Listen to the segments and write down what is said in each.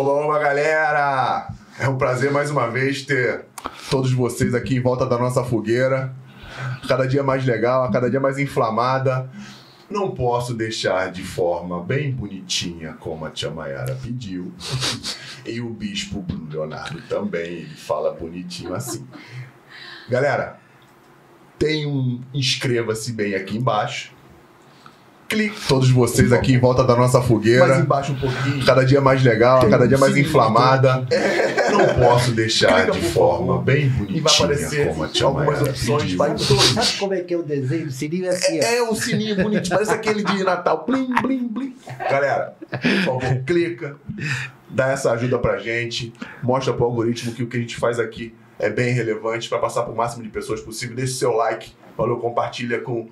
Oba, galera! É um prazer mais uma vez ter todos vocês aqui em volta da nossa fogueira. Cada dia mais legal, cada dia mais inflamada. Não posso deixar de forma bem bonitinha, como a tia Mayara pediu. E o bispo Bruno Leonardo também, ele fala bonitinho assim. Galera, tem um inscreva-se bem aqui embaixo. Clique todos vocês aqui em volta da nossa fogueira. Mais embaixo um pouquinho. Cada dia mais legal, Tem cada dia mais inflamada. Não posso deixar Clica, de forma favor. bem E bonitinha, vai aparecer como a tia algumas opções. todos. Sabe como é que é o desenho do sininho? É assim, ó. É um sininho bonitinho, parece aquele de Natal. Blim, blim, blim. Galera, por favor, clica, dá essa ajuda pra gente, mostra pro algoritmo que o que a gente faz aqui é bem relevante para passar pro máximo de pessoas possível. Deixa o seu like, valeu, compartilha com.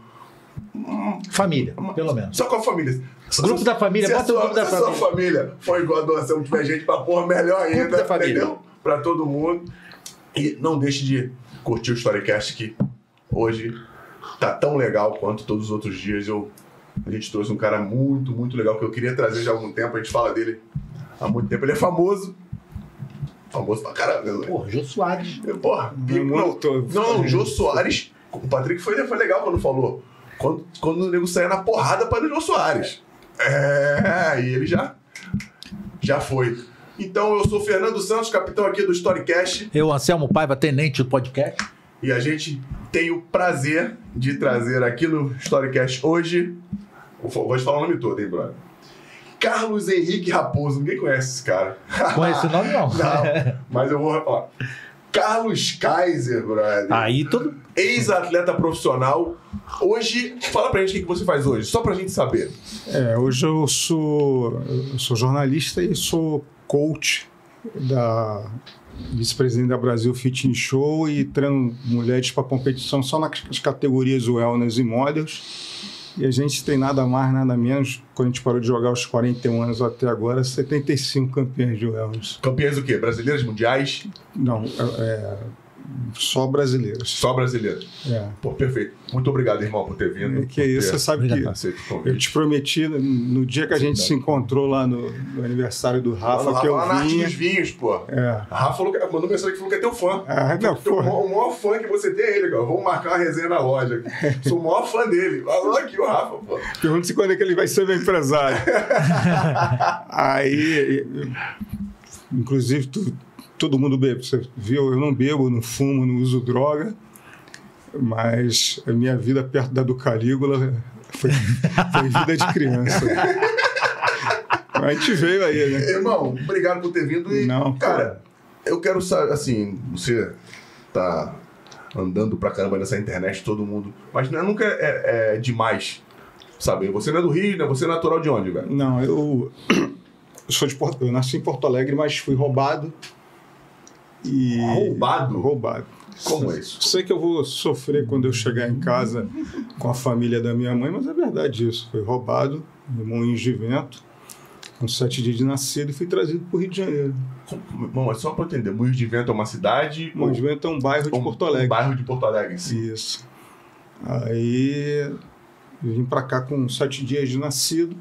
Família, pelo menos. Só com a família. Grupo da família, se bota o sua, grupo da se a sua família. família for igual a doação, tiver gente pra pôr melhor ainda, Grupo da família. entendeu? Pra todo mundo. E não deixe de curtir o Storycast que hoje tá tão legal quanto todos os outros dias. Eu, a gente trouxe um cara muito, muito legal que eu queria trazer já há algum tempo. A gente fala dele há muito tempo. Ele é famoso. Famoso pra caramba. né? Pô, Jô Soares. Porra, não, tô- não, o Jô Soares. O Patrick foi, foi legal quando falou. Quando, quando o nego saia na porrada para o Jô Soares. É, e ele já, já foi. Então eu sou Fernando Santos, capitão aqui do Storycast. Eu, Anselmo Paiva, tenente do podcast. E a gente tem o prazer de trazer aqui no Storycast hoje. Vou te falar o nome todo, hein, brother? Carlos Henrique Raposo. Ninguém conhece esse cara. Com esse nome, não. Não, mas eu vou falar. Carlos Kaiser, brother. Aí todo. Ex-atleta profissional. Hoje, fala pra gente o que você faz hoje, só pra gente saber. É, hoje eu sou, eu sou jornalista e sou coach da vice-presidente da Brasil Fitness Show e treino mulheres para competição só nas categorias wellness e models. E a gente tem nada mais, nada menos, quando a gente parou de jogar aos 41 anos até agora, 75 campeões de wellness. Campeões do quê? Brasileiras, mundiais? Não, é, é, só brasileiras. Só brasileiras. É. Pô, perfeito. Muito obrigado, irmão, por ter vindo. É que é isso, você sabe que Obrigado. Eu te prometi, no dia que a gente se encontrou lá no, no aniversário do Rafa, Rafa, que eu lá arte vinha. dos vinhos, pô. É. A Rafa falou que, mandou mensagem que falou que é teu fã. Ah, não, O teu- porra. o maior fã que você tem é ele, cara. Vamos marcar uma resenha na loja. Sou o maior fã dele. Falou aqui o Rafa, pô. Pergunta se quando é que ele vai ser meu empresário. Aí, inclusive, tu- todo mundo bebe. Você viu? Eu não bebo, não fumo, não uso droga. Mas a minha vida perto da do Calígula foi, foi vida de criança. A gente veio aí, né? Irmão, obrigado por ter vindo. E, Não, cara, eu quero saber, assim, você tá andando pra caramba nessa internet, todo mundo. Mas não- nunca é, é demais saber. Você não é do Rio, né? Você é natural de onde, velho? Não, eu, eu sou de Porto, eu nasci em Porto Alegre, mas fui roubado. E Roubado? roubado. Como é isso? Sei que eu vou sofrer quando eu chegar em casa com a família da minha mãe, mas é verdade isso. Foi roubado Moinhos de Vento, com sete dias de nascido, e fui trazido para o Rio de Janeiro. Irmão, é só eu entender. Moinhos de Vento é uma cidade Moinhos de Vento é um bairro de Porto Um Alegre. bairro de Porto Alegre em si. Isso. Aí vim para cá com sete dias de nascido.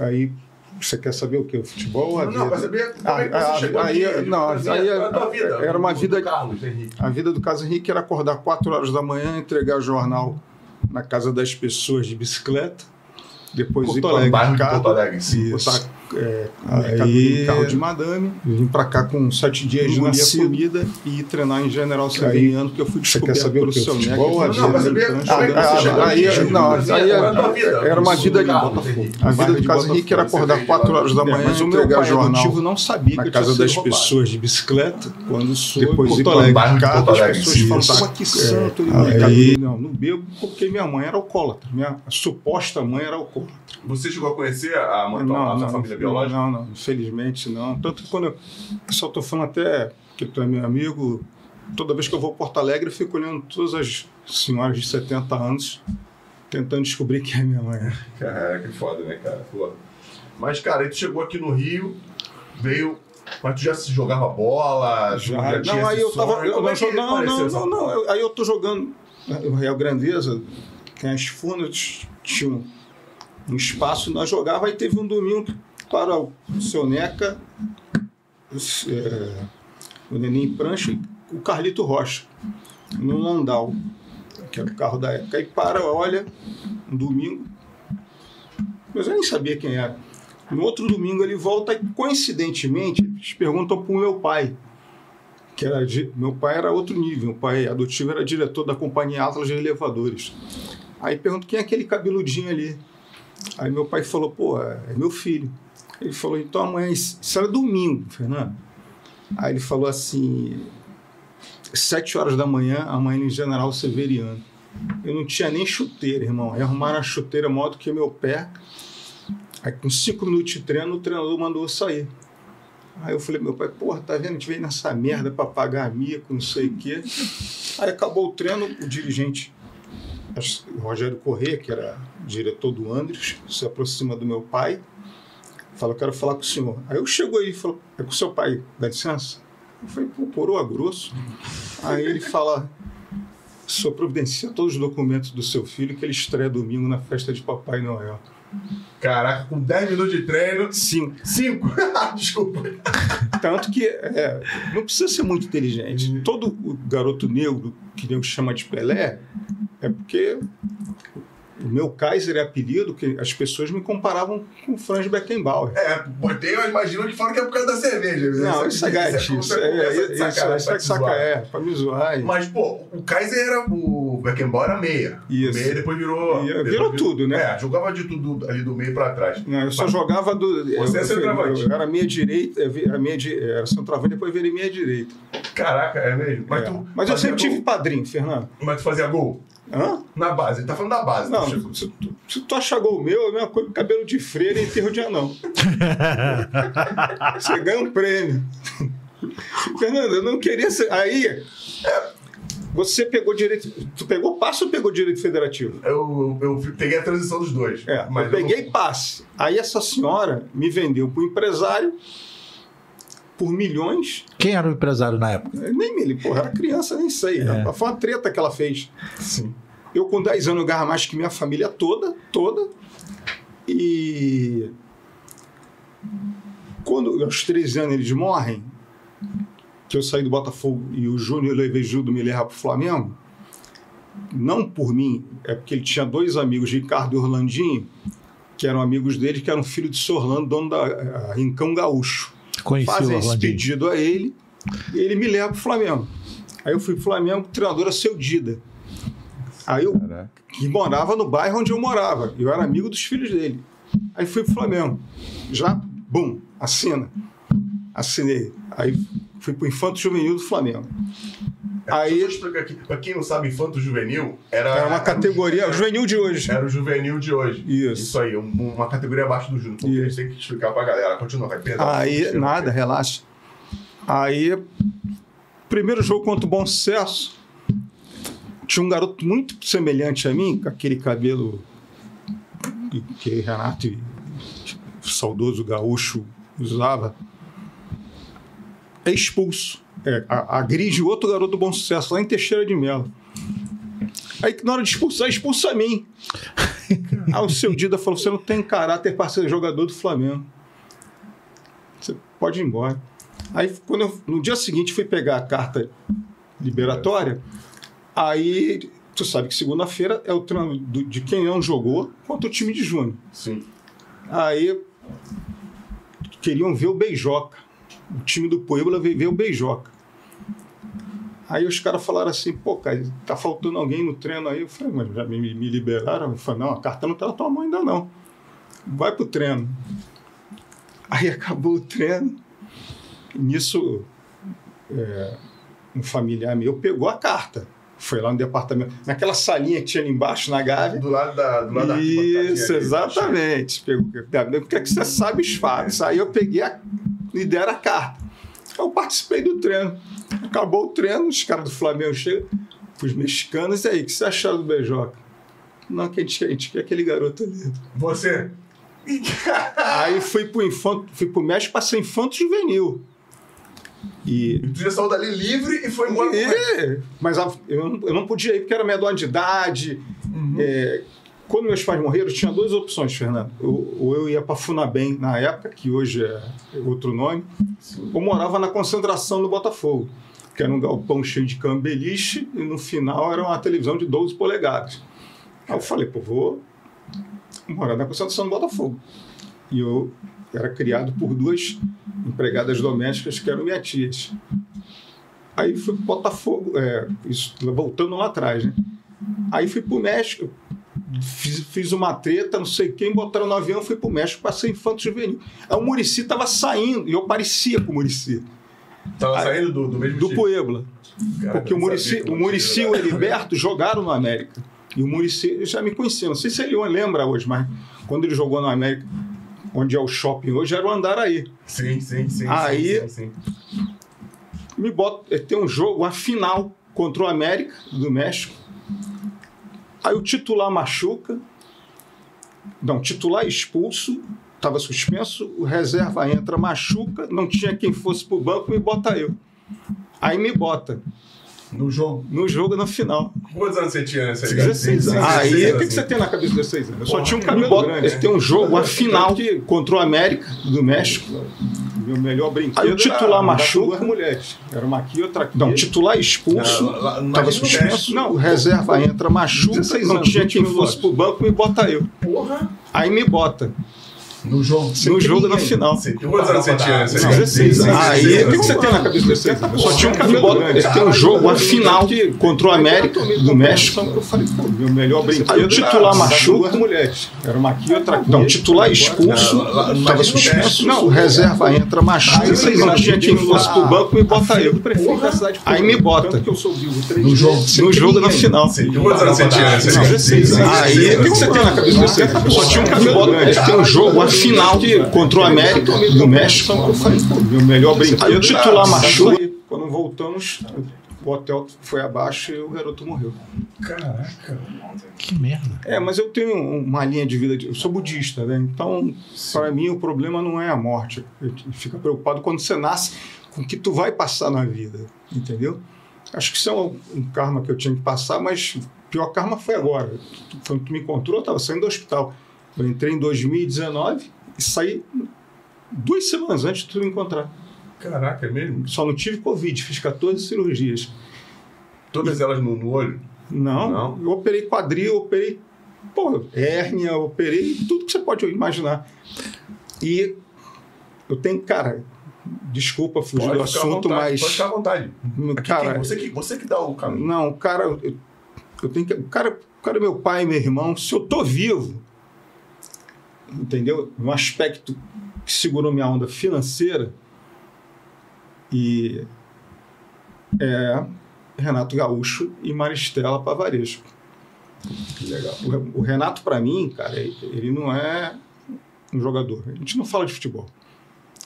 Aí você quer saber o que? O futebol? ou a Não, não, vida? pra saber como Ah, é que você ah, chegou aí- aqui. não, aí a tua vida. era uma vida- do Carlos Henrique. A vida do Casa Henrique era acordar 4 horas da manhã, entregar jornal na casa das pessoas de bicicleta, depois ir Porto para Alegre, o mercado, Porto Alegre em si. É, Aí- carro de madame, vim para cá com sete dias de nascido, comida e treinar em General Severiano, que eu fui Você quer descoberto saber pelo? O seu futebol, vida? Não, é que você Ah, chegou aí- não, aí era uma vida de. A vida do de Casa Henrique era acordar veio de 4 lá. horas da É, manhã, mas o meu entregar pai jornal não sabia na casa tinha das pessoas de bicicleta, quando sou Depois ir de casa, Porto as pessoas. "Pô, que santo, É, aí, não, não bebo porque minha mãe era alcoólatra, minha suposta mãe era alcoólatra. Você chegou a conhecer a, mãe, Não, a sua biológica? Não, não, infelizmente não. Tanto que quando eu só estou falando até que tu é meu amigo, toda vez que eu vou a Porto Alegre, eu fico olhando todas as senhoras de 70 anos, tentando descobrir quem é minha mãe. Cara, que foda, né, cara? Pô. Mas, cara, aí tu chegou aqui no Rio, veio. Mas tu já se jogava bola? Já, tinha não, aí eu tava. eu- é não, que não, não, não, não, eu- Aí eu tô jogando. O Real Grandeza, tem as funas, tinha um, um espaço, nós jogava, aí teve um domingo para o seu Neca, os, é, o Neném Prancha e o Carlito Rocha, no Landau, que era o carro da época. Aí para, olha, um domingo, mas eu nem sabia quem era. No outro domingo ele volta e, coincidentemente, eles perguntam para o meu pai, que era meu pai era outro nível, meu pai adotivo era diretor da companhia Atlas de Elevadores. Aí pergunto quem é aquele cabeludinho ali. Aí meu pai falou, pô, é meu filho. Ele falou, então amanhã, isso era domingo, Fernando. Aí ele falou assim, sete horas da manhã, amanhã em General Severiano. Eu não tinha nem chuteira, irmão. Aí arrumaram a chuteira maior do que meu pé. Aí com cinco minutos de treino, o treinador mandou eu sair. Aí eu falei, meu pai, porra, tá vendo? A gente veio nessa merda pra pagar mico, não sei o quê. Aí acabou o treino, o dirigente, o Rogério Corrêa, que era diretor do Andres, se aproxima do meu pai, fala, eu quero falar com o senhor. Aí eu chego aí e falo, é com o seu pai, dá licença? Eu falei, pô, coroa grosso. Aí ele fala, o senhor providencia todos os documentos do seu filho que ele estreia domingo na festa de Papai Noel. Caraca, com 10 minutos de treino. Sim, 5. Desculpa. Tanto que é, não precisa ser muito inteligente. Todo o garoto negro que nego chama de Pelé é porque o meu Kaiser é apelido que as pessoas me comparavam com o Franz Beckenbauer. É, botei, mas imagino que falam que é por causa da cerveja. Não, isso é gatice. Isso É, é, é, isso sacanagem é, isso pra é saca, é, pra me zoar. Mas, pô, o Kaiser era. O Beckenbauer era meia. Isso. Meia depois virou. E, depois virou tudo, né? É, jogava de tudo ali do meio pra trás. Não, eu só Mas- jogava do. Você é eu, centroavante. eu, era meia direita, eu era, meia, era centroavante, depois virei meia direita. Caraca, é mesmo. Mas, É. tu Mas eu sempre tive gol? padrinho, Fernando. Mas tu fazia gol? Hã? Na base. Ele tá falando da base. Não, chegou- se, tu- se tu achar gol meu, é a mesma coisa que cabelo de freira e enterro de anão. Você ganha um prêmio. Fernando, eu não queria ser. Aí, é, você pegou direito. Tu pegou passe ou pegou direito federativo? Eu, eu fui- peguei a transição dos dois. É, mas eu peguei passe. Aí essa senhora me vendeu para o empresário por milhões. Quem era o empresário na época? Eu Nem me porra, era criança, nem sei. É. Foi uma treta que ela fez. Sim. Eu, com 10 anos, eu ganhava mais que minha família toda, toda. E quando aos 13 anos eles morrem, que eu saí do Botafogo e o Júnior levei Gildo me levar para o Flamengo, não por mim, é porque ele tinha dois amigos, Ricardo e Orlandinho, que eram amigos dele, que eram filho de Sr. Orlando, dono da a Rincão Gaúcho Conheci o fazem esse pedido a ele e ele me leva pro Flamengo. Aí eu fui pro Flamengo, o treinador era seu Dida. Aí eu, que morava no bairro onde eu morava. Eu era amigo dos filhos dele. Aí fui pro Flamengo. Já, bum, assina. Assinei. Aí fui pro Infanto Juvenil do Flamengo. Aí, Deixa eu explicar aqui. Pra quem não sabe, infanto juvenil era. era uma categoria, o juvenil de hoje. Era o juvenil de hoje. Isso. aí, um- uma categoria abaixo do júnior. Porque a gente tem que explicar pra galera. Continua, vai. Perdão. Aí, nada, relaxa. Aí, primeiro jogo contra o Bom Sucesso, tinha um garoto muito semelhante a mim, com aquele cabelo que, que Renato, o saudoso gaúcho, usava. É expulso. É, a- agride outro garoto do Bom Sucesso, lá em Teixeira de Melo. Aí, na hora de expulsar, expulsa a mim. Aí o seu Dida falou: você não tem caráter para ser jogador do Flamengo. Você pode ir embora. Aí, quando eu, no dia seguinte, fui pegar a carta liberatória, aí tu sabe que segunda-feira é o treino do- de quem não jogou contra o time de Júnior. Sim. Aí queriam ver o Beijoca. O time do Puebla veio ver o Beijoca. Aí os caras falaram assim, pô, cara, tá faltando alguém no treino aí. Eu falei, mas já me, me liberaram? Eu falei, não, a carta não tá na tua mão ainda não. Vai pro treino. Aí acabou o treino. Nisso, é, um familiar meu pegou a carta. Foi lá no departamento, naquela salinha que tinha ali embaixo na Gávea. Do lado da. Do lado da Isso, ali, exatamente. Pegou- Porque é que você sabe os fatos. Aí eu peguei a, e deram a carta. Eu participei do treino. Acabou o treino, os caras do Flamengo chegam, os mexicanos, e aí, o que você acharam do Beijoca? Não, que a gente, a gente quer aquele garoto ali. Você. Aí fui pro, infanto, fui pro México para ser infanto juvenil. E tu já saiu dali livre e foi embora. E- mas eu, não- eu não podia ir porque era menor de idade. Uhum. É, quando meus pais morreram, tinha duas opções, Fernando. Ou, eu ia para Funabem, na época, que hoje é outro nome, ou morava na concentração do Botafogo, que era um galpão cheio de cama beliche, e no final era uma televisão de 12 polegadas. Aí eu falei, pô, vou morar na concentração do Botafogo. E eu era criado por duas empregadas domésticas que eram minhas tias. Aí fui para Botafogo, é, isso, voltando lá atrás, né? Aí fui para o México, fiz, fiz, uma treta, não sei quem, botaram no avião, fui para o México, passei infanto juvenil. Aí o Murici estava saindo, e eu parecia com o Murici. Estava saindo do, do mesmo Do time? Puebla. Cara, Porque o Murici, o Murici e o. Heriberto jogaram no América. E o Murici já me conhecia, não sei se ele lembra hoje, mas quando ele jogou no América, onde é o shopping hoje, era o Andaraí. Sim, sim, sim. Aí- sim, sim, sim. me bota, tem um jogo, a final contra o América do México. Aí o titular machuca. Não, titular expulso, estava suspenso, o reserva entra, machuca, não tinha quem fosse pro banco, me bota eu. Aí me bota No jogo. no jogo na final. Quantos anos você tinha nessa 16 anos. Aí, o que, que você tem na cabeça de 16 anos? Eu só Porra, tinha um cabelo bota- grande. Tem um jogo, a final contra o América do México. Meu melhor brinquedo. Aí o titular era machuca. duas mulheres. Era uma aqui, outra aqui. Não, titular expulso. Não, lá- imagina Tava o suspenso. Não, reserva entra, machuca, 16 não tinha quem 21 fosse pro banco, me bota eu. Porra. Aí me bota. No jogo. No jogo na final. Você- Quantos anos você tinha nessa Não, 16 anos. Aí, o que, você tem na cabeça de 16 anos? Eu só tinha um cabelo grande. Tem um jogo, a final que, contra o América do México. Eu falei, pô, meu melhor brinquedo. Aí o titular machuca. Era uma aqui, outra aqui. Não, titular expulso, estava suspenso. Não, reserva entra, machuca, Aí, não tinha quem fosse pro banco, me bota eu. Aí me bota. No jogo. No jogo na final. Você- Quantos anos você tinha nessa Não, 16 anos? Aí, o que, você tem na cabeça de 16 anos? Eu só tinha um cabelo grande. Tem um jogo, a final que, contra o América do México. Eu falei, pô, meu melhor brinquedo. Aí o titular machuca. Quando voltamos, o hotel foi abaixo e o garoto morreu. Caraca. Que merda. É, mas eu tenho uma linha de vida. de- Eu sou budista, né? Então, para mim, o problema não é a morte. Eu fico preocupado quando você nasce com o que tu vai passar na vida, entendeu? Acho que isso é um, um karma que eu tinha que passar, mas o pior karma foi agora. Quando tu me encontrou, eu estava saindo do hospital. Eu entrei em 2019 e saí duas semanas antes de tu me encontrar. Caraca, é mesmo? Só não tive Covid, fiz 14 cirurgias. Todas elas no, no olho? Não, Não? eu operei quadril, operei pô, hérnia, operei tudo que você pode imaginar. E eu tenho, cara, desculpa fugir do Pode à assunto, vontade, mas. Pode ficar à vontade. Cara, você, que, você que dá o caminho. não, cara, eu, eu tenho que. O cara, o cara é meu pai, meu irmão, se eu tô vivo, entendeu? No aspecto que segurou minha onda financeira, e é Renato Gaúcho e Maristela Pavaresco. Que legal. O, Renato, para mim, cara, ele, não é um jogador. A gente não fala de futebol.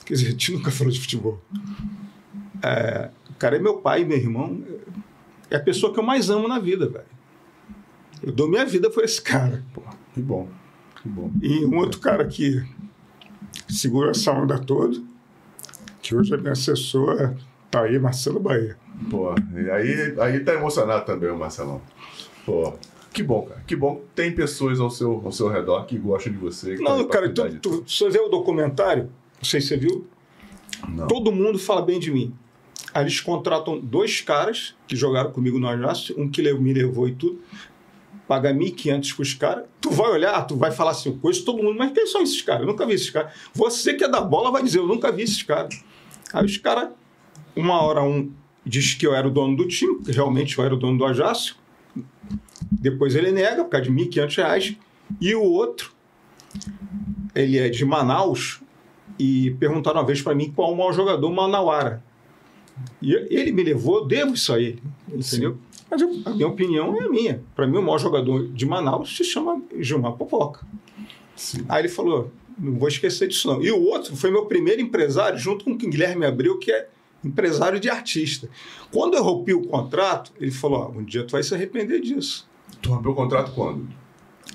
Quer dizer, a gente nunca falou de futebol. É, cara é meu pai, meu irmão. É a pessoa que eu mais amo na vida, velho. Eu dou minha vida por esse cara. Bom. Que bom. E um outro cara que segura essa onda toda, que hoje é meu assessor, tá aí, Marcelo Bahia. Pô, e aí, aí tá emocionado também o Marcelão. Pô, que bom, cara. Que bom que tem pessoas ao seu, ao seu redor que gostam de você. Não, cara, tu, tu, você vê o documentário, não sei se você viu, Não. Todo mundo fala bem de mim. Aí eles contratam dois caras que jogaram comigo no Ajax, um que me levou e tudo, paga 1.500 para os caras. Tu vai olhar, tu vai falar assim, conheço todo mundo, mas quem são esses caras? Eu nunca vi esses caras. Você que é da bola vai dizer, eu nunca vi esses caras. Aí os caras, uma hora um diz que eu era o dono do time, que realmente eu era o dono do Ajax. Depois ele nega, por causa de 1.500 reais. E o outro, ele é de Manaus, e perguntaram uma vez para mim qual o maior jogador Manauara. E ele me levou, eu devo isso a ele, entendeu? Mas eu- a minha opinião é a minha. Para mim, o maior jogador de Manaus se chama Gilmar Popoca. Sim. Aí ele falou: não vou esquecer disso não. E o outro foi meu primeiro empresário, junto com o Guilherme Abreu, que é empresário de artista. Quando eu rompi o contrato, ele falou: ó, um dia tu vai se arrepender disso. Tu rompeu o contrato quando?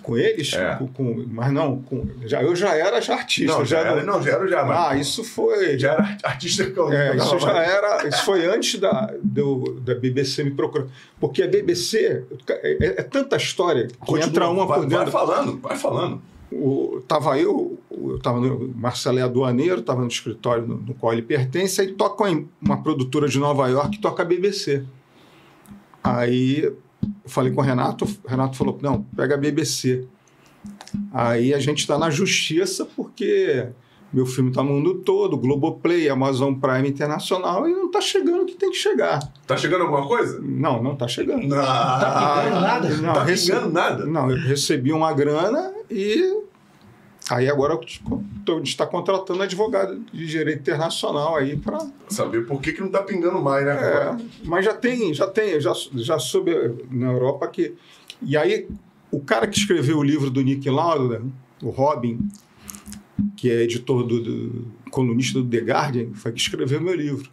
Com eles, É. com, com- mas não, com, já, eu já era já artista. Não, já já era, não, já era já, mas Ah, isso foi. já era artista que eu É, isso tava já mais- era. Isso foi antes da, do- da BBC me procurar. Porque a BBC é, é tanta história que Continua, entra uma vai, por dentro. Vai falando, vai falando. O, tava eu, eu tava no Marcelo é aduaneiro, estava no escritório no, no qual ele pertence, aí toca uma, produtora de Nova York que toca a BBC. Aí eu falei com o Renato, o Renato falou: não, pega a BBC. Aí a gente está na justiça porque meu filme está no mundo todo, Globoplay, Amazon Prime Internacional, e não está chegando o que tem que chegar. Tá chegando alguma coisa? Não, não está chegando. Não. Tá pingando nada? Não, tá rece- pingando nada. não, eu recebi uma grana e aí agora a gente está contratando advogado de direito internacional aí para. Saber por que, que não tá pingando mais, né? É, mas já tem, já tem, já, já soube na Europa que. E aí, o cara que escreveu o livro do Nick Lauda, o Robin, que é editor do, do colunista do The Guardian, foi que escreveu meu livro.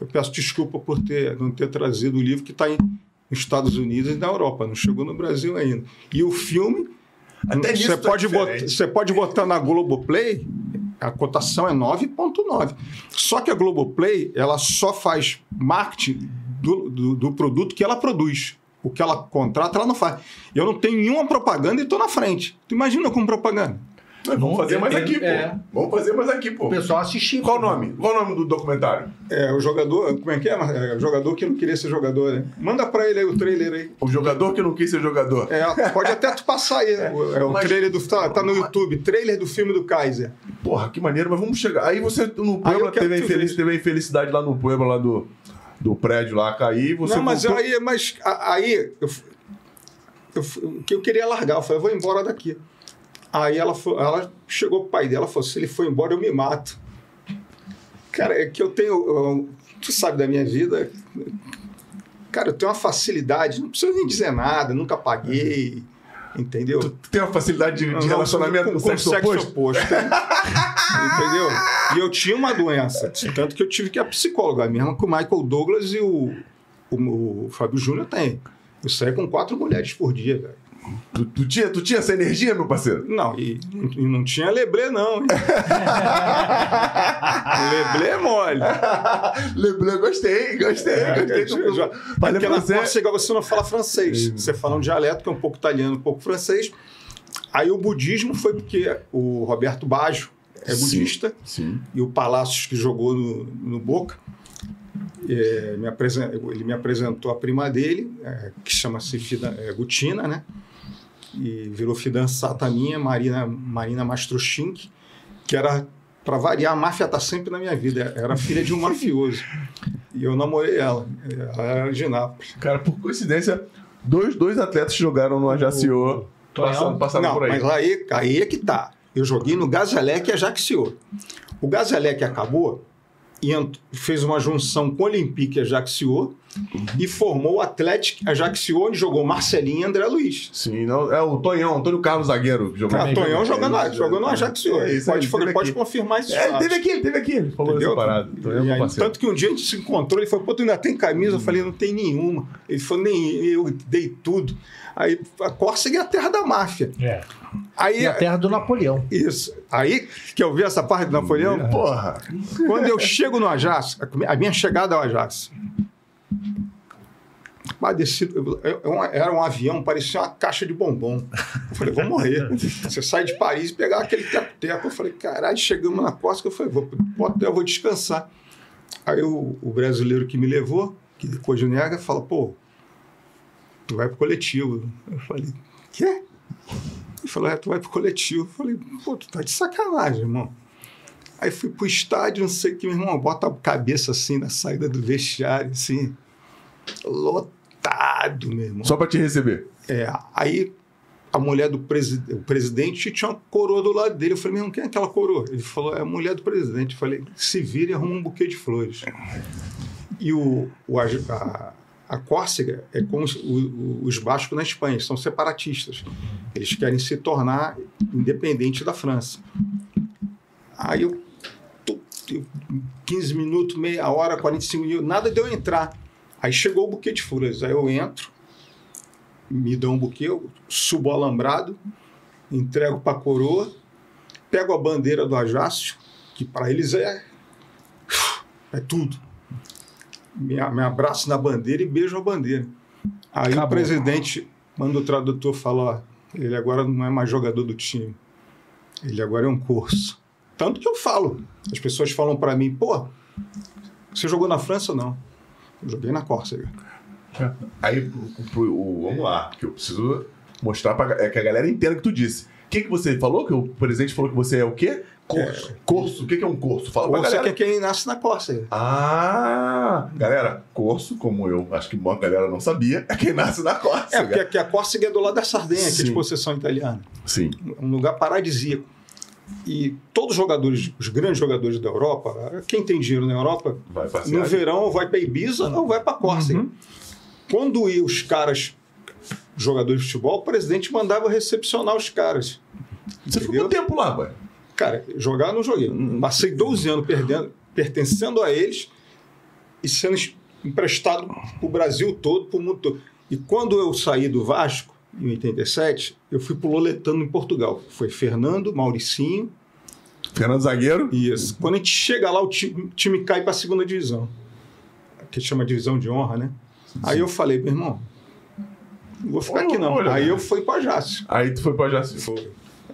Eu peço desculpa por ter, não ter trazido o livro que está nos Estados Unidos e na Europa, não chegou no Brasil ainda. E o filme, Até você tá pode, você pode botar na Globoplay, a cotação é 9,9. Só que a Globoplay, ela só faz marketing do, do, do produto que ela produz. O que ela contrata, ela não faz. Eu não tenho nenhuma propaganda e estou na frente. Tu imagina com propaganda? Mas vamos fazer mais aqui, pô. É. Vamos fazer mais aqui, pô. O pessoal assistiu. Qual o nome? Qual o nome do documentário? É, o jogador, como é que é? É, o jogador que não queria ser jogador, né? Manda pra ele aí o trailer aí. O jogador que não quis ser jogador. É, pode até tu passar aí. É, o Mas- trailer do. Tá, tá no YouTube, trailer do filme do Kaiser. Porra, que maneiro, mas vamos chegar. Aí você no eu Puebla teve, a infeliz, teve a infelicidade lá no Puebla, lá do, do prédio lá cair. Você não, mas voltou- aí, mas aí eu, eu, que eu queria largar, eu falei, eu vou embora daqui. Aí ela, ela chegou pro pai dela e falou: se ele for embora, eu me mato. Cara, é que eu tenho. eu- tu sabe da minha vida. Cara, eu tenho uma facilidade, não preciso nem dizer nada, nunca paguei, entendeu? Tu tem uma facilidade de, de Não, relacionamento com, com, com sexo, oposto? oposto. Entendeu? E eu tinha uma doença, tanto que eu tive que ir a psicóloga, a mesma que o Michael Douglas e o, o, o Fábio Júnior têm. Eu saía com quatro mulheres por dia, velho. Tu, tu tinha, tu tinha essa energia, meu parceiro? Não, e, e não tinha leblé, não. leblé é mole. Leblé, gostei, gostei, É, gostei. do- Mas Porque é na você... Não fala francês. Você fala um dialeto que é um pouco italiano, um pouco francês. Aí o budismo foi porque o Roberto Baggio é Sim. budista Sim. e o Palácios que jogou no, no Boca, é, me ele me apresentou a prima dele, é, que chama-se é, Gutina, né? E virou fidançata minha, Marina, Marina Mastroschink, que era, para variar, a máfia tá sempre na minha vida. Era filha de um mafioso. E eu namorei ela. Ela era de Nápoles. Cara, por coincidência, dois, dois atletas jogaram no Ajaccio. Passaram, passaram Não, por aí. mas aí, aí é que tá. Eu joguei no Gazalec e Ajaccio. O Gazalec acabou e fez uma junção com o Olympique e Ajaccio e formou o Atlético Ajaccio, onde jogou Marcelinho e André Luiz. Sim, não, é o Tonhão, Antônio Carlos Zagueiro que jogou. Ah, Tonhão jogou no, É, jogou no é, Ajaccio. é isso aí, pode, pode aqui. confirmar isso. É, ele teve aqui, ele teve aqui. Ele falou Entendeu? essa parada. É aí, tanto que um dia a gente se encontrou, ele falou, pô, tu ainda tem camisa? Eu falei, não tem nenhuma. Ele falou, nem eu dei tudo. Aí a Córcega é a terra da máfia. É. Aí, E a terra do Napoleão. isso. Aí, que eu vi essa parte do Napoleão, Porra. quando eu chego no Ajax, a minha chegada ao Ajax, ah, desci- era um avião, parecia uma caixa de bombom. Eu falei, vou morrer. Você sai de Paris e pegar aquele teco-teco. Eu falei, caralho, chegamos na costa. Eu falei, vou pro hotel, eu vou descansar. Aí o, o brasileiro que me levou, que depois de nega, fala, pô, tu vai pro coletivo. Eu falei, quê? Ele falou, é, tu vai pro coletivo. Eu falei, pô, tu tá de sacanagem, irmão. Aí fui pro estádio, não sei o que, meu irmão, bota a cabeça assim na saída do vestiário, assim, lotado, meu irmão. Só pra te receber. É, aí a mulher do presi o presidente tinha uma coroa do lado dele. Eu falei, meu irmão, quem é aquela coroa? Ele falou, é a mulher do presidente. Eu falei, se vira e arruma um buquê de flores. E o, o a, a Córcega é como os, o- os bascos na Espanha, são separatistas. Eles querem se tornar independentes da França. Aí eu, tu- eu 15 minutos, meia hora, 45 minutos, nada de eu entrar. Aí chegou o buquê de flores. Aí eu entro, me dão um buquê, eu subo o alambrado, entrego para a coroa, pego a bandeira do Ajácio, que para eles é, é tudo. Me, me abraço na bandeira e beijo a bandeira. Aí o Acabou. presidente manda o tradutor falar: ele agora não é mais jogador do time, ele agora é um curso. Tanto que eu falo. As pessoas falam para mim: pô, você jogou na França? Não. Joguei na Córcega. Aí, pro- pro- o- vamos lá, que eu preciso mostrar pra, é, que a galera entenda o que tu disse. O que, que você falou? Que o presidente falou que você é o quê? Curso. Curso. O que, que é um curso? Fala pra Ou você galera. que é quem nasce na Córcega. Ah, galera, curso, como eu acho que a galera não sabia, é quem nasce na Córcega. É, porque a Córcega é do lado da Sardenha, que é de possessão italiana. Sim. um lugar paradisíaco. E todos os jogadores, os grandes jogadores da Europa, quem tem dinheiro na Europa, no verão vai para Ibiza ou vai para Córcega. Uhum. Quando ia os caras, jogadores de futebol, o presidente mandava recepcionar os caras. Você ficou entendeu? quanto tempo lá, pai? Cara, jogar eu não joguei. Passei 12 anos perdendo, pertencendo a eles e sendo es- emprestado para o Brasil todo, para o mundo todo. E quando eu saí do Vasco, em 87, eu fui para o Loletano, em Portugal. Foi Fernando, Mauricinho, Fernando Zagueiro. Isso. Quando a gente chega lá, o time, time cai para a segunda divisão. Que chama divisão de honra, né? Aí eu falei, meu irmão, não vou ficar aqui não. Olha, Aí né? eu fui para Jácio. Aí tu foi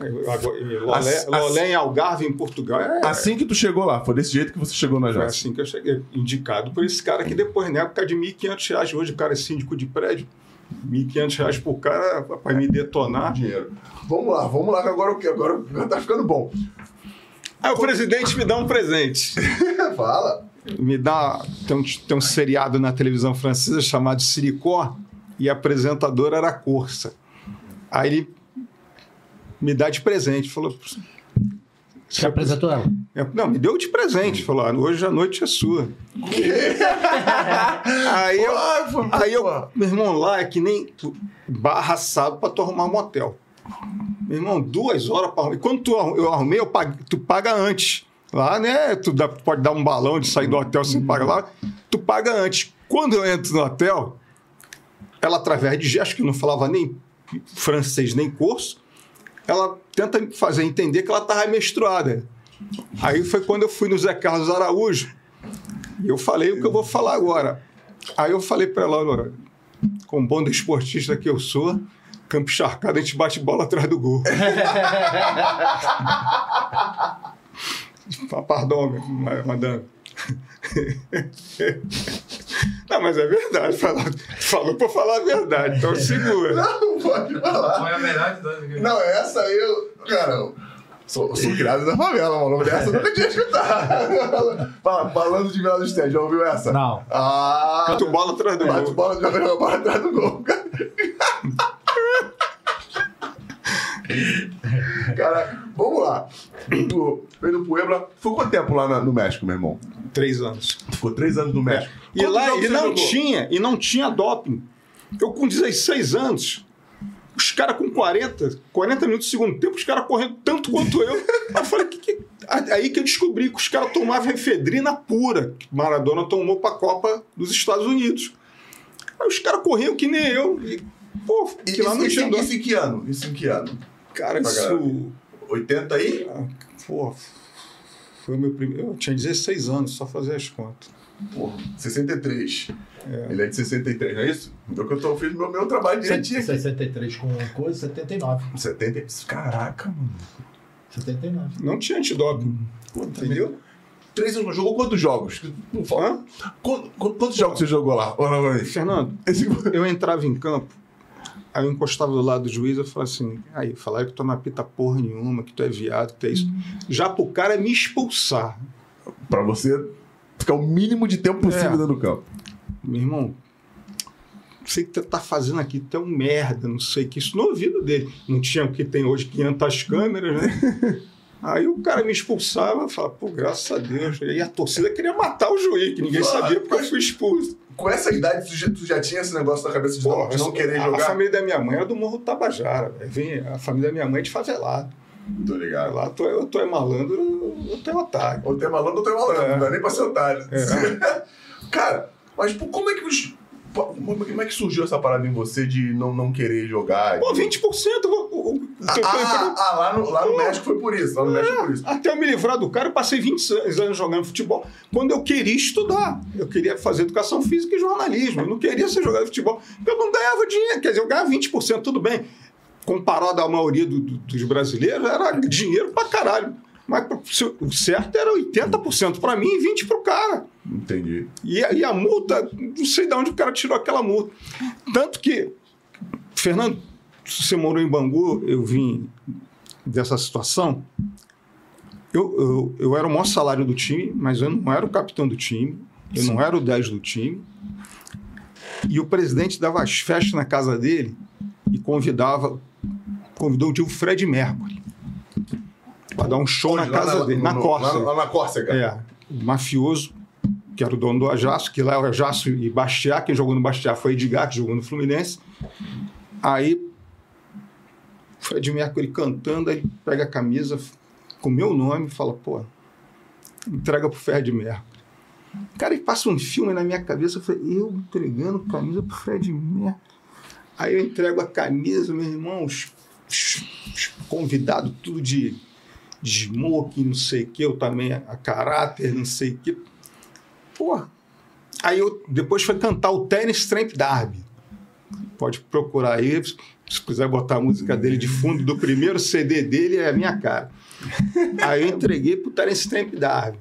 eu- agora- em Lolé, Ass- Lolé em Algarve, em Portugal. É, Assim que tu chegou lá, foi desse jeito que você chegou na foi Jaci. assim que eu cheguei. Indicado por esse cara que depois, na época de 1.500 reais, hoje o cara é síndico de prédio, 1.500 reais por cara para me detonar. Dinheiro. Vamos lá, vamos lá, que agora o? Agora, agora tá ficando bom. Aí o presidente me dá um presente. Fala. me dá. Tem um, tem um seriado na televisão francesa chamado Siricó e a apresentadora era a Corsa. Aí ele me dá de presente. Falou. Você apresentou ela? Não, me deu de presente. Falou: ah, hoje a noite é sua. aí eu, aí eu, meu irmão, lá é que nem barra assado pra tu arrumar um motel. Meu irmão, duas horas para arrumar. E quando tu, eu arrumei, eu paguei- tu paga antes. Lá, né? Tu dá- pode dar um balão de sair do hotel, você paga lá. Tu paga antes. Quando eu entro no hotel, ela, através de gestos, que não falava nem francês nem curso, ela tenta me fazer entender que ela estava menstruada. Aí foi quando eu fui no Zé Carlos Araújo e eu falei o que eu vou falar agora. Aí eu falei para ela, olha, como bom desportista que eu sou, campo encharcado, a gente bate bola atrás do gol. Pardon, ma- madame. Não, mas é verdade. Falou, falou para falar a verdade, então segura. Não, pode falar. Foi a melhor de todas. Não, essa aí eu. Cara, eu sou, sou criado da favela, mano. Essa eu nunca tinha escutado. Fala, falando de Vila do Estédio, já ouviu essa? Não. Ah. Bate bola atrás do Bate gol. bola, joga a bola atrás do gol. Cara, vamos lá. Tu veio do Puebla. Ficou quanto tempo lá na- no México, meu irmão? Três anos. Tu ficou três anos no México. E Quantos lá e não jogou? tinha, e não tinha doping. Eu com 16 anos, os caras com 40, 40 minutos do segundo tempo, os caras correndo tanto quanto eu. eu falei, que, que... aí que eu descobri que os caras tomavam efedrina pura, que Maradona tomou pra Copa dos Estados Unidos. Aí os caras corriam que nem eu. E, pô, E que lá isso, não isso, tinha isso em que ano? Isso em que ano? Cara, pra galera. isso. 80 aí? ah, Pô, foi o meu primeiro. Eu tinha 16 anos, só fazer as contas. Porra, 63. Ele é de 63, não é isso? Então que eu tô, fiz meu, meu trabalho direitinho. aqui. 63 com coisa, 79. 70. Caraca, mano. 79. Não tinha antidoping. Entendeu? Três anos. Jogou quantos jogos? Não fala. Hã? Quantos, quantos jogos você jogou lá? Fernando, eu entrava em campo, aí eu encostava do lado do juiz e falava assim, aí, falaram que tu não apita porra nenhuma, que tu é viado, que tu é isso. Já pro cara me expulsar. Pra você ficar o mínimo de tempo possível É. dentro do campo. Meu irmão, sei que tu tá fazendo aqui, tu é um merda, não sei o que, isso no ouvido dele. Não tinha o que tem hoje, 500 câmeras, né? Aí o cara me expulsava e falava, pô, graças a Deus. E a torcida queria matar o juiz, que ninguém sabia porque eu fui expulso. Com essa idade, tu já, tu já tinha esse negócio na cabeça de não, Porra, de não querer a, jogar? A família da minha mãe era do Morro Tabajara. Vem, a família da minha mãe é de favelado. Tô ligado. Lá tu é, tu é malandro ou tu é otário. Ou tem malandro ou tem malandro, É. não dá nem pra ser otário. É. Cara, mas pô, como é que os. Como é que surgiu essa parada em você de não, não querer jogar? Pô, 20%. o- o- o- Ah, eu- eu- ah, ah, lá no, lá no. México foi por isso. Lá no México foi por isso. Até eu me livrar do cara, eu passei 26 anos jogando futebol. Quando eu queria estudar, eu queria fazer educação física e jornalismo. Eu não queria ser jogador de futebol, porque eu não ganhava dinheiro. Quer dizer, eu ganhava 20%, tudo bem. Comparado à maioria do- do- dos brasileiros, era dinheiro pra caralho. Mas o certo era 80% pra mim e 20% pro cara. Entendi. E a, e a multa, não sei de onde o cara tirou aquela multa. Tanto que, Fernando, você morou em Bangu, eu vim dessa situação. Eu, eu, eu era o maior salário do time, mas eu não era o capitão do time, eu não era o 10 do time. E o presidente dava as festas na casa dele e convidava, convidou o tio Fred Mercury para dar um show na? Lá casa dele, na no- Córcega. Lá, lá na Córcega. É, o mafioso, que era o dono do Ajaço, que lá é o Ajaço e Bastiá, quem jogou no Bastiá foi Edgar, que jogou no Fluminense. Aí, Fred Mercury cantando, aí pega a camisa com o meu nome e fala, pô, entrega pro Fred Mercury. Cara, e passa um filme na minha cabeça, eu falei, eu entregando camisa pro Fred Mercury. Aí eu entrego a camisa, meu irmão, os, os- os convidados, tudo de de smoking, não sei o que, eu também a caráter, não sei o que. Porra. Aí eu depois foi cantar o Tennis Tramp Derby. Pode procurar aí, se quiser botar a música dele de fundo do primeiro CD dele, é a minha cara. Aí eu entreguei pro Terence Tramp Derby.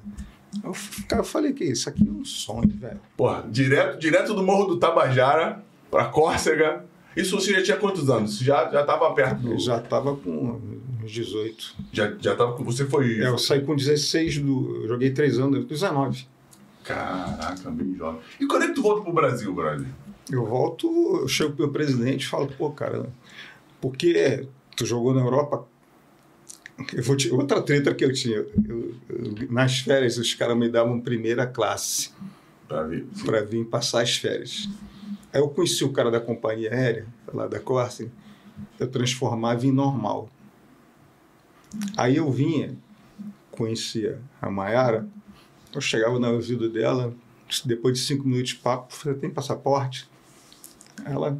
Eu, cara, eu falei que isso aqui é um sonho, velho. Porra, direto, direto do Morro do Tabajara pra Córcega. Isso você já tinha quantos anos? Já, já tava perto do... Eu já tava com uns 18. Já, já tava com... Você foi... É, eu saí com 16 do. Eu joguei 3 anos, 19. Caraca, bem jovem. E quando é que tu volta pro Brasil, brother? Eu volto, eu chego pro meu presidente e falo, pô, cara, porque tu jogou na Europa. Eu vou te- outra treta que eu tinha. eu- eu- nas férias, os caras me davam primeira classe Pra ver. para vir passar as férias. Aí eu conheci o cara da companhia aérea, lá da Corsa, eu transformava em normal. Aí eu vinha, conhecia a Mayara, eu chegava no ouvido dela, depois de cinco minutos de papo, você tem passaporte? Ela,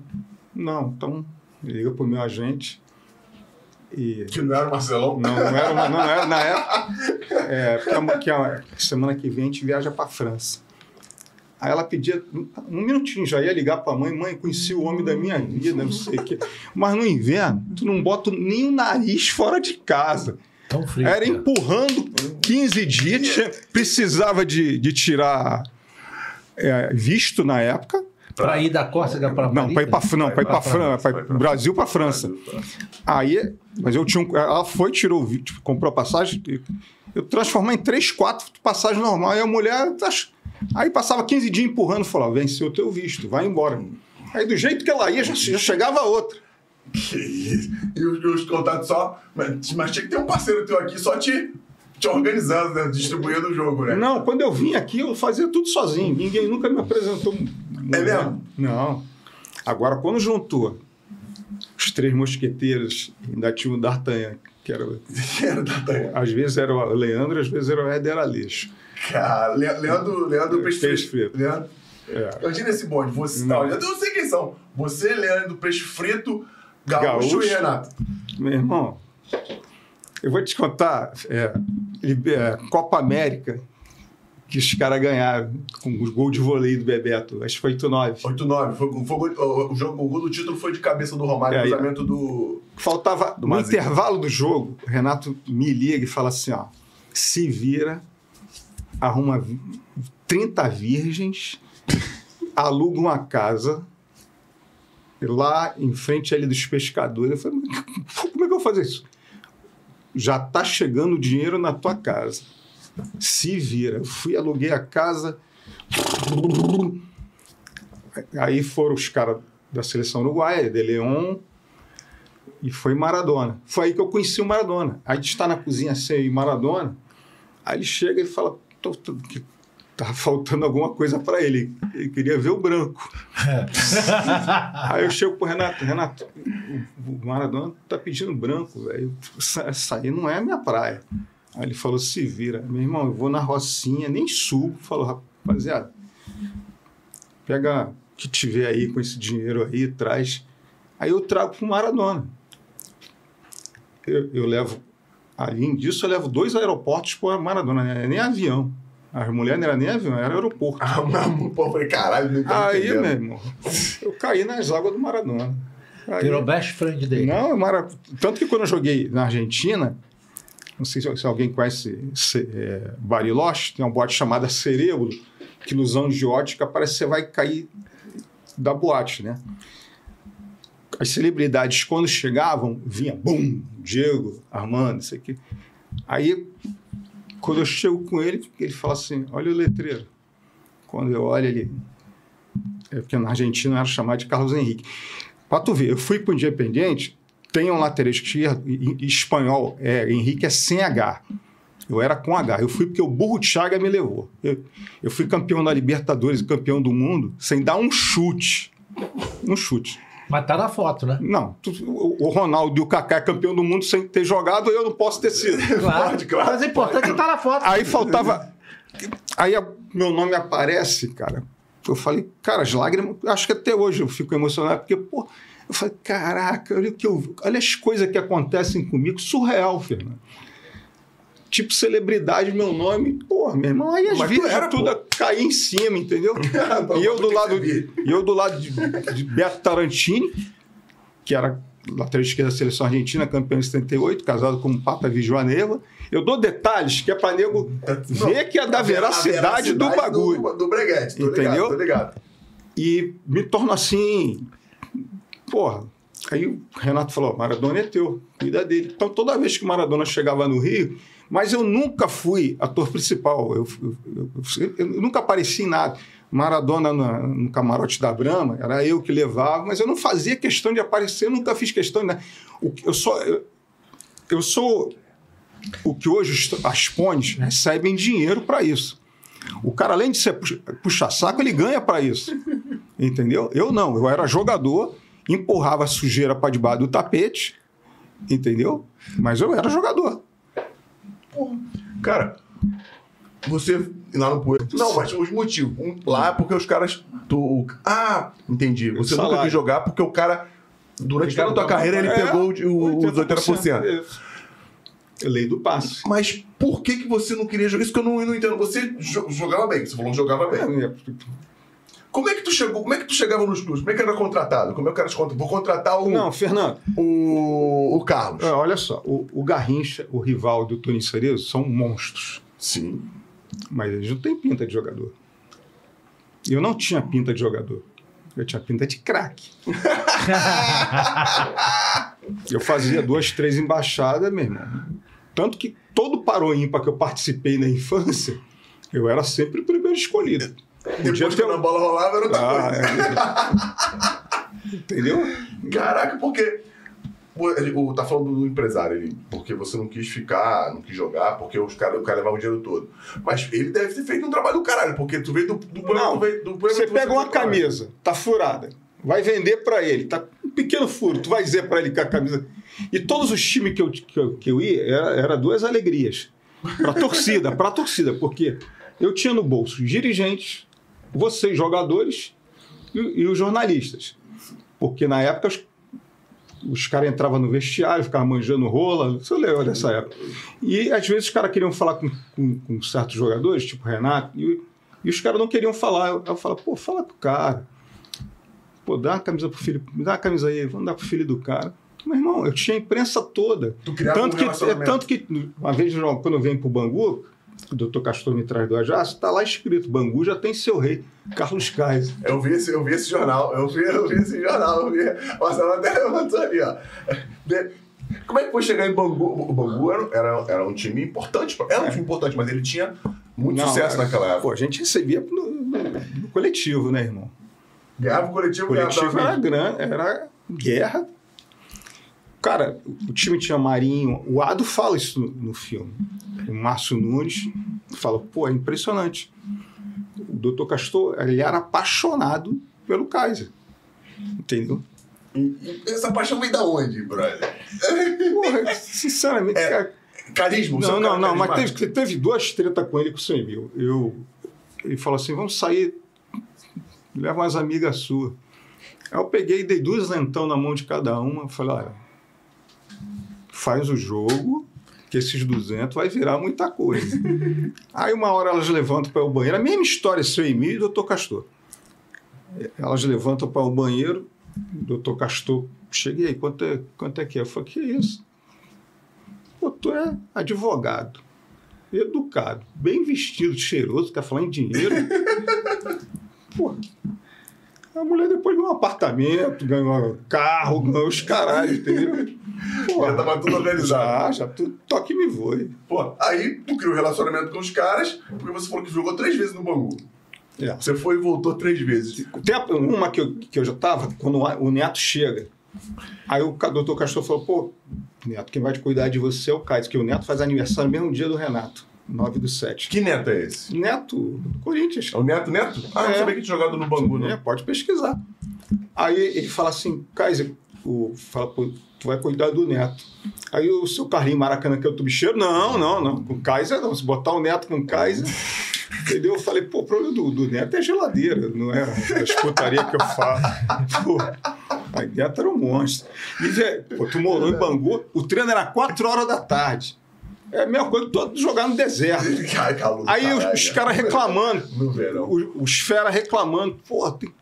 não, então liga pro meu agente e Que não era o Marcelão? não, não era, não era na época. É, porque que a- semana que vem a gente viaja para França. Aí ela pedia um minutinho, já ia ligar para a mãe, mãe, conheci o homem da minha vida, não sei o quê. Mas no inverno, tu não bota nem o nariz fora de casa. Tão frio. Era cara. empurrando 15 dias, tinha- precisava de, de tirar é, visto na época. Pra ir da Córcega pra Não, para ir para não, para ir para França. Para Brasil para França. Aí, mas eu tinha um, ela foi, tirou o vídeo, comprou a passagem, eu transformei em três, quatro passagens normal. Aí a mulher, ach- aí passava 15 dias empurrando, falou, venceu o teu visto, vai embora. Aí do jeito que ela ia, já, já chegava outra. Que isso. E os, os contatos só... Mas, mas tinha que ter um parceiro teu aqui só te, te organizando, né? distribuindo o jogo, né? Não, quando eu vim aqui, eu fazia tudo sozinho. Ninguém nunca me apresentou. É mesmo? Não. Agora, quando juntou os três mosqueteiros, ainda tinha o D'Artagnan, que era, Era da Tanha. às vezes era o Leandro, às vezes era o Éder Aleixo. Cara, Le- Leandro, Leandro Peixe Peixe Frito. Leandro, É. imagina esse bonde. Você, Não. não. eu não sei quem são. Você, Leandro Peixe Frito, Gaúcho, Gaúcho. e Renato. Meu irmão, eu vou te contar, é, é, Copa América, que os caras ganharam com os gols de voleio do Bebeto, acho que foi 8-9. 8-9. Foi, foi, o, jogo, o gol do título foi de cabeça do Romário, É, cruzamento do. Faltava, Do no Mazinho. intervalo do jogo, o Renato me liga e fala assim, ó, se vira, arruma vi- 30 virgens, aluga uma casa lá em frente ali dos pescadores. Eu falei, "Mas como é que eu vou fazer isso? Já tá chegando o dinheiro na tua casa. Se vira. Eu fui, aluguei a casa. Aí foram os caras da seleção uruguaia, De Leon, e foi Maradona. Foi aí que eu conheci o Maradona. Aí a gente está na cozinha assim, eu e Maradona. Aí ele chega e fala tô, tô, tá faltando alguma coisa para ele. Ele queria ver o branco. aí eu chego pro Renato, Renato, o o Maradona tá pedindo branco, velho. Essa essa aí não é a minha praia. Aí ele falou, se vira. Meu irmão, eu vou na Rocinha, nem subo. Falou, rapaziada, pega que tiver aí com esse dinheiro aí, traz. Aí eu trago para o Maradona. Eu, eu levo, além disso, eu levo dois aeroportos para o Maradona, né? nem avião. A mulher não era nem avião, era aeroporto. Ah, mas, pô, eu falei, caralho, não Aí, meu irmão, eu caí nas águas do Maradona. Aí- Virou best friend dele. não, mara... tanto que quando eu joguei na Argentina, não sei se, se alguém conhece se, é, Bariloche, tem uma boate chamada Cerebro, que ilusão de ótica parece que você vai cair da boate, né? As celebridades, quando chegavam, vinha, bum, Diego, Armando, isso aqui. Aí, quando eu chego com ele, ele fala assim, olha o letreiro. Quando eu olho ele... É porque na Argentina era chamado de Carlos Henrique. Pra tu ver, eu fui para o Independiente, tem um lateral esquerdo, em, espanhol, é, Henrique é sem H. Eu era com H. Eu fui porque o burro Chaga me levou. Eu, eu fui campeão da Libertadores e campeão do mundo sem dar um chute. Um chute. Mas tá na foto, né? Não, o Ronaldo e o Kaká é campeão do mundo sem ter jogado, eu não posso ter sido. Claro. Pode, claro. Mas o importante é que tá na foto. Aí faltava. Aí meu nome aparece, cara. Eu falei, cara, as lágrimas. Acho que até hoje eu fico emocionado, porque, pô, eu falei, caraca, olha, o que eu, olha as coisas que acontecem comigo, surreal, Fernando. Tipo, celebridade, meu nome, pô, meu irmão, aí as Mas vidas era, tudo cair em cima, entendeu? E eu do lado, servir. e eu do lado de, de Beto Tarantini, que era lateral esquerda da seleção argentina, campeão em 78, casado com o Papa Vijuaneva. Eu dou detalhes que é para nego ver que é da veracidade do bagulho. Do, do breguete, tô Entendeu? ligado, tô ligado. E me torno assim. Porra. Aí o Renato falou: Maradona é teu, cuida dele. Então toda vez que o Maradona chegava no Rio, mas eu nunca fui ator principal, eu, eu- eu- eu nunca apareci em nada. Maradona na- no camarote da Brama, era eu que levava, mas eu não fazia questão de aparecer, nunca fiz questão de. nada. O Eu só. Eu, eu sou o que hoje as pontes recebem dinheiro para isso. O cara, além de ser puxa- puxa-saco, ele ganha para isso. Entendeu? Eu não, eu era jogador, empurrava a sujeira para debaixo do tapete, entendeu? Mas eu era jogador. Cara, você lá no Poeira. Não, mas os motivos. Um, lá é porque os caras. Tu, ah, entendi. Você nunca Salário. quis jogar porque o cara. Durante toda a tua carreira ele é, pegou o- os 80%. É lei do passe. Mas por que, que você não queria jogar? Isso que eu não, eu não entendo. Você jo- jogava bem, você falou que jogava bem. Como é que tu chegou? Como é que tu chegava nos clubes? Como é que era contratado? Como é que era contratado? Vou contratar o, Não, Fernando, o, o Carlos. é, olha só, o, o Garrincha, o rival do Tony Cerezo, são monstros. Sim. Mas eles não têm pinta de jogador. Eu não tinha pinta de jogador. Eu tinha pinta de craque. eu fazia duas, três embaixadas, meu irmão. Tanto que todo paro ímpar que eu participei na infância, eu era sempre o primeiro escolhido. Depois ter que um- a bola rolava era outra Ah, coisa. é. Entendeu? Caraca, porque. o- tá falando do empresário ele, porque você não quis ficar, não quis jogar, porque os cara, o cara levava o dinheiro todo. Mas ele deve ter feito um trabalho do caralho, porque tu veio do, do Não, tu veio, do Você tu pega uma foi pra lá. camisa, tá furada, vai vender pra ele, tá um pequeno furo, tu vai dizer pra ele que a camisa. E todos os times que eu, que eu, que eu ia, era, era duas alegrias. Pra torcida, pra torcida, porque eu tinha no bolso dirigentes, vocês, jogadores, e, e os jornalistas. Porque na época os, os caras entravam no vestiário, ficavam manjando rola, você lembra dessa época. E às vezes os caras queriam falar com, com, com certos jogadores, tipo Renato, e, e os caras não queriam falar. Eu, eu falava, pô, fala com o cara. Pô, dá uma camisa pro filho, me dá uma camisa aí, vamos dar pro filho do cara. Meu irmão, eu tinha a imprensa toda. Tanto um que, é, tanto que, uma vez, quando eu venho pro Bangu, o doutor Castor me traz do Ajax, tá lá escrito: Bangu já tem seu rei, Carlos Kaiser. Eu vi, esse, eu vi esse jornal, eu vi, eu vi esse jornal, eu vi. Marcelo até levantou ali, ó. De- Como é que foi chegar em Bangu? O Bangu era, era, era um time importante, era um time importante, mas ele tinha muito Não, sucesso é, naquela época. Pô, a gente recebia no, no- no coletivo, né, irmão? Ganhava o coletivo, O coletivo era grande, era guerra. Cara, o time tinha Marinho, o Ado fala isso no, no filme. O Márcio Nunes fala, pô, é impressionante. O doutor Castor, ele era apaixonado pelo Kaiser. Entendeu? Essa paixão vem da onde, brother? Porra, sinceramente, É, cara, Carisma? é Não, não, não, mas carismático? teve, teve duas tretas com ele com o 100 mil. Eu, ele falou assim: vamos sair leva umas amigas suas. Aí eu peguei e dei duas lentão na mão de cada uma. Falei, olha, faz o jogo, que esses 200 vai virar muita coisa. Aí uma hora elas levantam para o banheiro. A mesma história, seu Emílio e doutor Castor. Elas levantam para o banheiro, doutor Castor, cheguei, quanto é, quanto é que é? Eu falei, que isso? Pô, tu é advogado, educado, bem vestido, cheiroso, quer falar em dinheiro. Pô, a mulher depois ganhou um apartamento, ganhou um carro, ganhou os caralhos, entendeu? Pô, Já tava tudo organizado. Já, já, tu, toque me voe. Pô, aí tu criou um relacionamento com os caras, porque você falou que jogou três vezes no Bangu. É. Você foi e voltou três vezes. Tem uma que eu, que eu já tava, quando o Neto chega. Aí o doutor Castor falou, pô, Neto, quem vai te cuidar de você é o Caio, que o Neto faz aniversário no mesmo dia do Renato, 9 do 7. Que neto é esse? Neto, do Corinthians. É o Neto Neto? Ah, eu É. sabia que tinha jogado no Bangu, É, né? pode pesquisar. Aí ele fala assim, Kaiser, o, fala, pô, tu vai cuidar do Neto. Aí o seu Carlinho Maracanã, que é o tubicheiro, não, não, não, com Kaiser não, se botar o Neto com Kaiser... Entendeu? Eu falei, pô, o problema do, do Neto é geladeira, não é escutaria que eu falo. Pô, a Neto era um monstro. E, velho, pô, tu morou em Bangu, o treino era 4 horas da tarde. É a mesma coisa que todo jogar no deserto. Ai, calor Aí os, caralho, os caras reclamando, No verão. os, os fera reclamando, pô, tem-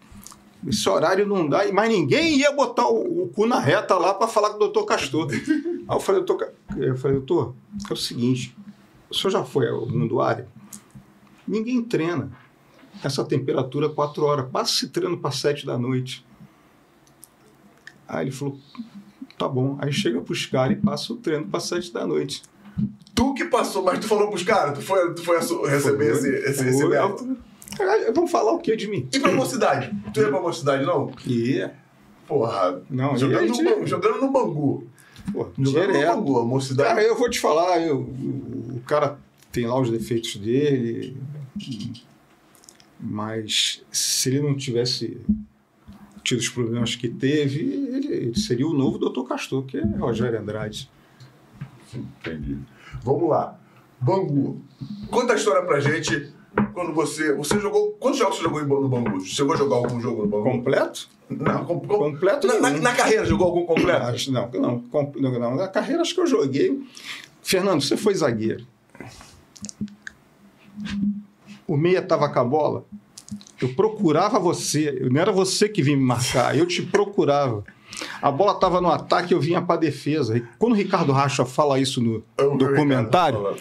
esse horário não dá, mas ninguém ia botar o, o cu na reta lá para falar com o doutor Castor. Aí eu falei, doutor, eu falei, doutor, é o seguinte, o senhor já foi ao mundo área? Ninguém treina. Essa temperatura, quatro horas. Passa esse treino para sete da noite. Aí ele falou, tá bom. Aí chega pros caras e passa o treino para sete da noite. Tu que passou, mas tu falou pros caras, tu foi, tu foi receber esse, esse, esse Foi, mérito. Vamos falar o que de mim? E pra mocidade? Tu ia pra mocidade, não? E, Porra. Não, jogando, e no, jogando no Bangu. pô, Jogando direto. no Bangu, a mocidade. Cara, eu vou te falar, eu- o, cara tem lá os defeitos dele, mas se ele não tivesse tido os problemas que teve, ele, ele seria o novo Dr. Castor, que é Rogério Andrade. Entendi. Vamos lá. Bangu. Conta a história pra gente quando você. Você jogou. Quantos jogos você jogou no Bangu? Chegou a jogar algum jogo no Bangu? Completo? Não, com, com- Completo na, na, carreira jogou algum completo? Acho- não, não, com- não. Na carreira acho que eu joguei. Fernando, você foi zagueiro. O meia estava com a bola. Eu procurava você. Não era você que vinha me marcar, eu te procurava. A bola estava no ataque, eu vinha para defesa. E quando o Ricardo Racha fala isso no Eu documentário.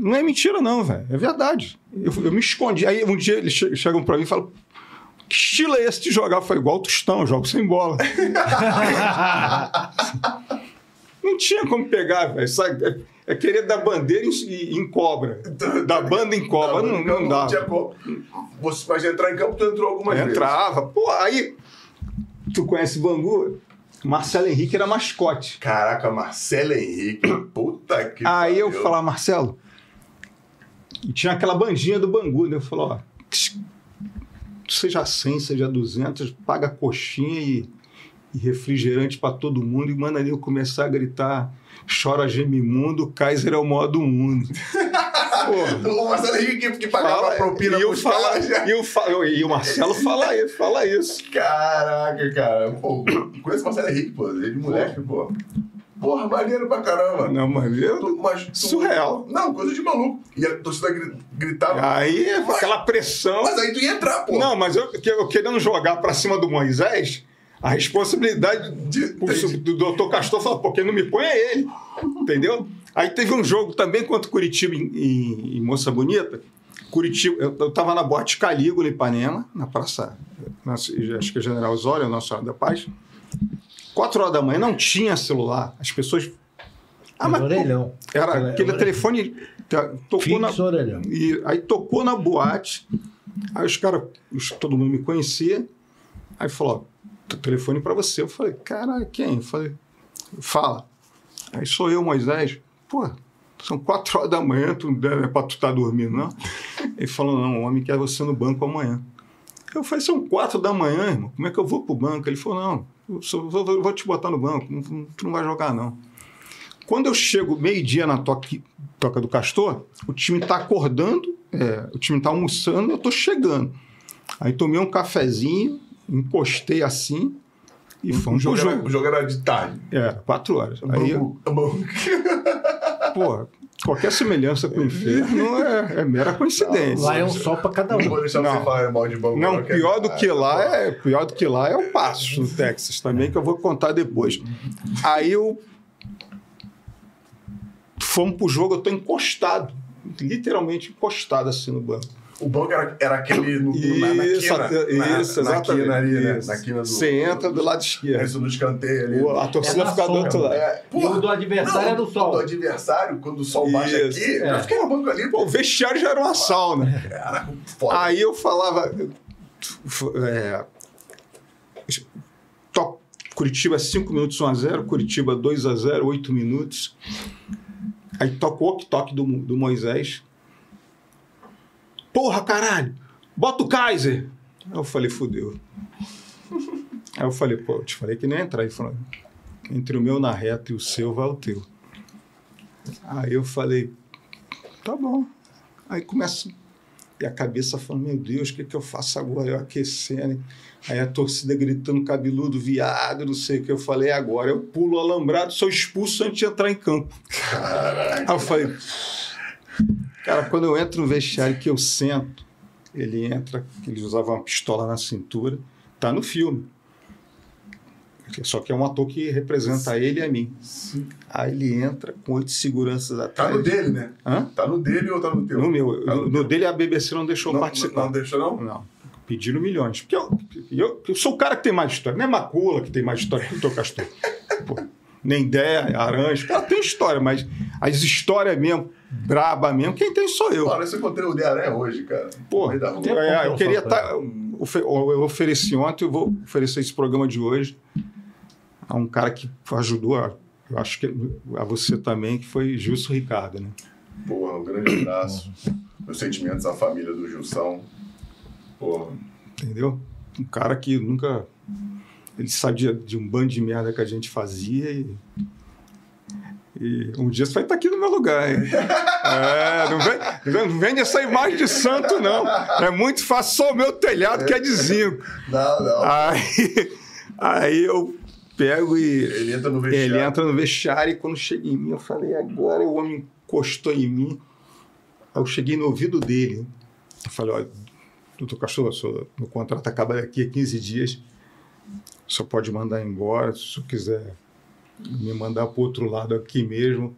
Não é mentira, não, velho. É verdade. Eu, eu me escondi. Aí um dia eles che- chegam para mim e falam: Que estilo é esse de jogar? Foi igual o Tostão, eu jogo sem bola. Não tinha como pegar, velho. É, é querer dar bandeira em, em cobra. Da banda em cobra. Não, não, dá. tinha como. Você, mas entrar em campo, tu entrou algumas vezes. Entrava. Pô, aí. Tu conhece Bangu? Marcelo Henrique era mascote. Caraca, Marcelo Henrique. Puta que Aí eu pariu. falava, Marcelo. E tinha aquela bandinha do Bangu, né? Eu falei, ó. Seja 100, seja 200, paga coxinha e, e refrigerante pra todo mundo e manda eu começar a gritar: chora gemimundo, Kaiser é o maior do mundo. Porra. O Marcelo Henrique que, pagava Fala- propina e, eu fala, e, eu falo, e o Marcelo fala isso, fala isso. Caraca, cara. Pô, conheço o Marcelo Henrique, pô. Ele de moleque, pô. Porra, maneiro pra caramba. Não, mas eu, Tu- mas tu- surreal. Não, coisa de maluco. E a torcida gri- gritava. Aí, aquela pressão. Mas aí tu ia entrar, pô. Não, mas eu, eu querendo jogar pra cima do Moisés, a responsabilidade De- do, do doutor Castor falou, porque não me põe é ele. Entendeu? Aí teve um jogo também contra o Curitiba em, em- em Moça Bonita. Curitiba, eu, eu tava na boate Calígula, Ipanema, na praça, na, acho que é General Osório, Nossa Senhora da Paz. Quatro horas da manhã, não tinha celular. As pessoas... Ah, mas, orelhão. era aquele telefone... tá, Tocou na, orelhão. e aí tocou na boate, aí os caras, todo mundo me conhecia, aí falou, ó, telefone pra você. Eu falei, cara, quem? Eu falei, fala. Aí sou eu, Moisés. Pô, são quatro horas da manhã, tu não deve é pra tu estar dormindo, não? Ele falou, não, o homem quer você no banco amanhã. Eu falei, são quatro da manhã, irmão, como é que eu vou pro banco? Ele falou, não, vou, vou- te botar no banco, tu não vai jogar, não. Quando eu chego meio-dia na toque, toca do Castor, o time está acordando, é, o time está almoçando, eu estou chegando. Aí tomei um cafezinho, encostei assim e fomos pro jogo, o jogo era de tarde. É, quatro horas. Aí, eu- pô, qualquer semelhança com o inferno é, é mera coincidência. Lá é um sol pra cada Não um. Não. Bangu. Não, é pior do que lá é pior do que lá é o Passo, no Texas, também que eu vou contar depois. Aí eu fomos pro jogo, eu tô encostado, literalmente encostado assim no banco. O banco era, era aquele no, no- na, na Isso, quina. na, isso, na exatamente. quina ali, né? Isso. Na quina do... Você entra do lado esquerdo. Isso no escanteio ali. O- A torcida É na fica do outro sombra. lado. É, E o do adversário é no O sol. do adversário, quando o sol baixa Isso, aqui, é. eu fiquei no banco ali, Pô, o vestiário já era uma sauna. Era foda. Aí eu falava. É, to- Curitiba 5 minutos 1x0, Curitiba 2x0, 8 minutos. Aí toca o walk-talk do, do Moisés. Porra, caralho! Bota o Kaiser! Aí eu falei, fudeu. Aí eu falei, pô, eu te falei que nem entrar. Ele falou, entre o meu na reta e o seu, vai o teu. Aí eu falei, tá bom. Aí começa. E a cabeça falando, meu Deus, o que, que eu faço agora? Eu aquecendo. Aí a torcida gritando, cabeludo, viado, não sei o que. Eu falei, "É agora eu pulo o alambrado, sou expulso antes de entrar em campo. Aí eu falei, cara, quando eu entro no vestiário que eu sento, ele entra, ele usava uma pistola na cintura, tá no filme. Só que é um ator que representa ele e a mim. Aí ele entra com oito seguranças Tá atrás. no dele, né? Hã? Tá no dele ou tá no teu? No meu. Tá No, no dele a BBC não deixou não, participar. não deixou, não? Não. Pediram milhões. Porque eu, eu, eu sou o cara que tem mais história. Não é Macula que tem mais história que o Dr. Castor. Pô, nem Dé, Aranjo. Cara, tem história, mas as histórias mesmo, braba mesmo, quem tem sou eu. Mano, eu encontrei o de aranha hoje, cara. Pô, é, que eu queria estar. eu ofereci ontem, eu vou oferecer esse programa de hoje a um cara que ajudou, a, eu acho que a você também, que foi Justo Ricardo, né? Porra, um grande abraço. Meus sentimentos à família do Gilson. Porra. Entendeu? Um cara que nunca. Ele sabia de um bando de merda que a gente fazia e. E um dia você vai estar aqui no meu lugar, hein? É, não vem, não essa imagem de santo, não. É muito fácil, só o meu telhado que é de zinco. Não, não. Aí, aí eu pego e. Ele entra no vestiário. Ele entra no vestiário e quando chega em mim, eu falei, agora o homem encostou em mim. Aí eu cheguei no ouvido dele. Eu falei, olha, doutor Cachorro, meu contrato acaba daqui a 15 dias. Senhor pode mandar embora, se senhor quiser me mandar para outro lado aqui mesmo.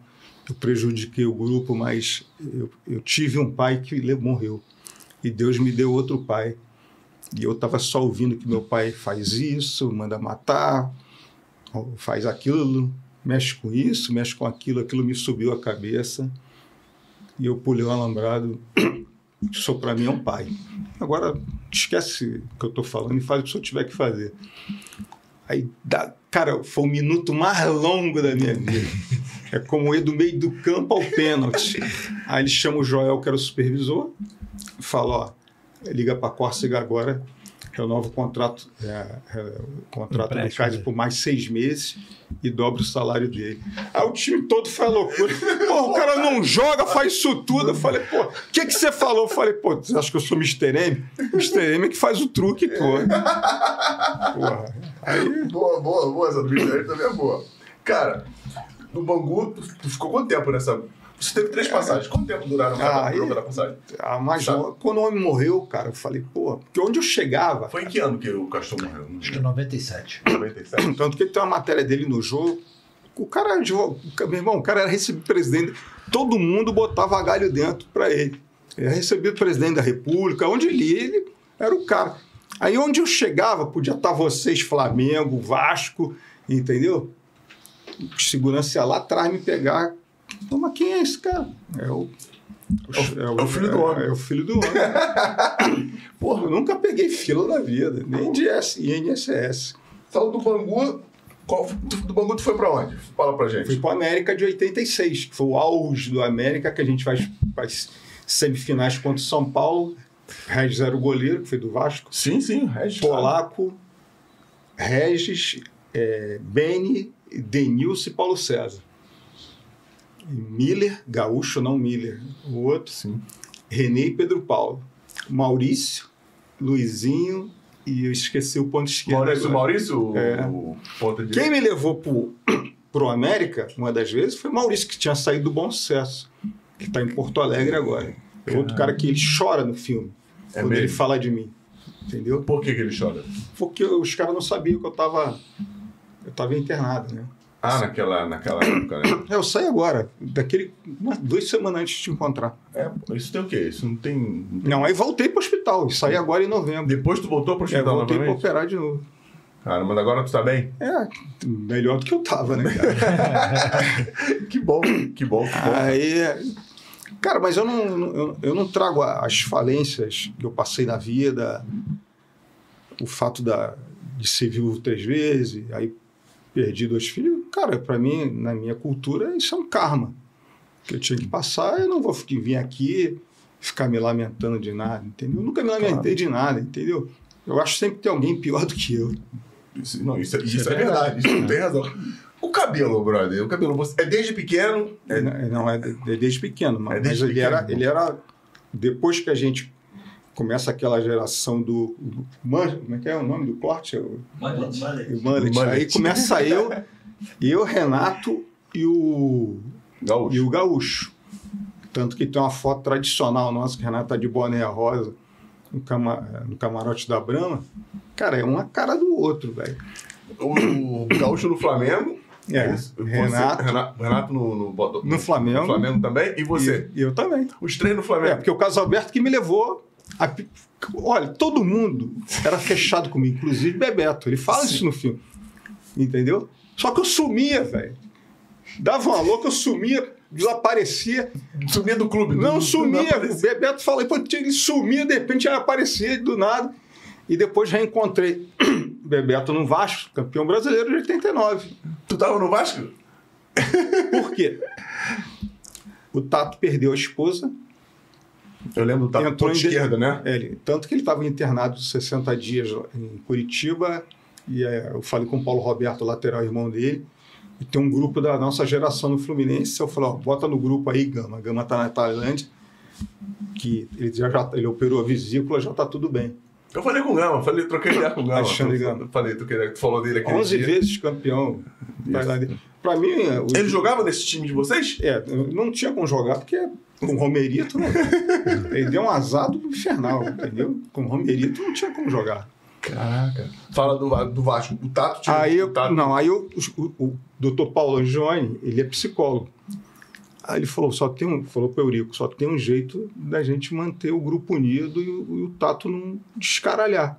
Eu prejudiquei o grupo, mas eu, eu tive um pai que morreu. E Deus me deu outro pai. E eu estava só ouvindo que meu pai faz isso, manda matar, faz aquilo, mexe com isso, mexe com aquilo, aquilo me subiu a cabeça e eu pulei o alambrado. Isso para mim é um pai. Agora, esquece o que eu estou falando e faz o que o senhor tiver que fazer. Aí, dá, cara, foi o minuto mais longo da minha vida. É como ir do meio do campo ao pênalti. Aí ele chama o Joel, que era o supervisor, e fala: ó, liga para a Córcega agora, renova o contrato, é, é, o contrato do Ricardo dele. por mais seis meses e dobra o salário dele. Aí o time todo foi à loucura. Pô, o cara não joga, faz isso tudo. Eu falei, pô, o que, que você falou? Eu falei, pô, você acha que eu sou Mr. M? Mr. M é que faz o truque, pô. Porra. Aí, Boa, boa, boa. Essa do mistério também é boa. Cara, no Bangu, tu, tu ficou quanto tempo nessa... Você teve três passagens. Quanto tempo duraram cada Ah, jogo aí- da passagem? a mais longa- quando o homem morreu, cara, eu falei, pô, porque onde eu chegava, Foi em que ano que o Castor morreu? Acho que lembro. 97. 97. Tanto que tem uma matéria dele no jogo. O cara, era advo- meu irmão, o cara era recebido presidente. Todo mundo botava galho dentro para ele. Ele era recebido presidente da República. Onde ele ia, ele era o cara. Aí onde eu chegava, podia estar vocês, Flamengo, Vasco, entendeu? O segurança ia lá atrás me pegar. Então, mas quem é esse cara? É o. É o filho do homem. É, o filho do homem. Porra, eu nunca peguei fila na vida, nem de S- INSS. Então, do Bangu... Qual, do, do Bangu tu foi pra onde? Fala pra gente. Fui para o América de 86, que foi o auge do América, que a gente faz, faz semifinais contra o São Paulo. Regis era o goleiro, que foi do Vasco. Sim, sim. Regis, Polaco, Regis, é, Beni, Denilson e Paulo César. Miller, Gaúcho, não Miller, o outro. Sim. René e Pedro Paulo. Maurício, Luizinho e eu esqueci o ponto esquerdo. Maurício, agora. Maurício, É. o ponta de Quem me levou pro, pro América, uma das vezes, foi o Maurício, que tinha saído do Bom Sucesso, que está em Porto Alegre agora. É outro cara que ele chora no filme, É quando mesmo? ele fala de mim. Entendeu? Por que, que ele chora? Porque os caras não sabiam que eu tava, eu tava internado, né? Ah, naquela, naquela época, né? É, Eu saí agora, daquele, umas duas semanas antes de te encontrar. É, isso tem o quê? Isso não tem. não tem- Não, aí voltei pro hospital, saí agora em novembro. Depois tu voltou pro É, hospital voltei pra novamente? operar de novo. Cara, mas agora tu tá bem? É, melhor do que eu tava, né, cara? Que bom, que bom, que bom. Aí, cara, mas eu não, eu, eu não trago as falências que eu passei na vida, o fato da, de ser viúvo três vezes, aí perdi dois filhos. Cara, para mim, na minha cultura, isso é um karma que eu tinha que passar. Eu não vou vir aqui ficar me lamentando de nada, entendeu? Eu nunca me lamentei de nada, entendeu? Eu acho sempre que tem alguém pior do que eu. Isso, não, isso, é- Isso isso é é verdade, isso não tem razão. O cabelo, brother, o cabelo, você, é desde pequeno. É, não, é, é desde pequeno, mas, É desde mas ele, pequeno. era, ele era. Depois que a gente começa aquela geração do. do man- como é que é o nome do corte? O mullet. Mullet. Aí começa eu, eu, Renato e o, Gaúcho. e o Gaúcho. Tanto que tem uma foto tradicional nossa, que o Renato tá de boné rosa no, cama, no camarote da Brama. Cara, é uma cara do outro, velho. O, o Gaúcho no Flamengo. É, Você- Renato Renato, Renato no, no, Bodo- no Flamengo. no Flamengo também. E você? E, e eu também. Os três no É, Flamengo. porque o Carlos Alberto que me levou. A... Olha, todo mundo era fechado comigo, inclusive Bebeto. Ele fala isso no filme. Entendeu? Só que eu sumia, velho. Dava uma louca, eu sumia, desaparecia. Sumia do clube. Não do- sumia. não o. Bebeto fala, pô, ele sumia, de repente aparecia do nada. E depois reencontrei Bebeto no Vasco, campeão brasileiro de 89. Tu tava no Vasco? Por quê? O Tato perdeu a esposa, Eu lembro do Entrou ponta em de- esquerda, né? É, ele- tanto que ele estava internado 60 dias em Curitiba, e é, eu falei com o Paulo Roberto, lateral irmão dele, e tem um grupo da nossa geração no Fluminense, eu falei, ó, bota no grupo aí, Gama. Gama tá na Tailândia, que ele já, já ele operou a vesícula, já tá tudo bem. Eu falei com o Gama, falei, troquei ideia com o Gama. Alexandre Gama. Falei, tu, tu falou dele aquele 11 dia. vezes campeão. Para mim, é, o- Ele jogava nesse time de vocês? É, não tinha como jogar, porque com Romerito, né? ele deu um azado infernal, entendeu? Com Romerito não tinha como jogar. Caraca. Fala do, do Vasco. O Tato tinha. Aí eu, o Tato, não, aí eu, o, o doutor Paulo Angione, ele é psicólogo. Aí ele falou, só tem um, falou para o Eurico, só tem um jeito da gente manter o grupo unido e o, e o Tato não descaralhar.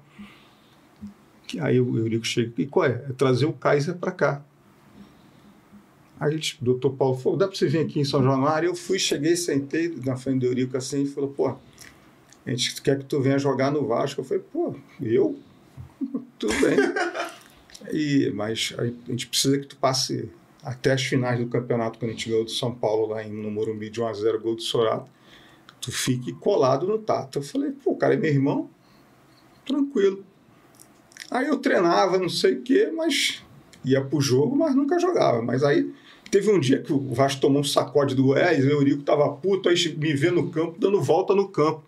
Que Aí o Eurico chega, e qual é? É trazer o Kaiser para cá. Aí o doutor Paulo falou, dá para você vir aqui em São Januário? Eu fui, cheguei, sentei na frente do Eurico assim e falou, pô, a gente quer que tu venha jogar no Vasco. Eu falei, pô, eu? Tudo bem. E, mas a gente precisa que tu passe até as finais do campeonato, quando a gente ganhou do São Paulo lá em, no Morumbi de 1x0, gol do Sorato. Tu fique colado no Tato. Eu falei, pô, o cara é meu irmão, tranquilo. Aí eu treinava, não sei o quê, mas ia pro jogo, mas nunca jogava. Mas aí teve um dia que o Vasco tomou um sacode do Goiás, o Eurico tava puto, aí me vê no campo, dando volta no campo.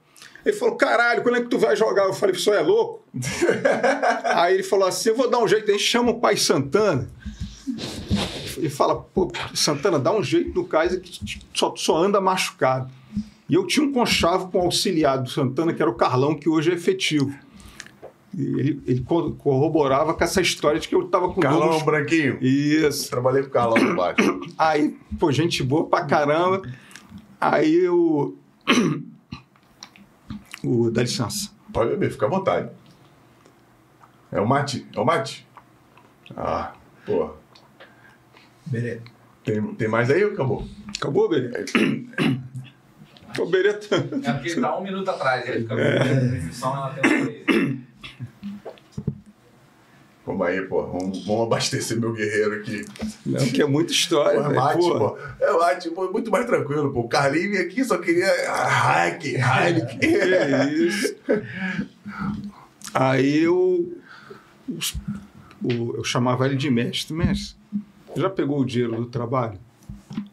Ele falou, caralho, quando é que tu vai jogar? Eu falei, você é louco? Aí ele falou assim: eu vou dar um jeito, a gente chama o pai Santana. E fala, pô, Santana, dá um jeito no Kaiser que só, só anda machucado. E eu tinha um conchavo com o auxiliar do Santana, que era o Carlão, que hoje é efetivo. Ele, ele co- corroborava com essa história de que eu estava com Carlão nos- Branquinho. Isso. Trabalhei com o Carlão no Vasco. Aí, pô, gente boa pra caramba. Aí eu. O, dá licença. Pode beber, fica à vontade. É o mate? É o mate? Ah, pô. Beleza. Tem, tem mais aí ou acabou? Acabou, Bereta? Ô, Bereta. É porque ele tá um minuto atrás, ele fica é. a transmissão ela tem um aí. Vamos aí, pô. Vamos, vamos abastecer meu guerreiro aqui. Não, que é muita história, Pô, é mate, Pô. É mate, pô, muito mais tranquilo, pô. O Carlinhos vinha aqui só queria ah, Heineken. Que é isso. Aí eu, eu chamava ele de mestre. Mestre, já pegou o dinheiro do trabalho?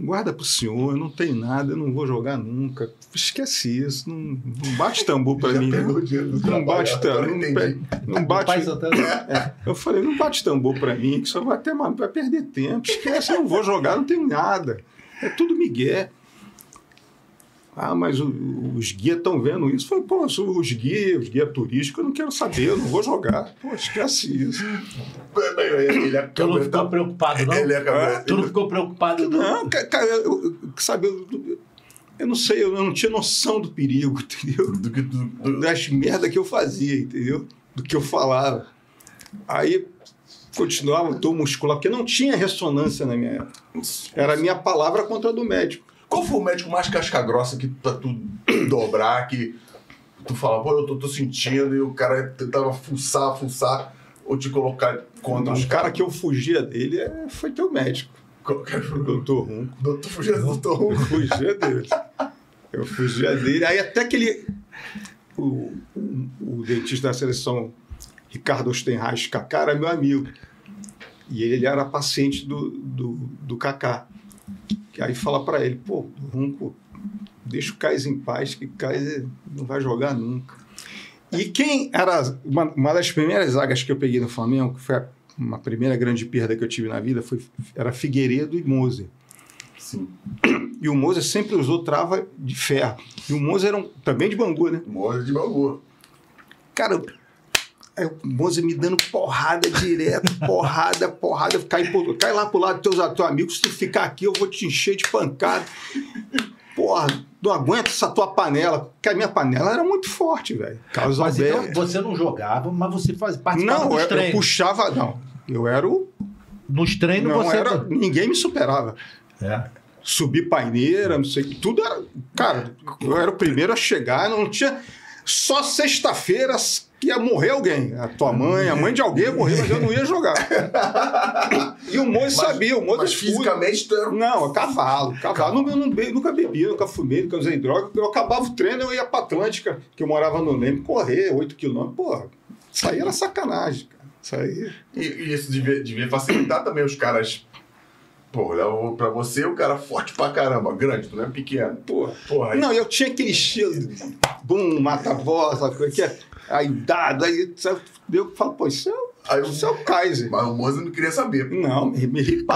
Guarda pro senhor, eu não tenho nada, eu não vou jogar nunca. Esquece isso, não, não bate tambor Já mim. o Não trabalho, bate tambor, não, não bate. Eu falei, não bate tambor pra mim, que só vai ter mal, vai perder tempo. Esquece, eu não vou jogar, não tenho nada. É tudo migué. Ah, mas o- os guias estão vendo isso. Eu falei, pô, os guias, os guias turísticos, eu não quero saber, eu não vou jogar. Pô, esquece isso. Ele é Tu não ficou preocupado, não? Ele é cabeça. Tu não ficou preocupado, não? Não, ca- cara, eu, eu- sabe, eu, eu não sei, eu não tinha noção do perigo, entendeu? Do que tu- do- das merda que eu fazia, entendeu? Do que eu falava. Aí continuava dor muscular, porque não tinha ressonância na minha época. Era a minha palavra contra a do médico. Qual foi o médico mais casca-grossa que pra tu dobrar, que tu fala, pô, eu tô, tô sentindo, e o cara tentava fuçar, fuçar, ou te colocar contra Os os cara caras? que eu fugia dele é- foi teu médico, doutor Runco. Doutor fugia do doutor Eu fugia dele. Eu fugia dele. Aí até que ele. O, o, o dentista da seleção, Ricardo Ostenreich Kaká, era meu amigo. E ele era paciente do, do, do Kaká. Aí fala para ele, pô, Runco, deixa o Cais em paz, que Cais não vai jogar nunca. E quem era uma, uma das primeiras zagas que eu peguei no Flamengo, que foi a- uma primeira grande perda que eu tive na vida, foi, era Figueiredo e Moser. Sim. E o Moser sempre usou trava de ferro. E o Moser era um, também de Bangu, né? Morre de Bangu. Cara, aí o Moser me dando porrada direto, porrada, porrada. Cai, cai lá pro lado dos teus, teus amigos, se tu ficar aqui eu vou te encher de pancada. Porra, não aguento essa tua panela. Porque a minha panela era muito forte, velho. Carlos Mas então você não jogava, mas você faz, participava não, dos eu, eu treinos. puxava. Não, eu era o. Nos treinos Não, você. era, ninguém me superava. É. subir paineira, não sei, tudo era. Cara, eu era o primeiro a chegar, não tinha. Só sexta-feira que ia morrer alguém. A tua mãe, a mãe de alguém ia morrer, mas eu não ia jogar. E o Moço sabia, o Moço Mas fisicamente tu era Não, é cavalo, cavalo. Nunca, não be- nunca bebi, nunca fumei, nunca usei droga. Eu acabava o treino, eu ia pra Atlântica, que eu morava no Leme, correr 8 quilômetros. Porra, isso aí era sacanagem, cara. Isso aí. E, e isso devia, devia facilitar também os caras. Pô, Léo, pra você, o cara forte pra caramba, grande, tu não é pequeno. Porra. Porra, aí- Não, eu tinha aquele estilo, bum, sabe o que é? Aí dado, aí sabe, eu falo, pô, isso é, o- aí isso é o Kaiser. Mas o Moza não queria saber. Não, me, me eu-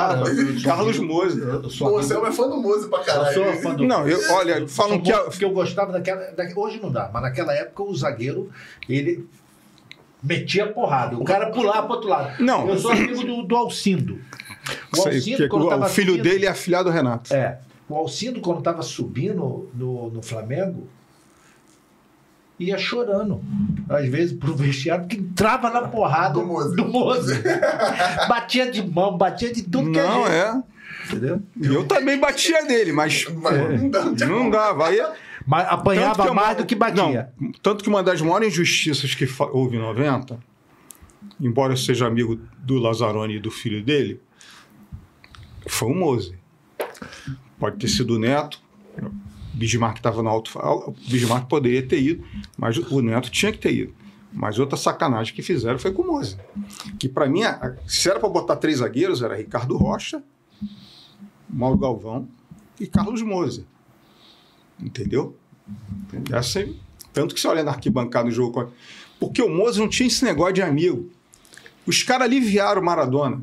Carlos Moza. Eu Pô, você é fã do Moza pra Eu caralho. sou fã do- Não, eu, olha, Eu falam que a, Porque eu gostava daquela, da- Hoje não dá, mas naquela época o zagueiro, ele metia porrada. O cara pulava pro outro lado. Não. Eu sou amigo do, do Alcindo. O Sei, Alcindo, que quando o, tava o filho subindo- dele é afilhado do Renato. É. O Alcindo, quando estava subindo no, no Flamengo, ia chorando. Às vezes pro vestiário, que entrava na porrada Do Moza. do Moza. batia de mão, batia de tudo que Não, é. jeito, é. Entendeu? E eu também batia nele, mas Mas não dá, não tinha não dava. Aí, Mas apanhava eu- mais do que batia. Não, tanto que uma das maiores injustiças que houve em 90, embora eu seja amigo do Lazzaroni e do filho dele, foi o Mose. Pode ter sido o Neto. Bismarck estava no alto. O Bismarck poderia ter ido, mas o Neto tinha que ter ido. Mas outra sacanagem que fizeram foi com o Mose. Que para mim, se era para botar três zagueiros, era Ricardo Rocha, Mauro Galvão e Carlos Mose. Entendeu? Essa aí- tanto que você olha na arquibancada no jogo. Porque o Mose não tinha esse negócio de amigo. Os caras aliviaram o Maradona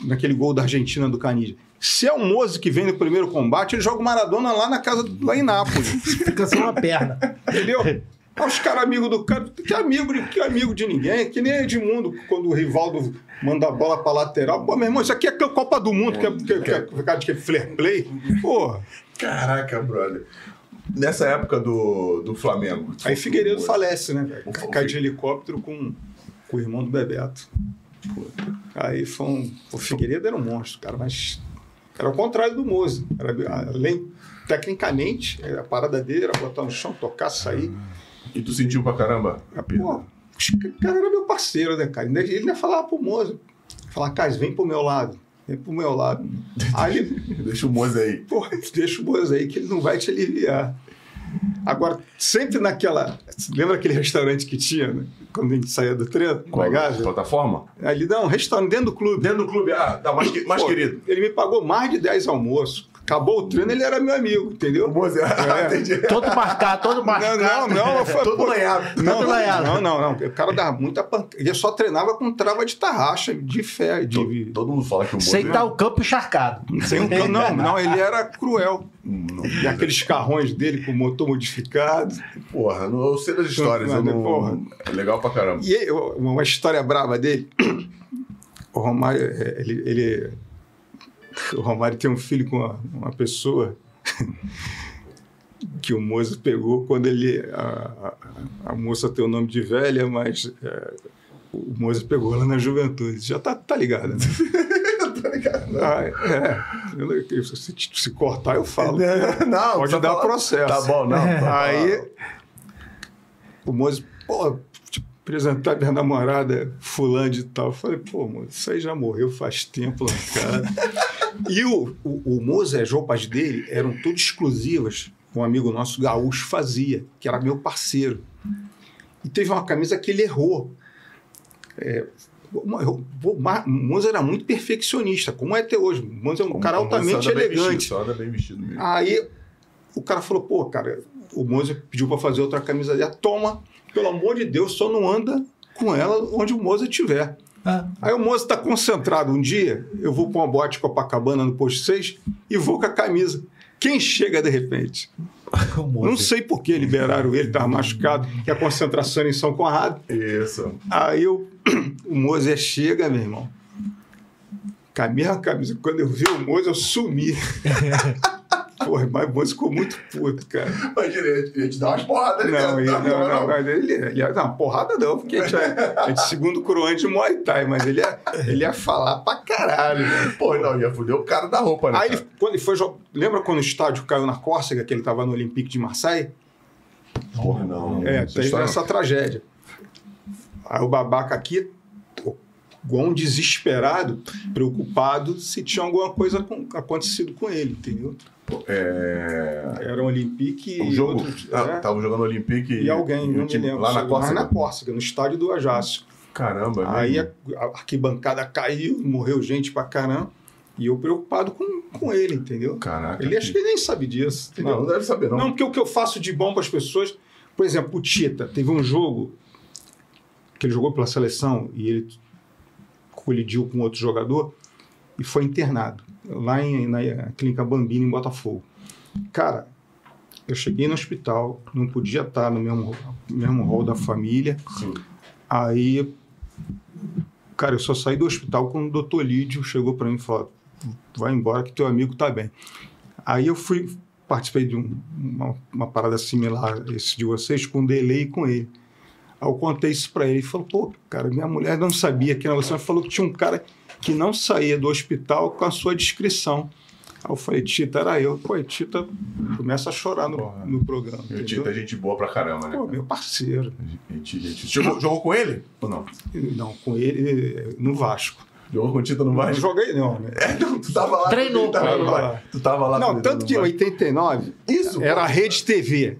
naquele gol da Argentina do Canidia. Se é o Mose que vem no primeiro combate, ele joga o Maradona lá na casa, lá em Nápoles. Fica sem uma perna. Entendeu? Ah, Os caras amigos do cara, que amigo, de- que amigo de ninguém, que nem Edmundo, quando o Rivaldo manda a bola pra lateral. Pô, meu irmão, isso aqui é Copa do Mundo, que é, que, é- que é, que é, que é fair play. Porra. Caraca, brother. Nessa época do, do Flamengo. Aí Figueiredo falece, né? Cai de helicóptero com, com o irmão do Bebeto. Pô, Aí foi um. O Figueiredo era um monstro, cara, mas era o contrário do Moza. Era, além, tecnicamente, a parada dele era botar no chão, tocar, sair. E tu sentiu pra caramba a? Pô, o cara era meu parceiro, né, cara? Ele ainda falava pro Moza. Falava, Cais, vem pro meu lado. Vem pro meu lado. Aí ele, Deixa o Moza aí. pô, deixa o Moza aí que ele não vai te aliviar. Agora, sempre naquela. Lembra aquele restaurante que tinha, né? quando a gente saía do treino? Qual? Na Gávea? Plataforma? Ali, não, restaurante dentro do clube. Dentro do clube, ah, tá mais, que- mais Pô, querido. Ele me pagou mais de 10 almoços. Acabou o treino, ele era meu amigo, entendeu? O É. entendi. Todo marcado, todo Não, marcado. não, não. Foi, Todo lanhado. Não, Todo lanhado. não, não, não. O cara dava muita pancada. Ele só treinava com trava de tarraxa, de fé, de. Todo mundo fala que o Sem estar o campo encharcado. Sem um cano. Não, não, ele era cruel. E aqueles carrões dele com motor modificado. Porra, não, eu sei das histórias. Eu não... Porra. É legal pra caramba. E aí, uma história brava dele. O Romário, é, ele, ele- o Romário tem um filho com uma, uma pessoa que o moço pegou quando ele. A, a- a moça tem o nome de velha, mas é, o moço pegou ela na juventude. Já tá, tá ligado, né? tá ligado? Ah, é. Se, se cortar, eu falo. Não, Pode dar falar- processo. Tá bom, não. tá Aí o moço, pô, apresentar minha namorada fulano de tal. Eu falei, pô, moço, isso aí já morreu faz tempo lá em casa. e o, o, o moço, as roupas dele eram todas exclusivas. Um amigo nosso, gaúcho, fazia, que era meu parceiro. E teve uma camisa que ele errou. É, Moza era muito perfeccionista, como é até hoje. O Moza é um Como- cara altamente bem elegante. Vestido, bem vestido mesmo. Aí o cara falou, pô, cara, o Moza pediu para fazer outra camisa dela. Toma, pelo amor de Deus, só não anda com ela onde o Moza estiver. Ah, Aí o Moza está concentrado. Um dia, eu vou para uma boate Copacabana no posto 6 e vou com a camisa. Quem chega de repente? Não sei por que liberaram ele, estava machucado, que a concentração era em São Conrado. Isso. Aí eu, o Mozer chega, meu irmão. Com a mesma camisa. Quando eu vi o Mozer, eu sumi. Porra, mas o ficou muito puto, cara. Imagina, ele ia te dar umas porradas ali Não, ele, não, não, mas ele, ele ia, não, porrada não, porque a gente é, é de segundo coroante de Muay Thai, mas ele ia, ele ia falar pra caralho. né? Pô, não, ia foder o cara da roupa, né? Aí, ele, quando ele foi jogar. Lembra quando o estádio caiu na Córcega, que ele tava no Olympique de Marseille? Porra, não. É, teve essa tragédia. Aí o babaca aqui, igual um desesperado, preocupado se tinha alguma coisa com- acontecido com ele, entendeu? É... Era um Olympique O e jogo. outro- Ah, é, Tava jogando Olympique e alguém, e o não me time lembro. Lá na Mas Costa. na Córcega, no estádio do Ajácio. Caramba, é Aí a, a arquibancada caiu, morreu gente pra caramba. E eu preocupado com, com ele, entendeu? Caraca. Ele acho que ele nem sabe disso, entendeu? Não, não deve saber, não. Não, porque o que eu faço de bom para as pessoas, por exemplo, o Tita, teve um jogo que ele jogou pela seleção e ele colidiu com outro jogador e foi internado lá em, na Clínica Bambina, em Botafogo. Cara, eu cheguei no hospital, não podia estar no mesmo, mesmo hall da família. Sim. Aí, cara, eu só saí do hospital quando o doutor Lídio chegou para mim e falou: vai embora que teu amigo tá bem. Aí eu fui, participei de um- uma, uma parada similar a esse de vocês, com um delay com ele. Aí eu contei isso para ele. Ele falou: pô, cara, minha mulher não sabia que era você, mas falou que tinha um cara que não saía do hospital com a sua descrição. Aí eu falei: Tita, era eu. Pô, Tita começa a chorar no, Porra. no programa. E o? Tito é gente boa pra caramba, né? Pô, meu parceiro. Gente, gente. Jogou, jogou com ele? Ou não? Não, com ele no Vasco. Jogou com o Tito no Não Vasco? joguei, não, né? É, não, tu tava lá. Treinou tu tava com ele lá. lá. Tu tava lá. Não, tanto que em ele no Vasco. 89 Isso, era a Rede TV.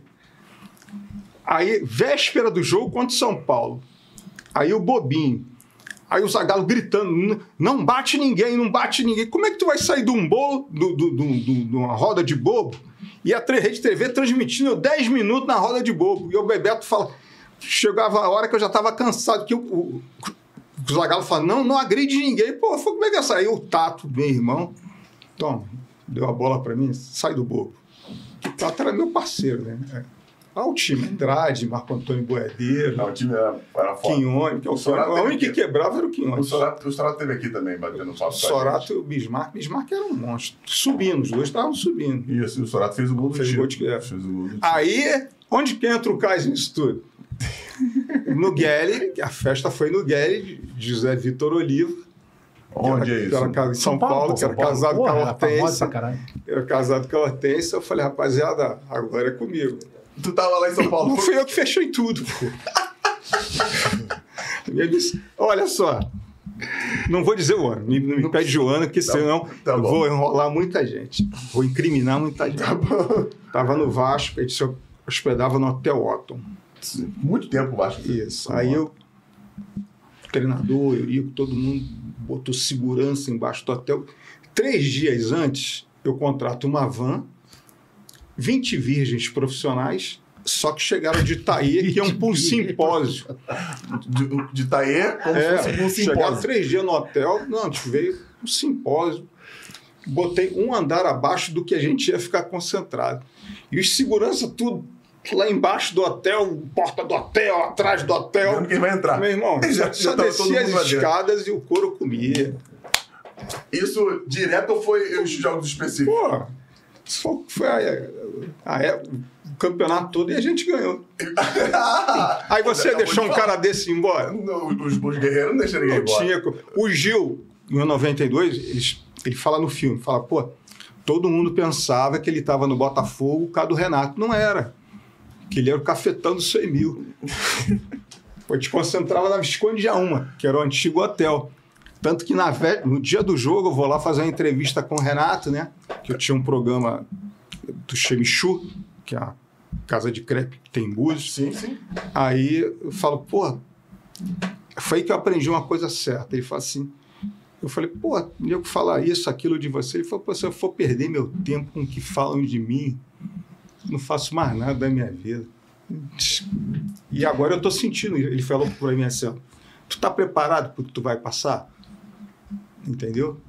Aí, véspera do jogo contra o São Paulo. Aí o Bobinho. Aí o Zagallo gritando: "N- não bate ninguém, não bate ninguém. Como é que tu vai sair de um bolo, do- do- do- de uma roda de bobo, e a Rede TV transmitindo 10 minutos na roda de bobo? E o Bebeto fala. Chegava a hora que eu já estava cansado, que o, o, o Zagallo fala: não, não agride ninguém. Pô, como é que é sair? O Tato, meu irmão, toma, deu a bola para mim, sai do bobo. O Tato era meu parceiro, né? Ah, o time, Andrade, Marco Antônio Boedeiro, Não, o time era, era foda. Quinhone, que é o O Sorato O único que quebrava era o Quinhone. O Sorato, o Sorato teve aqui também, batendo papo. Sorato e o Bismarck. Bismarck era um monstro. Subindo, os dois estavam subindo. e o Sorato fez o gol do Fez time. gol de- é. Fez o gol do time. Aí, onde que entra o Kais nisso tudo? No Guelli, a festa foi no Guelli, de José Vitor Oliva. Onde que é era, isso? que era casa em São, Paulo, que São era Paulo. casado Porra, com a era Hortência. Eu era casado com a Hortência. Eu falei, rapaziada, agora é comigo. Tu tava lá em São Paulo. Não fui eu que fechei tudo, pô. Ele disse, olha só, não vou dizer o ano, me- não me pede o ano, porque senão tá eu vou enrolar muita gente, vou incriminar muita gente. Tá bom. Tava no Vasco, ele disse, hospedava no Hotel Otton. Muito tempo, eu acho. Isso. Aí eu, treinador, Eurico, todo mundo botou segurança embaixo do hotel. Três dias antes, eu contrato uma van, 20 virgens profissionais, só que chegaram de Itaí, que é um um simpósio. De, de Itaê, como se É, fosse um chegaram simpósio. três dias no hotel, não, a gente veio um simpósio. Botei um andar abaixo do que a gente ia ficar concentrado. E os segurança tudo lá embaixo do hotel, porta do hotel, atrás do hotel. Vendo quem vai entrar. Meu irmão, Já- já descia as escadas e o couro comia. Isso direto ou foi os jogos específicos? Pô, só foi a- a- a- o campeonato todo e a gente ganhou. Aí você deixou de um cara desse embora? Não, os, os guerreiros não deixam ninguém embora. tinha. O Gil, em 92, eles- ele fala no filme, fala, pô, todo mundo pensava que ele estava no Botafogo por causa do Renato. Não era. Que ele era o cafetão do 100 mil. A gente concentrava na Visconde de Auma, que era o antigo hotel. Tanto que na no dia do jogo eu vou lá fazer uma entrevista com o Renato, né? Que eu tinha um programa do Chemichu, que é a casa de crepe que tem em Búzios. Sim, sim. Aí eu falo, pô, foi aí que eu aprendi uma coisa certa. Ele fala assim, eu falei, pô, nego falar isso, aquilo de você. Ele falou, pô, se eu for perder meu tempo com o que falam de mim, não faço mais nada da minha vida. E agora eu tô sentindo, ele falou para mim assim, tu tá preparado para o que tu vai passar? Entendeu?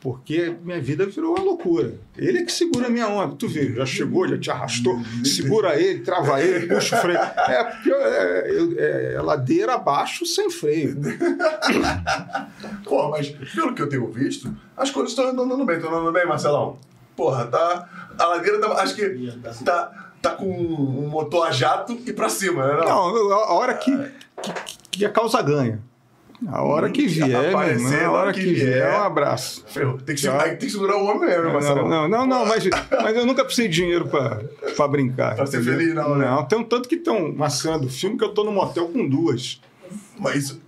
Porque minha vida virou uma loucura. Ele é que segura a minha onda. Tu vê, já chegou, já te arrastou. Segura ele, trava ele, puxa o freio. É, porque é, é- é ladeira abaixo sem freio. Pô, mas pelo que eu tenho visto, as coisas estão andando bem. Estão andando bem, Marcelão? Porra, tá. A ladeira tá. Acho que tá, tá com um motor a jato e pra cima, né? Não. Não, a a hora que, que, que a causa ganha. A hora que vier, Aparecer, irmão, a hora que que vier, vier. um abraço. Tem que, Já. segurar, tem que segurar o homem mesmo, né, Não, não, não, mas, mas eu nunca precisei de dinheiro pra, pra brincar. Pra ser feliz, não, né? Não, tem um tanto que tem uma cena do filme que eu tô no motel com duas. Mas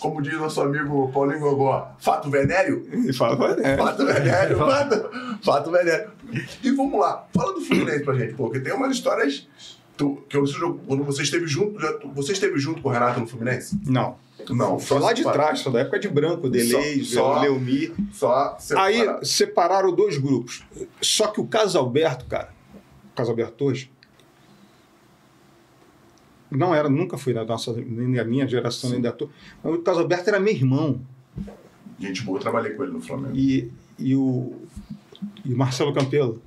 como diz nosso amigo Paulinho Gogó, fato venéreo? Fala, é, Fato venéreo, fato, fato venéreo. E vamos lá, fala do Fluminense pra gente, porque tem umas histórias tu- que jogou- quando você esteve junto, você esteve junto com o Renato no Fluminense? não. Não, Foi lá de trás, foi da época de branco, Deleuze, Só- só- Leomir. Só Aí separado. separaram dois grupos. Só que o Casalberto, cara, o Casalberto hoje, não era, nunca foi da nossa, nem da minha geração, nem da tua. Mas o Casalberto era meu irmão. Gente boa, eu trabalhei com ele no Flamengo. E, e, o, e o Marcelo Campelo,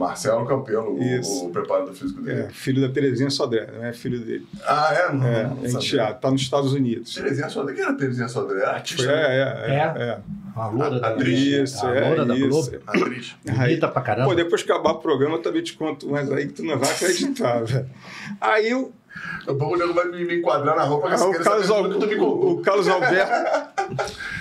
Marcelo Campelo, o, o preparador físico dele. é, filho da Terezinha Sodré, não é filho dele. Ah, é? Não, É, não é enteado, tá nos Estados Unidos. Terezinha Sodré. Quem era Terezinha Sodré? Era artista, Foi, é, né? é, é, é. A loura da Atriz. Isso, a é, loura da isso. Globo. Atriz. Bonita pra caramba. Pô, depois que acabar o programa, eu também te conto, mas aí que tu não vai acreditar, velho. Aí o, O nego vai me, enquadrar na roupa Ah, o, Carlos, Al- tudo que tu me o, o Carlos Alberto.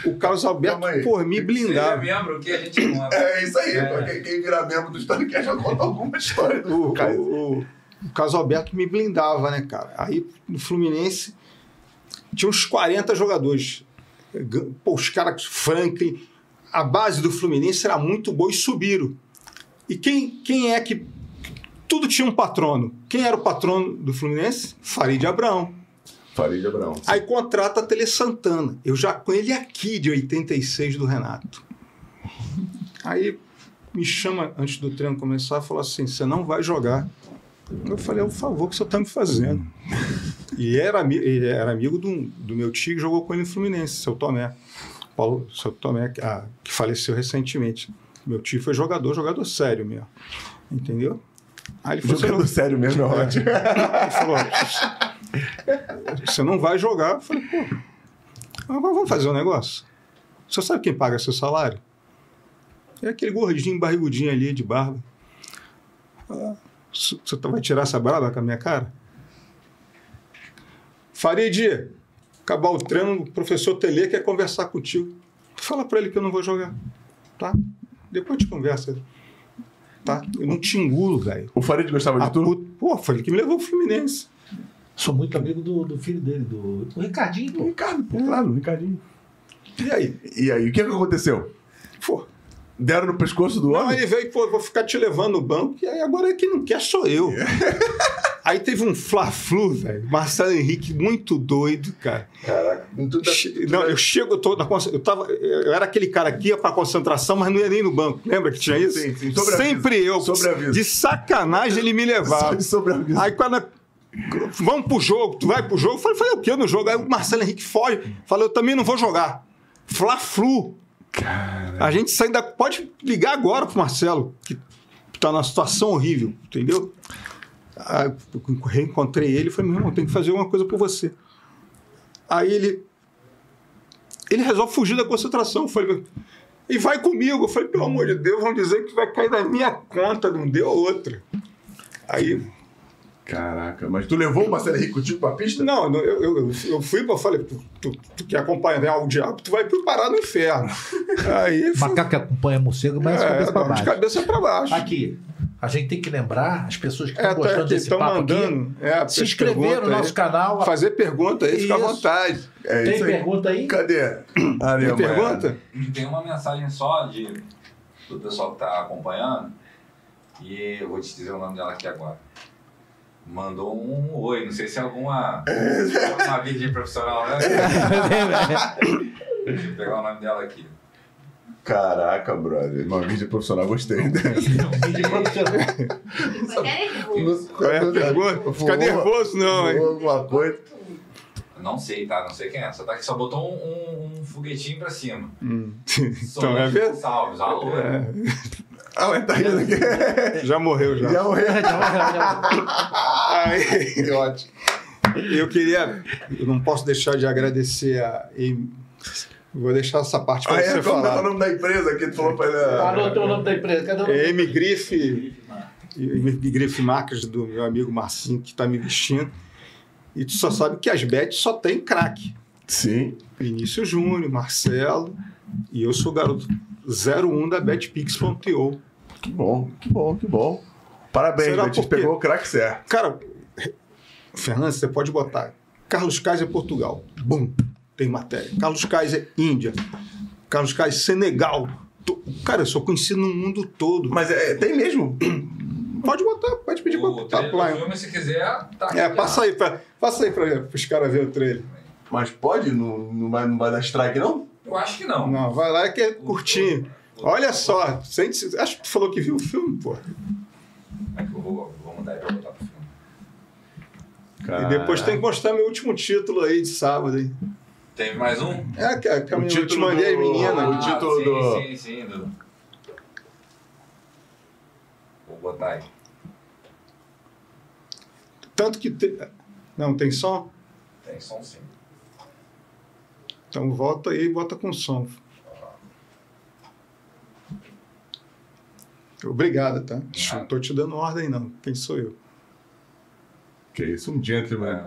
O Carlos Alberto, Calma aí. por me Seja blindava. membro que a gente não é. É isso aí. É. Quem, quem virar membro do Storycast já conta alguma história O, do Caio. o, o Carlos Alberto me blindava, né, cara? Aí no Fluminense tinha uns 40 jogadores. Pô, os caras, Franklin, a base do Fluminense era muito boa e subiram. E quem, quem é que. Tudo tinha um patrono. Quem era o patrono do Fluminense? Farid Abrão. Farid Abrão. Aí contrata a Tele Santana. Eu já com ele aqui de 86 do Renato. Aí me chama antes do treino começar e falou assim: você não vai jogar. Eu falei, é o favor que você está me fazendo. E era, era amigo do, do meu tio que jogou com ele no Fluminense, seu Tomé. Paulo, seu Tomé, ah, que faleceu recentemente. Meu tio foi jogador, jogador sério mesmo. Entendeu? Aí ele falou, "Você não- Jogando sério mesmo, é ótimo. ele falou: Você não vai jogar. Eu falei: Pô, vamos fazer um negócio. Você sabe quem paga seu salário? É aquele gordinho, barrigudinho ali de barba. Você vai tirar essa braba com a minha cara? Farid, acabar o treino, o professor Tele quer conversar contigo. Fala pra ele que eu não vou jogar. Tá? Depois gente conversa. Tá? Eu não te engulo, velho. O Farid gostava A de tudo? Pô, foi ele que me levou ao Fluminense. Sou muito amigo do, do filho dele, do o Ricardinho, pô. Ricardo, pô, claro, Ricardinho. E aí? E aí, o que, que aconteceu? Pô, Deram no pescoço do Não, homem? ele veio, pô, vou ficar te levando no banco, e aí agora quem não quer sou eu. aí teve um Fla-Flu, velho. Marcelo Henrique, muito doido, cara. Caraca. Tu tá- Che- Não, eu chego, eu tô na eu tava, eu era aquele cara que ia pra concentração, mas não ia nem no banco. Lembra que tinha isso? Sim, sim, sobre Sempre eu. De sacanagem ele me levava. Sobre aviso. Aí quando a- vamos pro jogo, tu vai pro jogo? Eu falei, falei o quê no jogo? Aí o Marcelo Henrique foge, falou, eu também não vou jogar. Fla-Flu. A gente ainda pode ligar agora pro Marcelo, que tá numa situação horrível, entendeu? Aí eu reencontrei ele e falei, meu irmão, tem que fazer uma coisa por você. Aí ele. Ele resolve fugir da concentração. Eu falei, e vai comigo. Eu falei, pelo amor de Deus, vão dizer que vai cair na minha conta, não deu outra. Aí, Caraca, mas tu levou o Marcelo Henrique contigo pra pista? não, eu, eu, eu- fui, eu falei, tu, tu, tu que acompanha o diabo, tu vai parar no inferno. Aí Macaco que acompanha morcego, mas é, cabeça pra não, de baixo. cabeça pra baixo. Aqui, a gente tem que lembrar, as pessoas que É, estão tá, gostando desse papo mandando. É, aqui, se as inscrever no nosso aí. canal. Fazer pergunta aí, fica à Isso. vontade. É Tem isso aí. pergunta aí? Cadê? Ali, Tem pergunta? Tem uma mensagem só de, do pessoal que tá acompanhando. E eu vou te dizer o nome dela aqui agora. Mandou um oi, não sei se é alguma. uma vídeo profissional, né? Deixa eu pegar o nome dela aqui. Caraca, brother. Uma vídeo profissional, gostei. Qual é a pergunta? Fica nervoso, não, hein? Alguma coisa. Não sei, tá? Não sei quem é. Só tá aqui, só botou um, um- um foguetinho pra cima. Hum. Sou Então, é ver? Gonçalves, alô. É, Ah, mas tá rindo aqui. já morreu, já. Já morreu. Aí, Que ótimo. eu queria. Eu não posso deixar de agradecer a. Vou deixar essa parte Ah, para é, você como é o falar. nome da empresa que tu falou pra ele? Anotou o nome da empresa. Cadê o nome? É Amy Grife, Amy Grife Marques, do meu amigo Marcinho, que está me vestindo. E tu só sabe que as bets só tem craque. Sim. Vinícius Júnior, Marcelo. E eu sou o garoto 01 da BetPix.io. Que bom, que bom, que bom. Parabéns, Será por quê? pegou o craque certo. Cara, Fernando, você pode botar Carlos Kaiser Portugal. Bum, tem matéria. Carlos Kaiser Índia. Carlos Kaiser Senegal. Cara, eu sou conhecido no mundo todo. Mas é, tem mesmo. Pode botar, pode pedir do botar. filme, se quiser, tá. É, passa aí, pra, passa aí para os caras verem o trailer. Mas pode? Não, não, vai, não vai dar strike, não? Eu acho que não. Não, vai lá que é curtinho. Olha só, sente, acho que tu falou que viu o filme, pô. É que eu vou, vou aí pra botar pro filme. E depois tem que mostrar meu último título aí de sábado. Aí. Teve mais um? É, que, que O eu te mandei do- as meninas. o título sim, do- Sim, sim, do... Vou botar aí. Tanto que. Te... Não, tem som? Tem som sim. Então volta aí e bota com som. Obrigado, tá? Não tô te dando ordem, não. Quem sou eu? Que isso, um gentleman. É.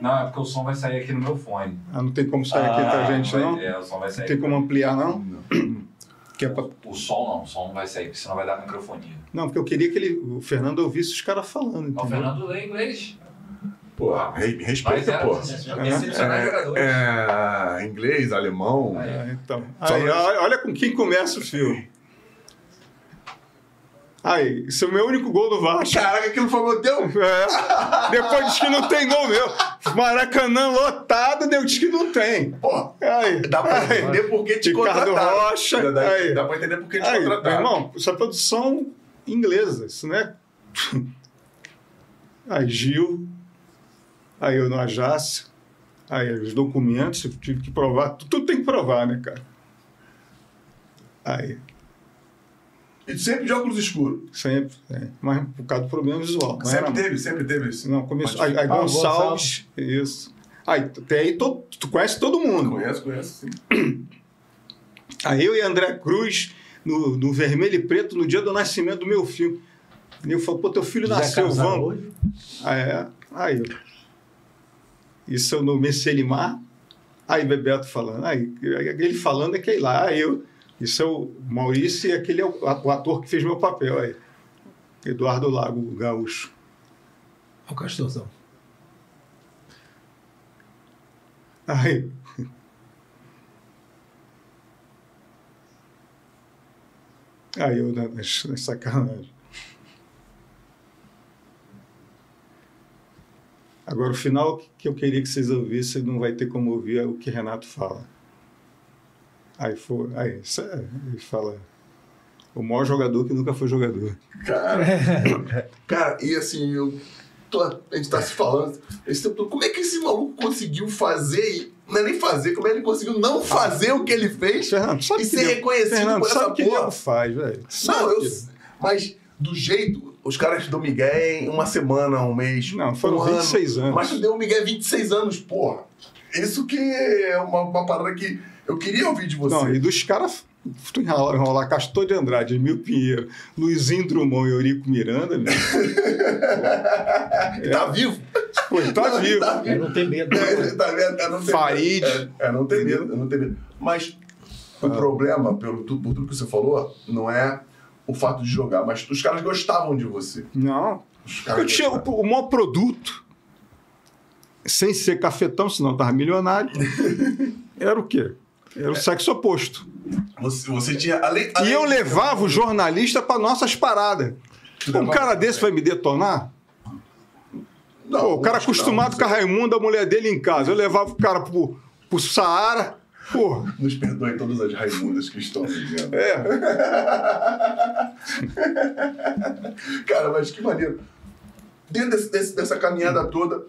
Não, é porque o som vai sair aqui no meu fone. Ah, não tem como sair aqui pra gente, vai- não? É, o som vai Não sair. tem como ampliar, não? Que é pra... O som não, o som não vai sair, porque senão vai dar microfonia. Não, porque eu queria que ele, o Fernando ouvisse os caras falando, Ó, O entendeu? Fernando lê inglês. Pô, re- Mas respeita, era pô. jogadores. É, é, inglês, alemão. Aí. Ah, então. Só Aí, olha, com quem começa o filme. Aí, isso é o meu único gol do Vasco. Caraca, aquilo foi meu teu? É. Depois diz que não tem gol meu. Maracanã lotado, deu diz que não tem. Pô, Aí, dá pra aí. entender por que te Ricardo contrataram. Rocha, Dá, aí. dá pra entender por que te Aí, contrataram. irmão, isso é produção inglesa, isso não é. Aí, Gil, aí eu no Ajácio, aí os documentos, eu tive que provar, tu- tudo tem que provar, né, cara? Aí, E sempre de óculos escuros. sempre, é, mas por causa do problema visual. era- Sempre teve, sempre teve isso. Não, começou. Aí, aí Ah, Gonçalves, isso. Aí, tem aí todo, tu conhece todo mundo. Conheço, conheço, sim. Aí eu e André Cruz, no, no Vermelho e Preto, no dia do nascimento do meu filho. E eu falei, pô, teu filho nasceu, vamos. Araújo. Aí, é, aí eu. Isso no Messelimar. Aí Bebeto falando. Aí ele falando é que lá. Aí eu. Isso é o Maurício e aquele é o o ator que fez meu papel aí. Eduardo Lago, gaúcho. Olha o Castorzão. Aí. Aí eu, na, nas, nas sacanagens. Agora, o final que eu queria que vocês ouvissem, não vai ter como ouvir é o que Renato fala. Aí, foi, aí ele fala, o maior jogador que nunca foi jogador. Cara, cara, e assim, eu tô- a gente tá se falando esse tempo todo, como é que esse maluco conseguiu fazer, não é nem fazer, como é que ele conseguiu não fazer o que ele fez Fernando, e que ser reconhecido Fernando, por essa sabe que porra? nego faz, velho? Não, eu. que- Mas do jeito, os caras dão Miguel em uma semana, um mês. Não, foram um ano. 26 anos. Mas tu deu o Miguel 26 anos, porra. Isso que é uma, uma parada que eu queria ouvir de você. Não, e dos caras, tu enrolar, enrolar Castor de Andrade, Emil Pinheiro, Luizinho Drummond e Eurico Miranda, meu, Que tá vivo. pô, ele tá Não, ele vivo. Tá Eu vivo. não tenho medo. É, tá vendo? É não ter Farid. medo. É, é não ter medo, é não ter medo. Mas o Ah. problema, pelo, por tudo que você falou, não é o fato de jogar, mas os caras gostavam de você. Não, eu tinha o, o maior produto, sem ser cafetão, senão eu tava milionário, era o quê? Era o sexo oposto. Você, você tinha. Além, E além eu de- levava o jornalista para nossas paradas. Pô, um cara desse vai me detonar? Não, Pô, o cara acostumado não. com a Raimunda, a mulher dele em casa. Eu levava o cara pro, pro Saara. Pô, Nos perdoe todas as Raimundas que estão vivendo. é. Cara, mas que maneiro. Dentro desse- desse- dessa caminhada toda,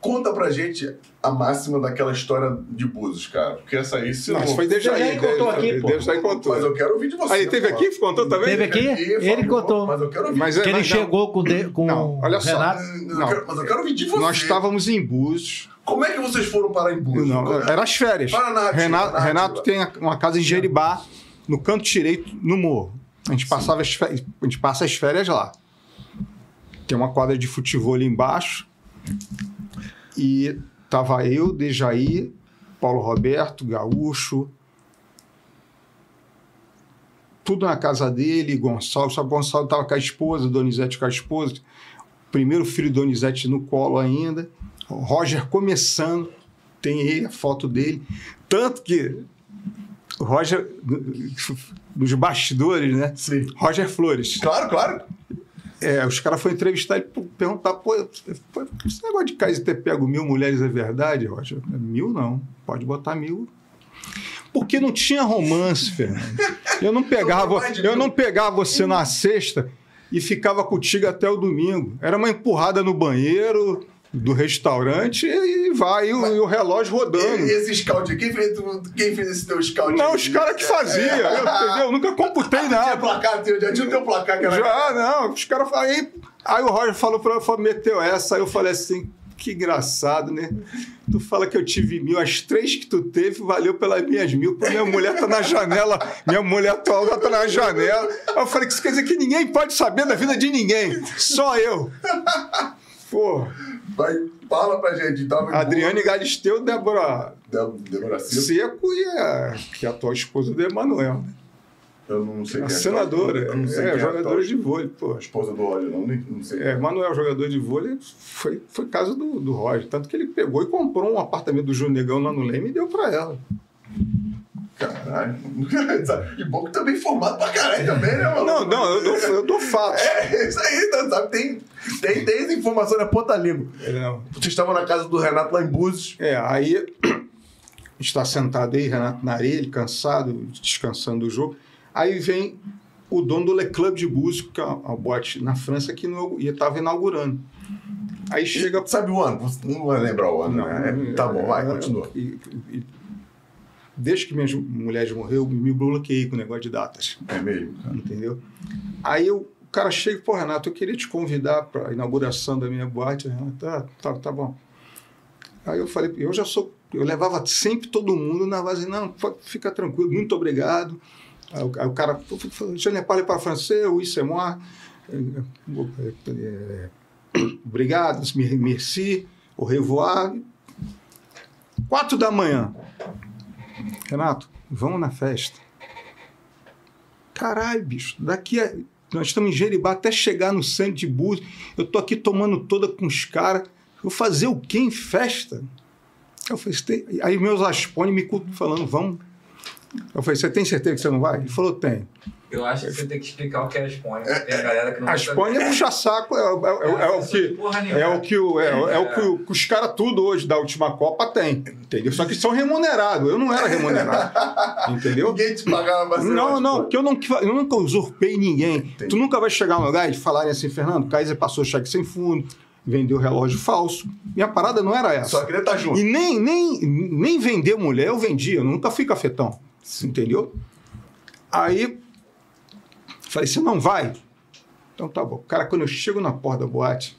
conta pra gente a máxima daquela história de Búzios, cara. Porque essa aí, se Não, não... isso foi já aí. contou aqui, pô. desde aí contou. Mas eu quero ouvir de você. Aí ele teve pô. aqui, contou também? Teve aqui? Ele contou. Mas eu quero ouvir. Mas é- Que ele mas- chegou com, de, com Não, olha o só. Renato. Eu Não. quero- mas eu quero ouvir de você. Nós estávamos em Búzios. Como é que vocês foram parar em Búzios? Não, Como é- era as férias. Narrativa, Renato, narrativa. Renato tem uma casa em Jeribá, no canto direito, no morro. A gente, passava as férias, a gente passa as férias lá. Tem uma quadra de futebol ali embaixo. E tava eu, Dejaí, Paulo Roberto, Gaúcho. Tudo na casa dele, Gonçalo. Só Gonçalo estava com a esposa, Donizete com a esposa. Primeiro filho Donizete no colo ainda. O Roger começando, tem ele, a foto dele. Tanto que o Roger, nos bastidores, né? Sim. Roger Flores. Claro, claro. É, os caras foram entrevistar pô, perguntar, pô, esse negócio de Kaiser ter pego mil mulheres é verdade, Roger? Mil não, pode botar mil. Porque não tinha romance, Fernando. Eu não pegava, eu não pegava você na sexta e ficava contigo até o domingo. Era uma empurrada no banheiro do restaurante e vai, e o, e o relógio rodando. E esse scout aqui, quem fez, quem fez esse teu scout? Não, aí? os caras que faziam, eu, entendeu? Eu nunca computei Tinha nada. placar, tinha- já tinha o teu placar que era. Já, não, os caras aí, aí o Roger falou pra falou, meteu essa, aí eu falei assim, que engraçado, né? Tu fala que eu tive mil, as três que tu teve valeu pelas minhas mil, porque minha mulher tá na janela, minha mulher atual tá na janela. Aí eu falei que isso quer dizer que ninguém pode saber da vida de ninguém, só eu. Pô, Vai, fala pra gente. Tava Adriane Galisteu, Débora Débora Seco. Seco e a, que é a atual esposa do Emanuel. né? Eu não sei A quem é. senadora, Eu não sei é, quem jogadora a de vôlei, pô. esposa do óleo, não, nem- não sei. É, Manuel, jogador de vôlei, foi, foi caso do, do Roger. Tanto que ele pegou e comprou um apartamento do Júnior Negão lá no Leme e deu pra ela. Caralho. E bom que também formado pra caralho também, né, mano? Não, não, eu dou, eu dou fatos. É, isso aí, tá, sabe? Tem, tem, tem essa informação na ponta língua. É, não. Vocês estavam na casa do Renato lá em Búzios. É, aí está sentado aí, Renato na areia, ele cansado, descansando do jogo. Aí vem o dono do Le Club de Búzios, que é uma boate na França, que estava inaugurando. Aí chega Sabe o ano? Você não vai lembrar o ano, né? É, tá bom, vai, é, continua. e- e- desde que minhas mulheres morreu, eu me bloqueei com o negócio de datas. É mesmo, cara. entendeu? Aí eu, o cara chega, pô, Renato, eu queria te convidar para a inauguração da minha boate. Renato, tá, tá, tá bom. Aí eu falei, eu já sou, eu levava sempre todo mundo na base, não, fica tranquilo, muito obrigado. Aí o, aí o cara, je ne parle pas français, oui, c'est moi. Eh, eh, Obrigado, merci, au revoir. Quatro da manhã. Renato, vamos na festa. Caralho, bicho, daqui a. Nós estamos em Jeribá até chegar no centro de Búzios. Eu tô aqui tomando toda com os caras. Vou fazer o quê em festa? Eu falei, aí meus aspones me falando, vamos. Eu falei, você tem certeza que você não vai? Ele falou, tem. Eu acho que você tem que explicar o que é a Espanha. Tem a galera que não A Espanha é puxa saco, é, é- é- é o que. É o que, o, é, é o que, que os caras tudo hoje da última Copa tem, entendeu? Só que são remunerados. Eu não era remunerado, entendeu? Ninguém te pagava Não, não, porque eu, não, eu nunca usurpei ninguém. Tu nunca vai chegar num lugar e falarem assim, Fernando, Kaiser passou cheque sem fundo, vendeu relógio falso. Minha parada não era essa. Só queria estar junto. E nem, nem, nem vender mulher eu vendia, eu nunca fui cafetão. Entendeu? Aí, falei, você não vai? Então tá bom. Cara, quando eu chego na porta da boate,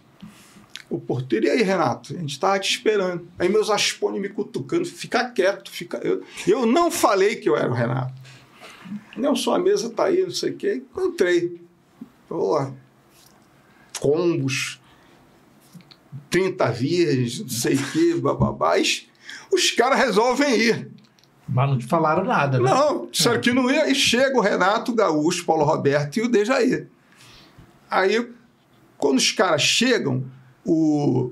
o porteiro, e aí, Renato? A gente tava te esperando. Aí meus aspones me cutucando, fica quieto, fica. Eu, eu não falei que eu era o Renato. Não, sua mesa tá aí, não sei o quê. Entrei. Pô, combos, 30 virgens, não sei o quê, bababás. Os caras resolvem ir. Mas não te falaram nada, né? Não, disseram que não ia. E chega o Renato, o Gaúcho, Paulo Roberto e o Dejaí. Aí, quando os caras chegam, o,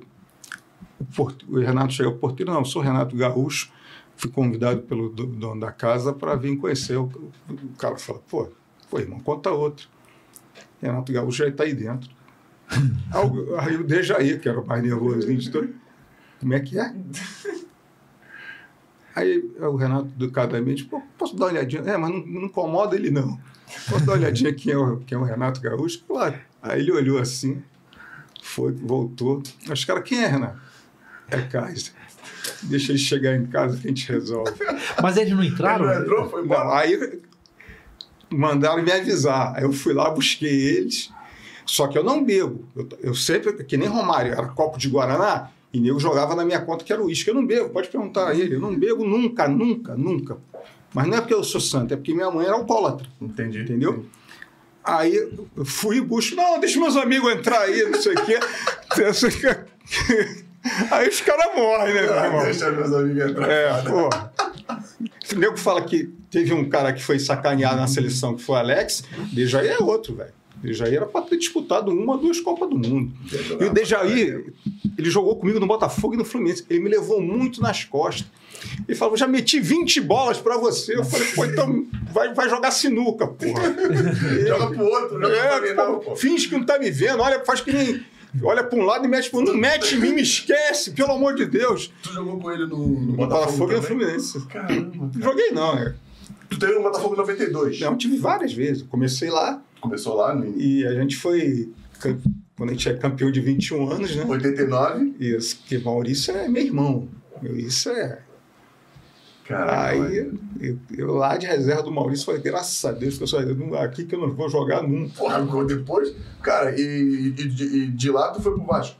o, porte- o Renato chega ao porteiro, não, eu sou Renato Gaúcho, fui convidado pelo do- dono da casa para vir conhecer. O, o cara fala, pô, pô, irmão, conta outra. Renato Gaúcho já está aí dentro. Aí, o- aí o Dejaí, que era o mais nervosinho de todo, como é que é? Aí o Renato educadamente, pô, posso dar uma olhadinha? É, mas não, não incomoda ele não. Posso dar uma olhadinha quem é, o, quem é o Renato Gaúcho? Claro. Aí ele olhou assim, foi, voltou. Os caras, quem é, Renato? É Kaiser. Deixa ele chegar em casa que a gente resolve. Mas eles não Ele entraram? não entrou, foi embora. Não, aí mandaram me avisar. Aí eu fui lá, busquei eles. Só que eu não bebo. Eu, eu sempre, que nem Romário, era copo de Guaraná, e nego jogava na minha conta que era uísque. Eu não bebo, pode perguntar a ele. Eu não bebo nunca, nunca, nunca. Mas não é porque eu sou santo, é porque minha mãe era alcoólatra. Entendi. Entendeu? Aí eu fui e busco, não, deixa meus amigos entrar aí, não sei o quê. Aí os caras morrem, né, meu irmão? Deixa meus amigos entrar. É, pô. O nego fala que teve um cara que foi sacaneado na seleção, que foi o Alex, Dejaí é outro, velho. Dejaí era pra ter disputado uma ou duas Copas do Mundo. E o Dejaí, ele jogou comigo no Botafogo e no Fluminense. Ele me levou muito nas costas. Ele falou, já meti 20 bolas pra você. Eu falei, pô, então vai, vai jogar sinuca, porra. Joga pro outro, joga É, pra mim, não, pô, finge que não tá me vendo, olha, faz que nem. Olha pra um lado e mete pro outro. Não mete em mim, me esquece, pelo amor de Deus. Tu jogou com ele no, no Botafogo, e no? Fluminense. Caramba. Não joguei, não, né? Tu teve no Botafogo em 92. Não, tive várias vezes. Comecei lá Começou lá no e a gente foi. Quando a gente é campeão de 21 anos, né? 89. Isso, que Maurício é meu irmão. Maurício é. Caramba. Aí eu, eu lá de reserva do Maurício falei, graças a Deus que eu sou aqui que eu não vou jogar nunca. Porra, depois. Cara, e, e de, e de lá tu foi pro Vasco.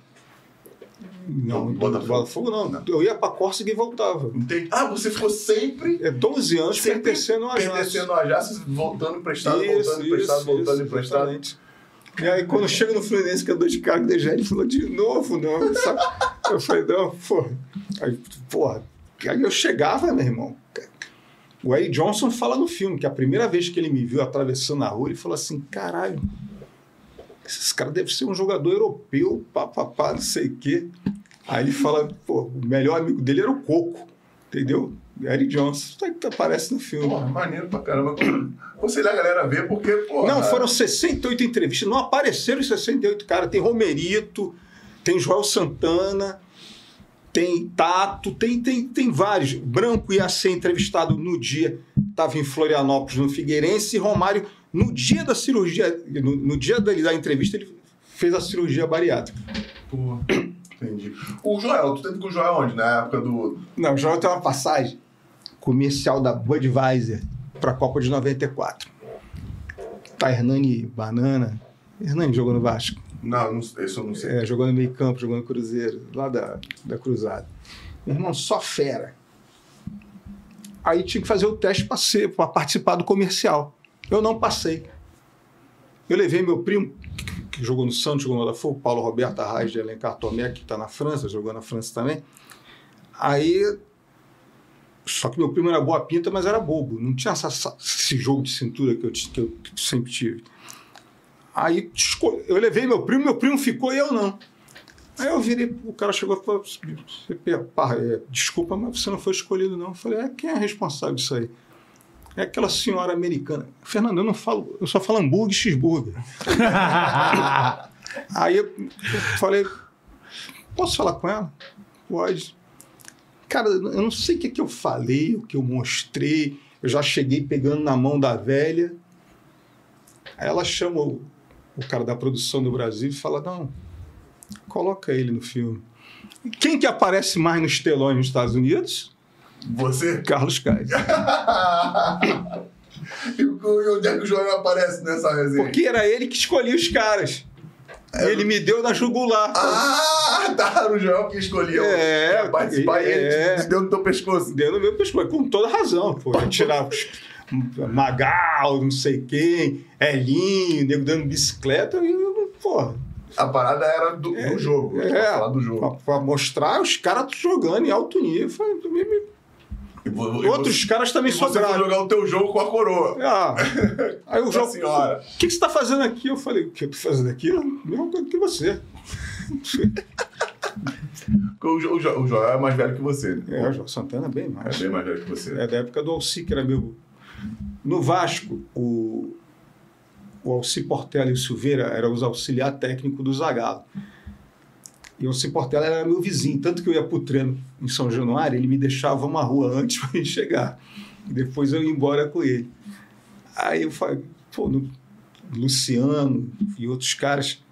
Não, Do Botafogo? Botafogo não. Eu ia pra Córcega e voltava. Entendi. Ah, você ficou sempre É 12 anos Sempre pertencendo a pertencendo ao Ajax, voltando emprestado, voltando emprestado, voltando emprestado. exatamente. E aí, quando chega no Fluminense, que é dois de que ele falou de novo, não. sabe? Eu falei, não, porra. Aí, porra. Aí eu chegava, meu irmão. O Eddie Johnson fala no filme que a primeira vez que ele me viu atravessando a rua, ele falou assim: caralho, esse cara deve ser um jogador europeu, papapá, não sei o quê. Aí ele fala: pô, o melhor amigo dele era o Coco, entendeu? Eddie Johnson. Que aparece no filme. Porra, maneiro pra caramba. Aconselho a galera a ver, porque, porra. Não, foram 68 entrevistas. Não apareceram os 68 caras. Tem Romerito, tem Joel Santana, tem Tato, tem, tem, tem vários. Branco ia ser entrevistado no dia, estava em Florianópolis, no Figueirense, e Romário, no dia da cirurgia, no, no dia da, da entrevista, ele fez a cirurgia bariátrica. Porra, entendi. O Joel, tu teve com o Joel onde? Na época do. Não, o Joel tem uma passagem comercial da Budweiser para a Copa de 94. Tá Hernani Banana. Hernani jogou no Vasco. Não, não isso eu não sei. É, jogou no meio campo, jogou no Cruzeiro, lá da, da Cruzada. Meu irmão, só fera. Aí tinha que fazer o teste para participar do comercial. Eu não passei. Eu levei meu primo, que- jogou no Santos, jogou no Botafogo, Paulo Roberto Arraes de Alencar Tomé, que está na França, jogou na França também. Aí. Só que meu primo era boa pinta, mas era bobo. Não tinha essa- esse jogo de cintura que eu, que eu sempre tive. Aí eu levei meu primo, meu primo ficou e eu não. Aí eu virei, o cara chegou e falou: "Você, pá, é, desculpa, mas você não foi escolhido, não. Eu falei: é, quem é responsável disso aí? É aquela senhora americana. Fernando, eu não falo, eu só falo hambúrguer e cheeseburger. Aí eu falei, posso falar com ela? Pode. Cara, eu não sei o que, que eu falei, o que eu mostrei. Eu já cheguei pegando na mão da velha. Aí ela chama o, o cara da produção do Brasil e fala: Não, coloca ele no filme. Quem que aparece mais nos telões nos Estados Unidos? Você? Carlos Kaiser. e onde é que o Joel aparece nessa resenha? Porque era ele que escolhia os caras. Ele me deu na jugular. Ah, tá, o Joel que escolheu É, participar e ele é. te deu no teu pescoço. Deu no meu pescoço, com toda razão. Pô, tirar Magal, não sei quem, Elinho, nego dando bicicleta, e eu, porra, A parada era do, do jogo. é. falar do jogo. pra, pra mostrar os caras jogando em alto nível. Foi- me- me- Outros caras também e você foi sobraram. jogar o teu jogo com a coroa. Ah, aí o jogo. senhora. O que, que você está fazendo aqui? Eu falei, o que eu tô fazendo aqui? Mesma coisa que você. O, Jo- o, Jo- o Joel é mais velho que você. né? É, o João Santana bem É mais. bem mais velho que você. É da época do Alci, que era meu. No Vasco, o, o Alci Portela e o Silveira eram os auxiliar técnico do Zagallo. E o Alci Portela era meu vizinho, tanto que eu ia pro treino em São Januário, ele me deixava uma rua antes para ir chegar. E depois eu ia embora com ele. Aí eu falei, pô, no, Luciano e outros caras.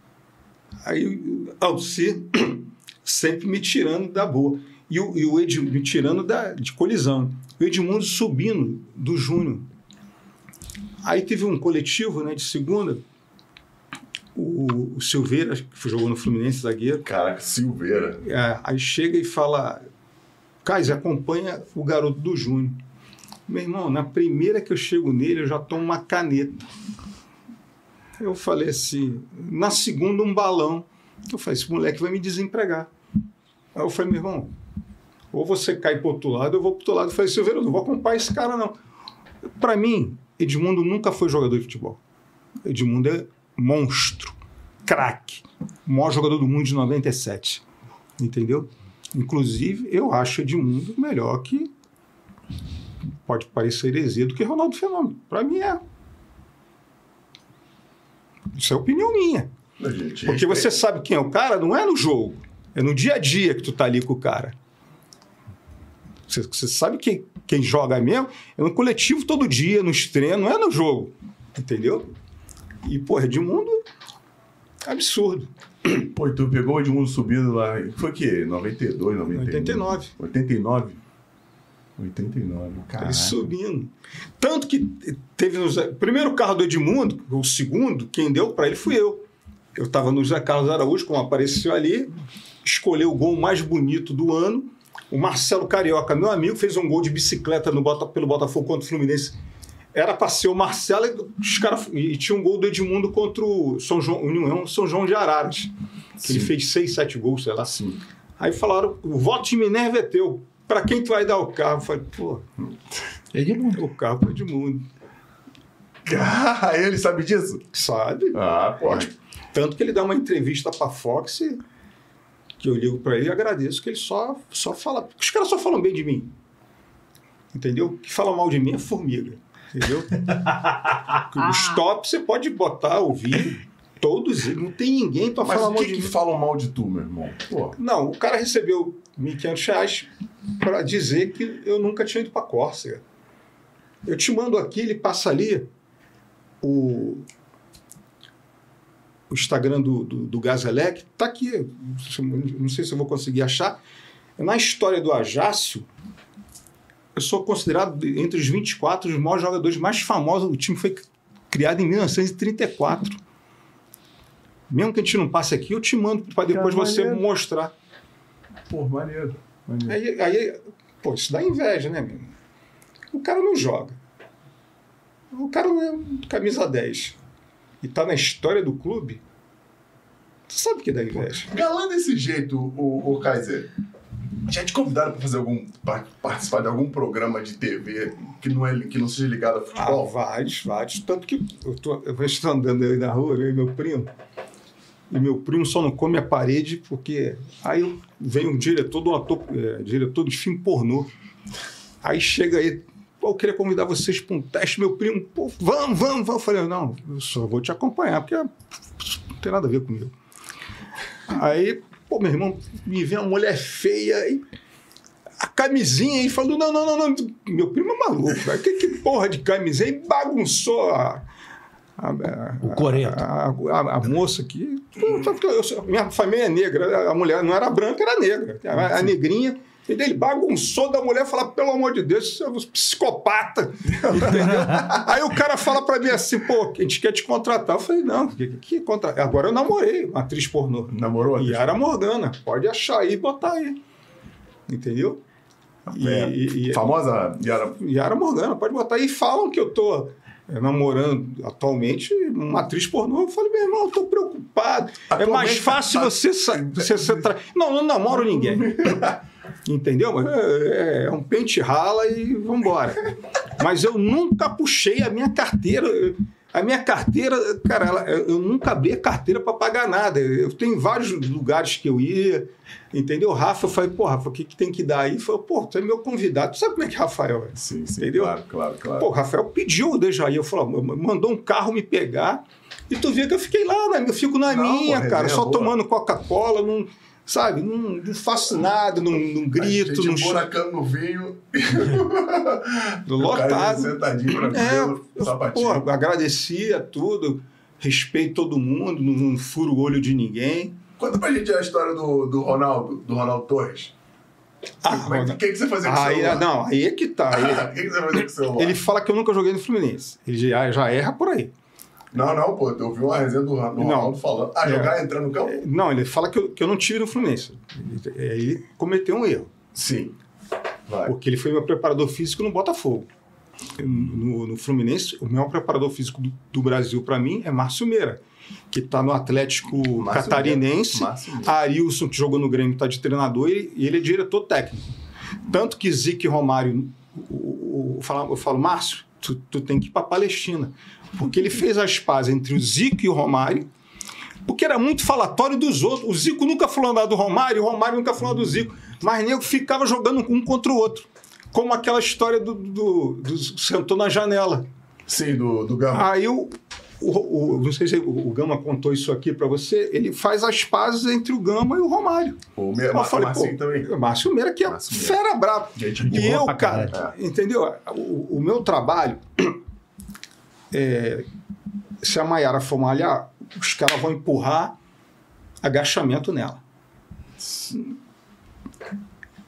Aí o Alci sempre me tirando da boa. E o, e o me tirando da, de colisão. O Edmundo subindo do Júnior. Aí teve um coletivo né, de segunda. O, o Silveira, que jogou no Fluminense, zagueiro. Caraca, Silveira. É, aí chega e fala: Kaiser, acompanha o garoto do Júnior. Meu irmão, na primeira que eu chego nele, eu já tomo uma caneta. Eu falei assim, na segunda, um balão. Eu falei: esse moleque vai me desempregar. Aí eu falei: meu irmão, ou você cai pro outro lado, eu vou pro outro lado. Eu falei: Silveira, eu não vou acompanhar esse cara, não. Para mim, Edmundo nunca foi jogador de futebol. Edmundo é monstro, craque, o maior jogador do mundo de 97 entendeu? Inclusive, eu acho Edmundo melhor que. Pode parecer heresia do que Ronaldo Fenômeno. Para mim é. Isso é opinião minha. Porque você sabe quem é o cara, não é no jogo. É no dia a dia que tu tá ali com o cara. Você, você sabe quem, quem joga mesmo é no coletivo todo dia, nos treinos, não é no jogo. Entendeu? E, porra, Edmundo, absurdo. Pô, e tu pegou o Edmundo subindo lá. Foi o quê? 92, 91? 89. 89? 89, cara. Ele subindo. Tanto que teve no Zé- primeiro carro do Edmundo, o segundo, quem deu para ele fui eu. Eu estava no José Carlos Araújo, como apareceu ali, escolheu o gol mais bonito do ano. O Marcelo Carioca, meu amigo, fez um gol de bicicleta no pelo Botafogo contra o Fluminense. Era para ser o Marcelo e, os cara, e tinha um gol do Edmundo contra o São João, União São João de Araras. Que ele fez seis, sete gols, sei lá. Sim. Aí falaram: o voto de Minerva é teu. Para quem tu vai dar o carro? Eu falei, pô, Edmundo. o carro pro Edmundo. Ah, ele sabe disso? Sabe? Ah, pô. Tanto que ele dá uma entrevista pra Fox que eu ligo pra ele e agradeço que ele só, só fala. Os caras só falam bem de mim. Entendeu? Que fala mal de mim é formiga. Entendeu? Os tops você pode botar, ouvir, todos, eles, não tem ninguém pra Mas falar o mal que de que mim. falam mal de tu, meu irmão? Pô. Não, o cara recebeu 1.500 reais para dizer que eu nunca tinha ido para Córcega. Eu te mando aqui, ele passa ali o, o Instagram do, do, do Gazelec, tá aqui. Não sei se eu vou conseguir achar. Na história do Ajácio, eu sou considerado entre os 24 os maiores jogadores mais famosos. O time foi criado em 1934. Mesmo que a gente não passe aqui, eu te mando para depois Cara, você maneiro. mostrar. Pô, maneiro. maneiro. Aí, aí, pô, isso dá inveja, né, meu? O cara não joga. O cara não é camisa 10. E tá na história do clube. Você sabe que dá inveja. Galã desse jeito, o, o Kaiser. Já te convidaram para fazer algum pa- participar de algum programa de TV que não é que não seja ligado a Ah, futebol? vários, vários. Tanto que eu, tô, eu estou andando aí na rua, eu e meu primo. E meu primo só não come a parede porque. Aí vem um diretor do ator, é, diretor de filme pornô. Aí chega aí, pô, eu queria convidar vocês para um teste, meu primo, pô, vamos, vamos, vamos. Eu falei, não, eu só vou te acompanhar, porque não tem nada a ver comigo. Aí, pô, meu irmão, me vê uma mulher feia e a camisinha e falou: não, não, não, não. Meu primo é maluco, velho. Que, que porra de camisinha? E bagunçou a. a- a- O coreto. A, a- moça aqui. Eu sou- minha família é negra, a mulher não era branca, era negra. A negrinha. E ele bagunçou da mulher falar, pelo amor de Deus, você é um psicopata. Entendeu? Aí o cara fala pra mim assim, pô, a gente quer te contratar. Eu falei, não, que, que contra... agora eu namorei uma atriz pornô. Namorou? a Yara Morgana, pode achar aí e botar aí. Entendeu? E, É, e- e- Famosa Yara. Yara Morgana, pode botar aí. E falam que eu tô é, namorando atualmente uma atriz pornô. Eu falei, meu irmão, eu tô preocupado. É mais Atualmente, fácil tá- você, sa- você tra... Não, não namoro ninguém. Entendeu? É, é um pente rala e vambora. Mas eu nunca puxei a minha carteira. A minha carteira, cara, ela- eu nunca abri a carteira para pagar nada. Eu tenho vários lugares que eu ia, entendeu? Rafa, eu falei, pô, Rafa, o que, que tem que dar aí? Falou, pô, tu é meu convidado. Tu sabe como é que é Rafael é? Sim, sim. Entendeu? Claro, claro, claro. Pô, o Rafael pediu o Dejaí, eu falei, mandou um carro me pegar, e tu vê que eu fiquei lá, né? eu fico na Não, minha, pô, cara, resenha só boa. tomando Coca-Cola, não, sabe, não, não faço nada, não, não a grito, gente não buracando no vinho. lotado. Sentadinho, É, tranquilo, eu, sapatinho. pô, agradecia tudo, respeito todo mundo, não, não furo o olho de ninguém. Conta pra gente a história do, do Ronaldo, do Ronaldo Torres. Ah, é O que, que você fazia com o celular? não, aí é que tá. O que, que você fazia com o celular? ele fala que eu nunca joguei no Fluminense. Ele já, já erra por aí. Não, não, pô, eu vi uma resenha do. Ronaldo falando. Ah, É. jogar entrando no campo? Não, ele fala que eu, que eu não tive no Fluminense. Ele, ele cometeu um erro. Sim. Vai. Porque ele foi meu preparador físico no Botafogo. No, no Fluminense, o meu preparador físico do, do Brasil, para mim, é Márcio Meira, que está no Atlético Márcio Catarinense. Meira. Márcio Meira. Arilson, que jogou no Grêmio, está de treinador e, e ele é diretor técnico. Tanto que Zico e Romário, o, o, eu, falo, eu falo, Márcio, tu, tu tem que ir para Palestina. Porque ele fez as pazes entre o Zico e o Romário, porque era muito falatório dos outros. O Zico nunca falou nada do Romário, o Romário nunca falou do Zico. Mas nego ficava jogando um contra o outro. Como aquela história do, do, do sentou na janela. Sim, do, do Gama. Aí o, o, o- não sei se o, Gama contou isso aqui para você, ele faz as pazes entre o Gama e o Romário. o Me, Eu falei, Marcinho pô, também. Márcio Meira que é Márcio Meira. fera brava. Gente E eu, pra cara, caralho. entendeu? O, o meu trabalho, é, se a Maiara for malhar, os caras vão empurrar agachamento nela.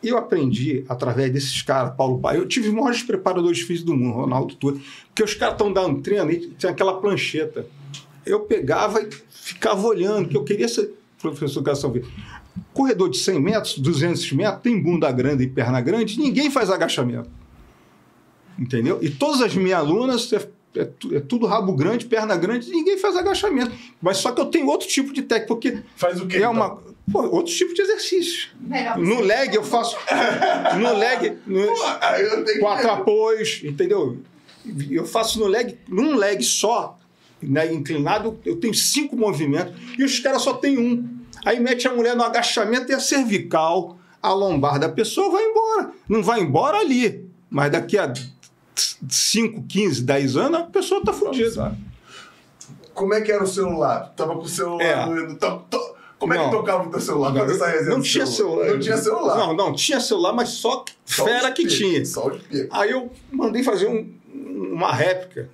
Eu aprendi através desses caras, Paulo Pai. Eu tive os maiores preparadores físicos do mundo, Ronaldo Tudo, porque os caras estão dando treino e tinha aquela plancheta. Eu pegava e ficava olhando, que eu queria ser professor de educação física. Corredor de 100 metros, 200 metros, tem bunda grande e perna grande, ninguém faz agachamento. Entendeu? E todas as minhas alunas, é, é tu- é tudo rabo grande, perna grande, ninguém faz agachamento. Mas só que eu tenho outro tipo de técnica, porque Faz o quê? é então? uma. pô, outro tipo de exercício. Melhor No leg eu faço. No leg. no- Pô, aí eu tenho quatro que... apoios, entendeu? Eu faço no leg, num leg só, né, inclinado, eu tenho cinco movimentos e os caras só tem um. Aí mete a mulher no agachamento e a cervical, a lombar da pessoa vai embora. Não vai embora ali, mas daqui a 5, 15, 10 anos a pessoa tá fodida. Como é que era o celular? Tava com o celular É. no... to- to- Como é que Não. tocava o teu celular? Não do tinha celular. Não tinha celular. Não, não, tinha celular, mas só Só fera que picos, tinha. Só os picos. Aí eu mandei fazer um- uma réplica.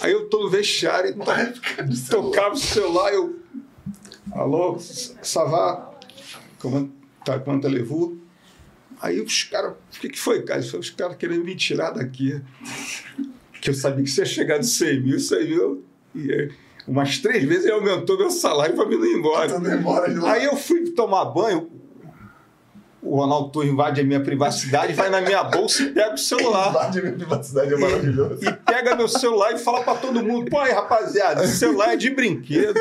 Aí eu tô no vestiário e to- celular. tocava o celular, eu. Alô, Savá? Como tá levou? Aí os caras, o que, que foi, cara? Falou, Os caras querendo me tirar daqui. Que eu sabia que você ia chegar de 100 mil, 100 mil. E, umas três vezes ele aumentou meu salário para me ir embora. Embora de lá. Aí eu fui tomar banho, o Ronaldo Torres invade a minha privacidade, vai na minha bolsa e pega o celular. Invade a minha privacidade é maravilhoso. E pega meu celular e fala pra todo mundo: pô, aí, rapaziada, esse celular é de brinquedo.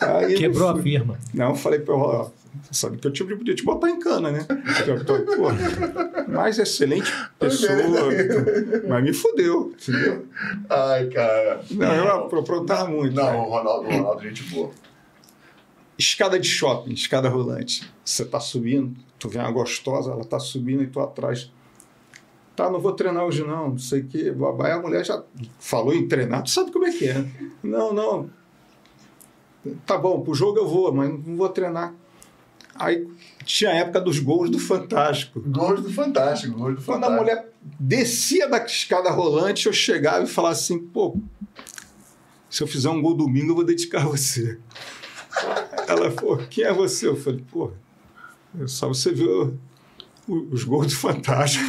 Aí, Quebrou a firma. não, falei pra ó, sabe que eu tive podia te botar em cana, né? Pô, mais excelente pessoa, mas me fudeu, entendeu? Ai, cara. Não, eu aprontava muito. Não, né? o Ronaldo, Ronaldo, gente boa. Escada de shopping, escada rolante. Você tá subindo, tu vê uma gostosa, ela tá subindo e tu atrás. Tá, não vou treinar hoje não, não sei o quê. Aí a mulher já falou em treinar, tu sabe como é que é. Não, não. Tá bom, pro jogo eu vou, mas não vou treinar. Aí tinha a época dos gols do Fantástico. Gols do Fantástico, gols do Quando a Fantástico. mulher descia da escada rolante, eu chegava e falava assim, pô, se eu fizer um gol domingo, eu vou dedicar a você. Ela falou, quem é você? Eu falei, pô, é só você o- os gols do Fantástico.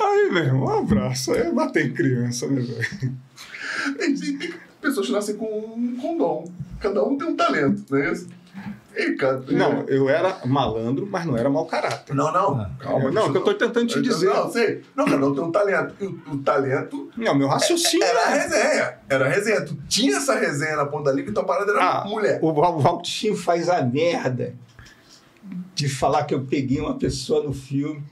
Aí, meu irmão, um abraço. Aí eu matei criança, né, velho? Tem pessoas que nascem com, com dom. Cada um tem um talento, não é isso? Não, eu era malandro, mas não era mau caráter. Não, não. Calma. não, que eu tô tentando te dizer. Não, sei. Não, cada um tem um talento. E o, o talento Não, meu raciocínio era a era... resenha. Era a resenha. Tu tinha essa resenha na ponta da liga e tua parada era Ah, mulher. O Val- Valtinho faz a merda de falar que eu peguei uma pessoa no filme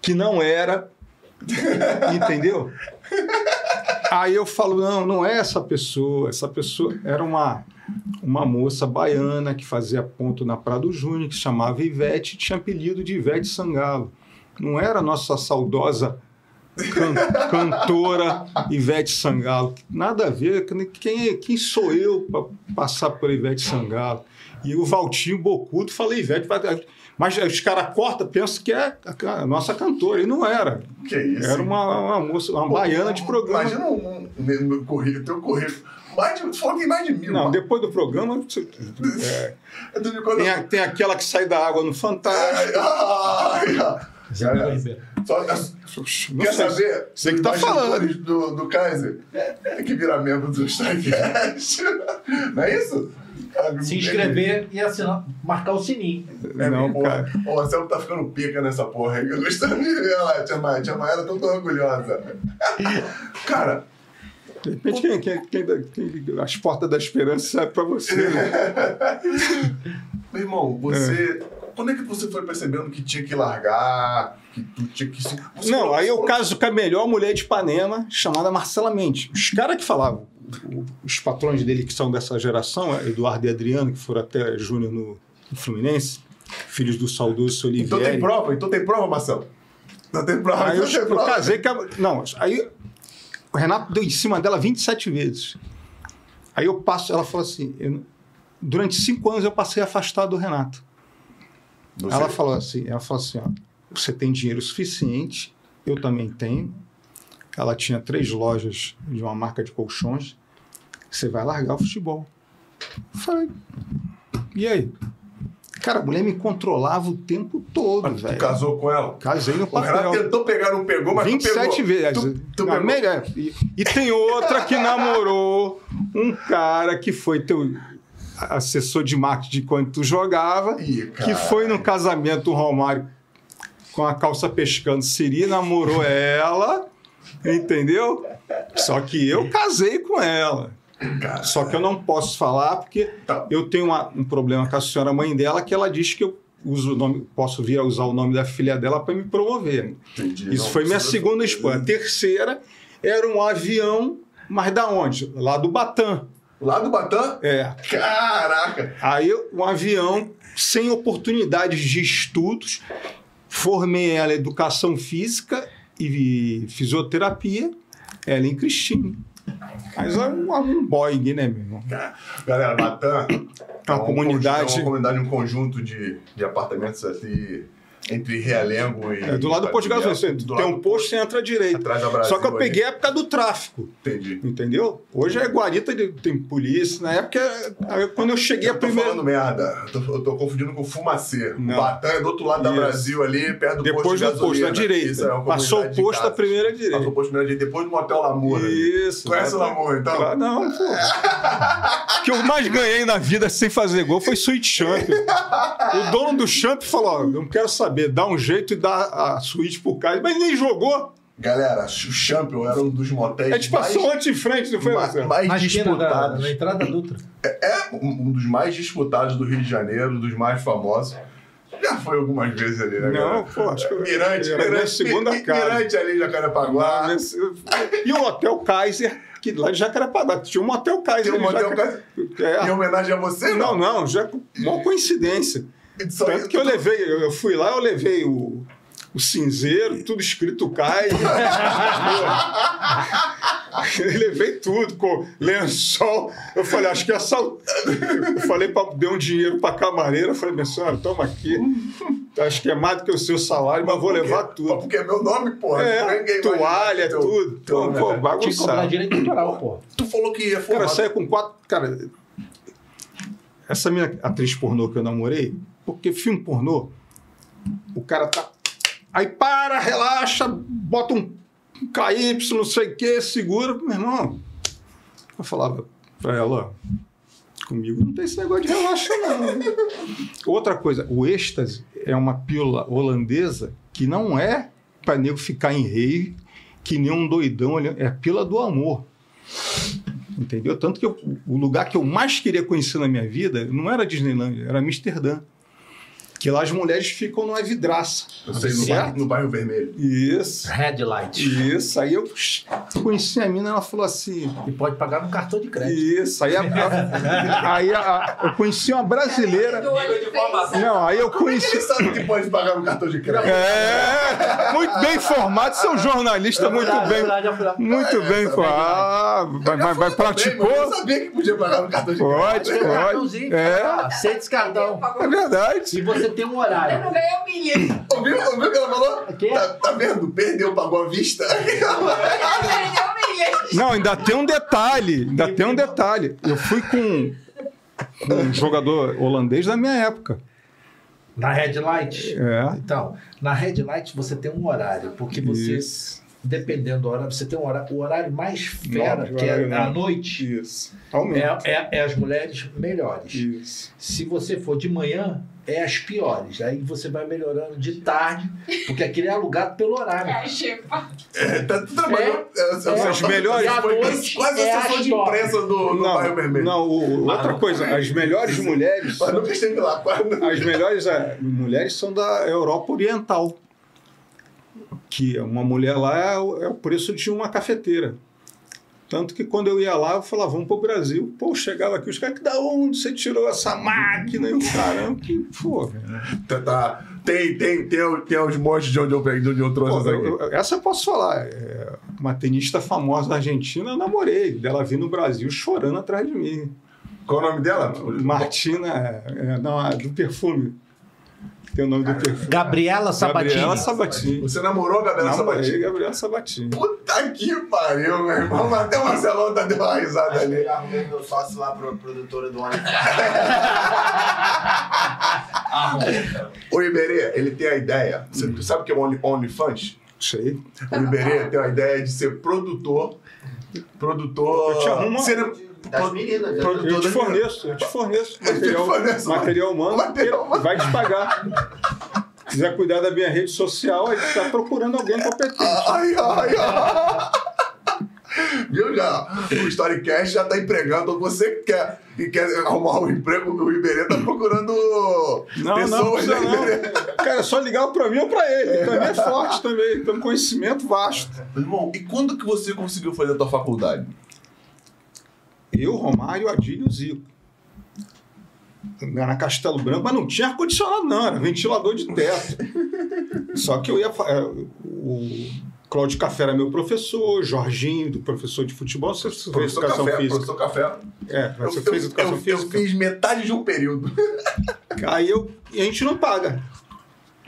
que não era, entendeu? Aí eu falo, não, não é essa pessoa. Essa pessoa era uma, uma moça baiana que fazia ponto na Prado Júnior, que se chamava Ivete, tinha apelido de Ivete Sangalo. Não era a nossa saudosa can- cantora Ivete Sangalo. Nada a ver. Quem, é- quem sou eu para passar por Ivete Sangalo? E o Valtinho Bocudo fala Ivete. Mas os caras cortam, pensam que é a nossa cantora. E não era. Que isso? Era uma, uma moça, uma baiana de programa. Imagina um, um, um, um currículo, teu currículo. Mais de, falou que tem mais de mil. Não, mano. depois do programa, é, quando- tem, a- tem aquela que sai da água no Fantástico. Ai, ai, ai. Maria Ribeiro. Só, Não quer sei, saber? Você que tá falando. Do, do Kaiser. É que vira membro do Strikecast. Não é isso? Se inscrever e assinar, marcar o sininho. É, Não, cara. O Marcelo tá ficando pica nessa porra aí. Eu gostando de ver ela, Tia Maia. Tia Maia, tá tão orgulhosa. Cara, De repente, quem, quem, quem, quem- as portas da esperança é para você. né? meu irmão, você. É. Quando é que você foi percebendo que tinha que largar? Que tu tinha que você Não, aí eu caso com a melhor mulher de Ipanema, chamada Marcela Mendes. Os caras que falavam, os patrões dele que são dessa geração, Eduardo e Adriano, que foram até Júnior no, no Fluminense, filhos do saudoso Então tem prova? Então tem prova, Marcelo? Não tem prova. Aí eu, então tem eu prova. casei com a, Não, aí o Renato deu em cima dela 27 vezes. Aí eu passo, ela falou assim: eu- durante cinco anos eu passei afastado do Renato. Não Ela falou assim, ela falou assim, ó, você tem dinheiro suficiente, eu também tenho. Ela tinha três lojas de uma marca de colchões. Você vai largar o futebol. Eu Falei, e aí? Cara, a mulher me controlava o tempo todo, Mas tu velho. casou com ela? Casei no papel. tentou pegar, não pegou, mas tu 27 pegou. vezes. Tu, tu Não, pegou. melhor. E, e tem outra que namorou um cara que foi teu assessor de marketing de quando tu jogava, Ih, que foi no casamento do Romário com a calça pescando siri, namorou ela, entendeu? Só que eu casei com ela. Cara, Só que eu não posso falar porque Tá. eu tenho uma- um problema com a senhora mãe dela que ela diz que eu uso o nome, posso vir a usar o nome da filha dela para me promover. entendi. Isso Não, foi minha segunda esposa. A terceira era um avião, mas da onde? Lá do Batã. Lá do Batã? É. Caraca! Aí um avião sem oportunidades de estudos. Formei ela em educação física e fisioterapia, ela em Cristine. Mas é um, um Boeing, né, meu irmão? Galera, Batã É uma um comunidade- É uma comunidade, um conjunto de, de apartamentos ali entre Realengo e. É do lado do posto de gasolina. Você Do tem um posto, você entra à direita. Atrás da Brasil. Só que eu peguei a época do tráfico. Entendi. Entendeu? Hoje é guarita, tem polícia. Na época, quando eu cheguei a Eu tô primeira. falando merda. Eu tô, eu tô confundindo com Fumacê. O. Batã é do outro lado da Isso. Brasil ali, perto do Depois posto de do posto, gasolina. à direita. É Passou o posto casas. primeira direita. Passou o posto primeira direita, depois do motel Lamour. Isso. Conhece o Lamour, então? Não, pô. O que eu mais ganhei na vida sem fazer gol foi suíte champ. O dono do champ falou: ó, não quero saber, dá um jeito e dá a suíte pro cara. Mas nem jogou. Galera, o Champion era um dos motéis A gente mais, passou antes em frente, não foi, mais esquina da, disputados. na entrada da Dutra. É um um dos mais disputados do Rio de Janeiro, dos mais famosos. Já foi algumas vezes ali, né, Não, galera? pô, acho que Mirante, era Mirante, segunda Mi- casa. Mirante ali, Jacarepaguá. E o Hotel Kaiser, que lá de Jacarepaguá. Tinha um Motel Kaiser. Tem um Jaca- Kaiser. Em É. homenagem a você, Não, não? não, já uma coincidência. Só- Tanto que eu levei, eu fui lá, eu levei o, o cinzeiro, tudo escrito cai. Eu levei tudo, com lençol. Eu falei, acho que é sal... Eu falei, pra, dei um dinheiro pra camareira. Eu falei, minha senhora, toma aqui. Acho que é mais do que o seu salário, mas vou levar tudo. Porque é meu nome, porra. É, toalha, teu- tudo. teu Pô, né? Tinha que comprar bagunçado. direito pô. Tu falou que ia Cara, formar. eu saía com quatro. Cara, essa minha atriz pornô que eu namorei, porque filme pornô, o cara tá. Aí para, relaxa, bota um KY, não sei o que, segura. Meu irmão, eu falava pra ela, comigo não tem esse negócio de relaxa, não. Outra coisa, o êxtase é uma pílula holandesa que não é pra nego ficar em rei, que nem um doidão, olhando, é a pílula do amor. Entendeu? Tanto que eu- o lugar que eu mais queria conhecer na minha vida não era Disneylandia, era Amsterdã. Que lá as mulheres ficam numa vidraça. Eu sei, no bairro, no bairro Vermelho. Isso. Red light. Isso. Aí eu conheci a mina, ela falou assim. E pode pagar no cartão de crédito. Isso. Aí, a- a- aí a- a- eu conheci uma brasileira. Não, aí eu Como é que conheci. ele sabe que pode pagar no cartão de crédito? É, muito bem informado, seu jornalista, muito bem. Muito bem informado. Ah, vai, vai, Eu praticou? não sabia que podia pagar no cartão de Pode, crédito. pode. Cartãozinho. É. Aceita esse cartão. É verdade. E você tem um Eu horário. não ganhei um milho. Ouviu, ouviu o que ela falou? Quê? Tá, tá vendo? Perdeu, pagou à vista. Eu. Não, ainda tem um detalhe. Ainda tem um detalhe. Eu fui com, com um jogador holandês da minha época. Na Red Light. É. Então, na Red Light você tem um horário, porque você, Isso. dependendo do horário, você tem um horário, o horário mais fera, Não, que é à não. noite, Isso. Aumenta. é, é, é as mulheres melhores. Isso. Se você for de manhã, é as piores. Aí você vai melhorando de tarde, porque aquele é alugado pelo horário. É, Chipa. É, tá trabalhando. É, é. As melhores- noite quase é a sessão de imprensa do, do bairro Não, vermelho. não o- outra coisa, as melhores mulheres. Mas nunca esteve lá. quase. As melhores eh, mulheres são da Europa Oriental. Que uma mulher lá é o, é o preço de uma cafeteira. Tanto que quando eu ia lá, eu falava, vamos pro Brasil. Pô, chegava aqui, os caras, que da onde você tirou essa máquina? E o caramba, que pô. Tá, tá. Tem, tem, tem, tem os montes de onde eu, peguei, de onde eu trouxe Pô, eu- eu- essa eu posso falar. É, uma tenista famosa da Argentina, eu namorei. Dela vir no Brasil chorando atrás de mim. Qual o nome dela? Martina, é, não, do perfume. Tem o nome do perfume. Gabriela Sabatini. Gabriela Sabatini. Você namorou a Gabriela Namorei Sabatini? Gabriela Sabatini. Puta que pariu, meu irmão. Até o Marcelão tá deu uma risada eu ali. já arrumei meu sócio lá pra produtora do ônibus. O Iberê, ele tem a ideia. Você tu sabe o que é o Only- OnlyFans? Sei. O Iberê tem a ideia de ser produtor. Produtor. Eu te arrumo- cine- Das meninas. né? Pro- Eu te forneço, eu te forneço te material, forneço material humano, material humano. vai te pagar. Se quiser cuidar da minha rede social, aí tá procurando alguém competente. Ai, ai, ai. Viu já? O Storycast já tá empregando. Você que quer, e quer arrumar um emprego, o Iberê tá procurando Não, não, pessoas. né, Iberê? não. Cara, é só ligar pra mim ou pra ele. Pra mim é forte também, tem um conhecimento vasto. Irmão, e quando que você conseguiu fazer a tua faculdade? Eu, Romário, Adílio e Zico. Na Castelo Branco, mas não tinha ar-condicionado, não, era ventilador de teto. Só que eu ia. é, O Cláudio Café era meu professor, Jorginho, do professor de futebol, você fez Professor educação Café, física. professor Café. É, você Eu- fez educação eu, física. Eu fiz metade de um período. Aí eu, e a gente não paga.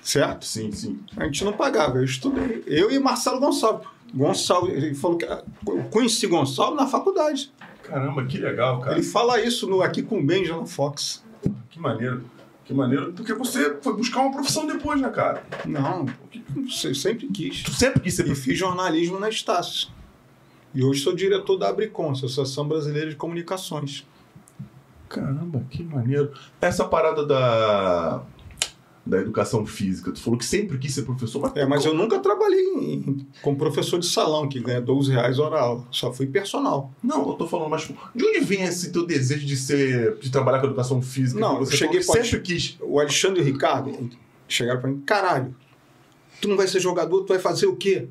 Certo? Sim, sim. A gente não pagava. Eu estudei. Eu e Marcelo Gonçalves. Gonçalves, ele falou que. Eu conheci Gonçalves na faculdade. Caramba, que legal, cara. Ele fala isso no, aqui com o Benja no Fox. Que maneiro. Que maneiro. Porque você foi buscar uma profissão depois, né, cara? Não, eu sempre quis. Tu sempre quis ser E fiz jornalismo na Estácio. E hoje sou diretor da Abricom, Associação Brasileira de Comunicações. Caramba, que maneiro. Essa parada da, da educação física, tu falou que sempre quis ser professor, mas, É, mas eu nunca trabalhei em- como professor de salão, que ganha 12 reais hora aula. Só fui personal. Não, eu tô falando, mas de onde vem esse teu desejo de ser. de trabalhar com educação física? Não, você eu cheguei que pra- sempre quis. O Alexandre e o Ricardo chegaram para mim, caralho, tu não vai ser jogador, tu vai fazer o quê?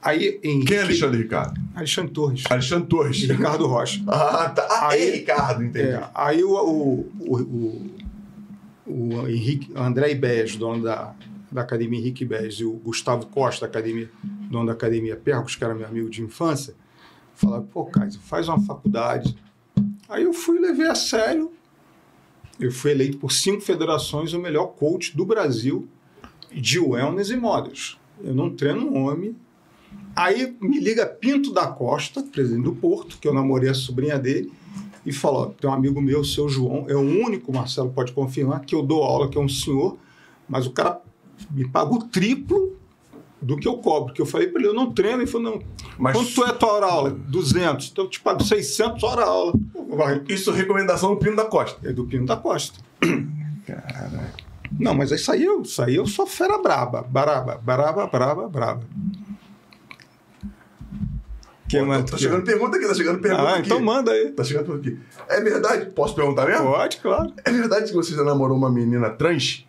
Aí, em Quem é Alexandre Ricardo? Alexandre Torres Alexandre Torres. e Ricardo Rocha. Ah, tá. Ah, Aí- é Ricardo, entendi. É, aí o, o, o, o, Henrique, André Ibés, dono da da Academia Henrique Bez e o Gustavo Costa, academia, dono da Academia Percos, que era meu amigo de infância, falaram, pô, Kaiser, faz uma faculdade. Aí eu fui levei a sério. Eu fui eleito por cinco federações o melhor coach do Brasil de wellness e models. Eu não treino homem. Aí me liga Pinto da Costa, presidente do Porto, que eu namorei a sobrinha dele, e falou: ó, tem um amigo meu, seu João, é o único, Marcelo pode confirmar, que eu dou aula, que é um senhor, mas o cara me paga o triplo do que eu cobro. Que eu falei para ele: eu não treino. Ele falou: não. Mas- Quanto é a tua hora aula? 200. Então eu te pago 600 hora aula. Vai. Isso é recomendação do Pino da Costa. É do Pino da Costa. Não, mas isso aí eu, isso aí eu sou fera braba. Braba, braba, braba, braba. Que Pô, mais? tá, tá chegando pergunta aqui, tá chegando pergunta Ah, aqui. então manda aí. Tá chegando pergunta aqui. É verdade? Posso perguntar mesmo? Pode, claro. É verdade que você já namorou uma menina trans?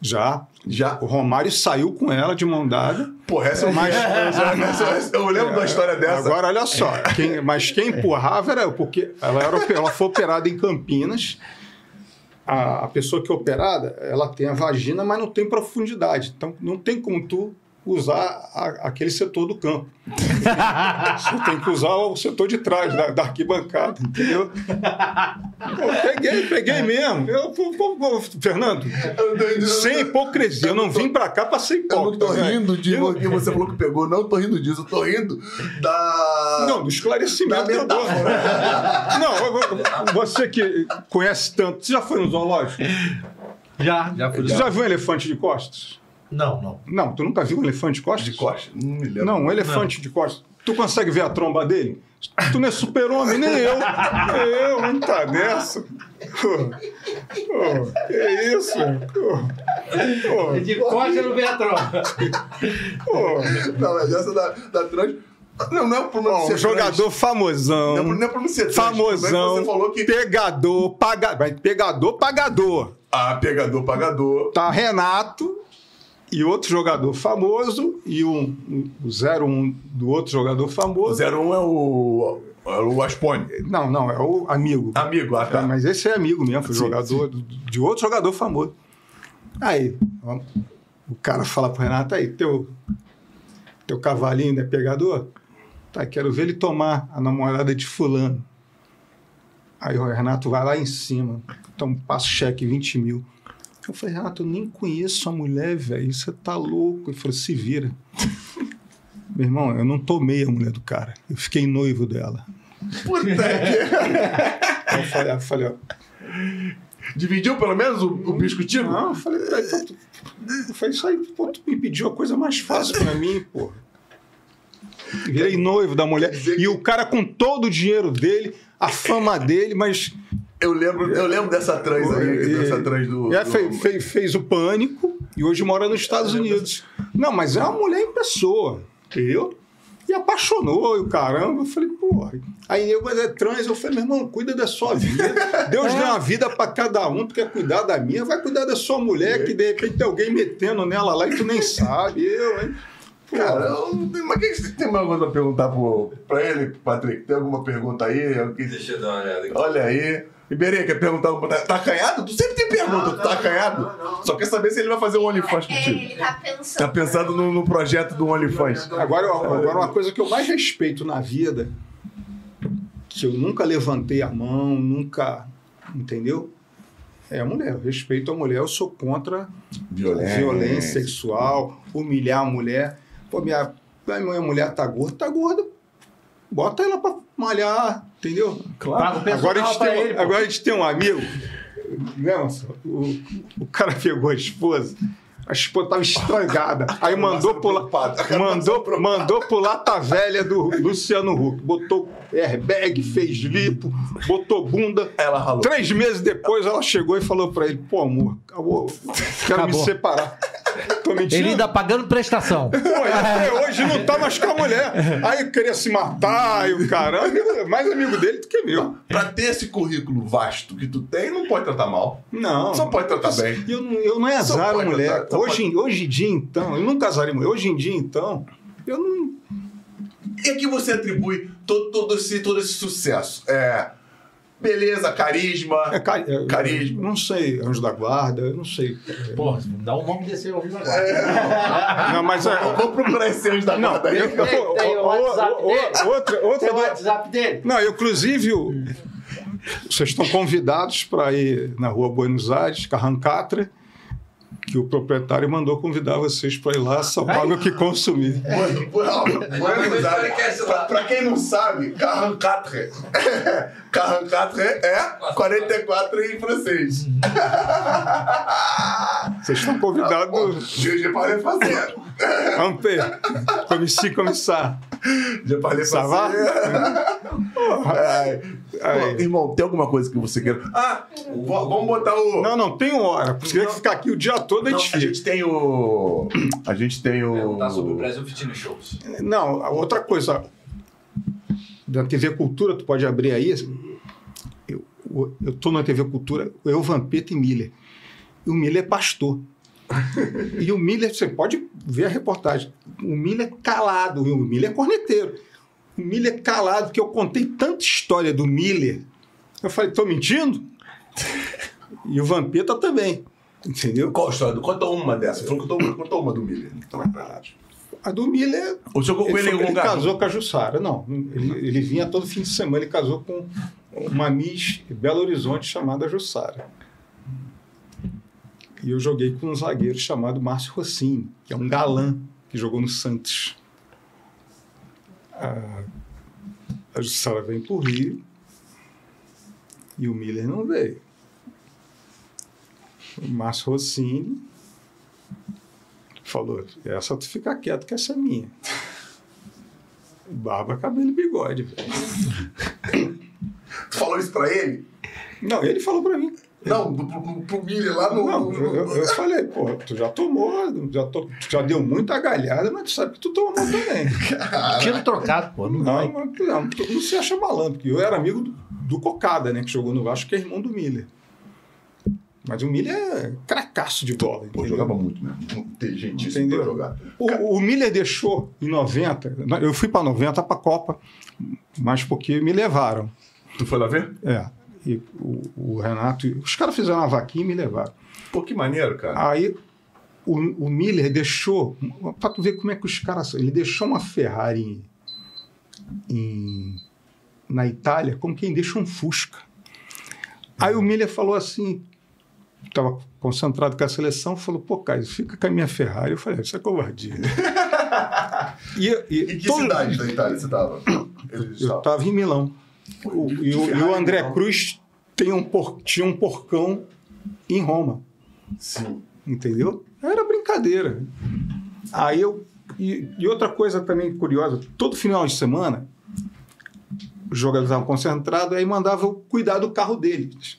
Já. Já? O Romário saiu com ela de mão dada. Porra, essa eu, Mas- essa- eu lembro da história dessa. Agora, olha só. quem- mas quem empurrava era eu, porque ela, era, ela foi operada em Campinas. A, a pessoa que é operada, ela tem a vagina, mas não tem profundidade. Então, não tem como tu usar a- aquele setor do campo. Você tem que usar o setor de trás, da, da arquibancada, entendeu? Pô, peguei, peguei mesmo. Eu, pô, pô, pô, Fernando, Eu sem hipocrisia. Eu não vim pra cá pra ser Eu não hipócrita. tô velho. rindo de Eu- que você falou que pegou, não tô rindo disso, eu tô rindo da. Não, do esclarecimento Da que eu dou. Não, você que conhece tanto, você já foi no zoológico? Já, já fui. Você já viu um elefante de costas? Não, não. Não, tu nunca viu um elefante de costas? De costa? Não me lembro. Não, um elefante de costas. Tu consegue ver a tromba dele? Tu não é super-homem, nem eu. Eu, não tá pô, que isso? Pô, pô, De costa não vê a pô. Não, mas essa da, da trans. Não, não é o problema Ó, de um ser jogador trans. famosão. Não, não é pra ser trans. O problema é famosão, Você falou que. pegador, paga... vai, pegador, pagador. Ah, pegador, pagador. Tá Renato e outro jogador famoso e um, um, o 01 do outro jogador O famoso. 01 é o. É o Aspone. Não, não, é o amigo. Amigo, ah, tá. Mas esse é amigo mesmo, foi Sim, jogador do- de outro jogador famoso. Aí, ó, o cara fala pro Renato, aí, teu, teu cavalinho é pegador? Tá, quero ver ele tomar a namorada de fulano. Aí o Renato vai lá em cima, então passa o cheque 20 mil. Eu falei, Renato, eu nem conheço a mulher, velho, você tá louco. Ele falou, se vira. Meu irmão, eu não tomei a mulher do cara, eu fiquei noivo dela. Puta que. Eu falei, eu falei ó, Dividiu pelo menos o, o bicho contigo? Não, eu falei, ele, tu- eu falei, isso aí, pô, tu me pediu a coisa mais fácil pra mim, pô. Virei noivo da mulher. E o cara com todo o dinheiro dele, a fama dele, mas. Eu lembro, eu lembro dessa trans aí, E- dessa trans do. É, do- fez, fez, fez o pânico e hoje mora nos Estados Unidos. Não, mas é uma mulher em pessoa, entendeu? E apaixonou e o caramba. Eu falei, porra. Aí eu, mas é trans. Eu falei, meu irmão, cuida da sua vida. Deus deu uma vida pra cada um. Tu quer cuidar da minha, vai cuidar da sua mulher, que de repente tem alguém metendo nela lá e tu nem sabe. Eu, hein? Cara, eu não tenho- mas que que você tem mais alguma coisa pra perguntar pro, pra ele, Patrick? Tem alguma pergunta aí? Deixa eu dar uma olhada aqui. Olha aí. Ribeirinha, quer perguntar? Tá acanhado? Tu sempre tem pergunta, tu tá acanhado? não, não. Só quer saber se ele vai fazer um OnlyFans É, contigo. ele tá pensando. Tá pensando no, no projeto do OnlyFans. Agora, agora, uma coisa que eu mais respeito na vida, que eu nunca levantei a mão, nunca. Entendeu? É a mulher. Eu respeito a mulher, eu sou contra Violência. violência sexual, humilhar a mulher. Pô, minha, minha mulher tá gorda, tá gorda. Bota ela pra malhar, entendeu? Paga o personal Agora a, gente tem, ele, agora a gente tem um amigo. Não, o, o cara pegou a esposa. A esposa tava estragada. Aí mandou pular, mandou, mandou pular tá velha do Luciano Huck. Botou airbag, fez lipo, botou bunda. Ela ralou. Três meses depois ela chegou e falou pra ele: pô, amor, acabou. Quero Acabou. me separar. Tô mentindo. Ele ainda pagando prestação. Pô, até hoje não tá mais com a mulher. Aí queria se matar e o caramba. é Mais amigo dele do que meu. Pra ter esse currículo vasto que tu tem, não pode tratar mal. Não. Só pode tratar bem. Eu não, eu não é azar a pode mulher. tratar, hoje, em- hoje em dia, então, eu não casaria mulher. Hoje em dia, então, eu não. E a que você atribui todo, todo, esse, todo esse sucesso? É Beleza, carisma. É, ca- é, Carisma. Não sei, Anjo da Guarda, eu não sei. Porra, dá um nome desse ouvido agora. Não, mas é. Vou procurar esse anjo da Não, guarda aí. eu, eu, Tem- tem o o- o- WhatsApp o- dele? outra, outra, Tem o WhatsApp dele? Não, eu, inclusive, o- vocês estão convidados para ir na rua Buenos Aires, Carrancatra, que o proprietário mandou convidar vocês para ir lá, só paga o que consumir. Bueno- bueno- Buenos Aires. Pra, pra quem não sabe, 44. 44 é 44 em francês. Vocês estão convidados, Je parle fazer. Ampé, comissi, comissar. Je parle Ça? Ai. Aí. Pô, irmão, tem alguma coisa que você queira? Ah, vamos botar o. Não, não, tem hora, porque você tem que ficar aqui o dia todo, Não, gente a gente tem o. A gente tem o. Perguntar sobre o Brasil Fitness Shows. Não, a outra coisa. Da TV Cultura, tu pode abrir aí. Eu, eu tô na TV Cultura, eu, Vampeta e Miller. E o Miller é pastor. E o Miller, você pode ver a reportagem. O Miller é calado, e o Miller é corneteiro. O Miller é calado, porque eu contei tanta história do Miller. Eu falei, tô mentindo? E o Vampeta também. Entendeu? Qual a história? Conta uma dessa. Falou que contou, contou uma do Miller. A do Miller O senhor Ele, ele ele casou com a Jussara. Não, ele, ele vinha todo fim de semana. Ele casou com uma Miss Belo Horizonte chamada Jussara. E eu joguei com um zagueiro chamado Márcio Rossini, que é um galã que jogou no Santos. A, a Jussara vem pro Rio e o Miller não veio. O Márcio Rossini falou: essa tu fica quieto, que essa é minha. Barba, cabelo e bigode. velho. Tu falou isso pra ele? Não, ele falou pra mim. Não, pro, pro, pro Miller lá no. Não, eu, eu- falei, pô, tu já tomou, já, to- tu já deu muita galhada, mas tu sabe que tu tomou também. Tiro trocado, pô. Não Não, não, tu não se acha malandro, porque eu era amigo do, do Cocada, né, que jogou no Vasco, que é irmão do Miller. Mas o Miller é cracaço de bola. Pô, jogava muito mesmo. Inteligentíssimo pra jogar. O, o Miller deixou em 90, eu fui para 90 para a Copa, mas porque me levaram. Tu foi lá ver? É. E o, o Renato, os caras fizeram uma vaquinha e me levaram. Pô, que maneiro, cara. Aí o, o Miller deixou, para tu ver como é que os caras são, ele deixou uma Ferrari em, em- na Itália como quem deixa um Fusca. Aí o Miller falou assim, estava concentrado com a seleção, falou, pô, Caio, fica com a minha Ferrari. Eu falei, isso é covardia. e, e, Em que todo- cidade da Itália você tava? Eles Eu estava em Milão. O- e, o, e o André Cruz tem um por- tinha um porcão em Roma, Sim. entendeu? Era brincadeira. Aí eu. E, e outra coisa também curiosa: todo final de semana, os jogadores estavam concentrados, aí mandava eu cuidar do carro deles.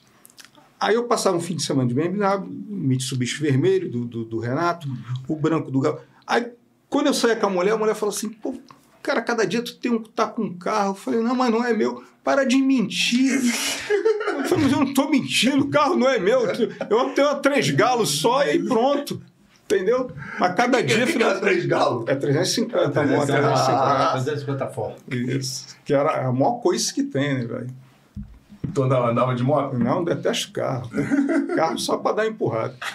Aí eu passava um fim de semana de bem, o Mitsubishi vermelho do, do, do Renato, o branco do Gal. Aí quando eu saía com a mulher, a mulher falou assim: pô, cara, cada dia tu tem um, tá com um carro. Eu falei: não, mas não é meu. Para de mentir. Eu falei, mas eu não tô mentindo, o carro não é meu. Eu tenho três galos só e pronto. Entendeu? Mas cada dia. que era três galos? É 350, a moto, 350. Ah, 350 fora. Isso. Que era a maior coisa que tem, né, velho? Tu andava, andava de moto? Não, detesto carro. Carro só para dar empurrada.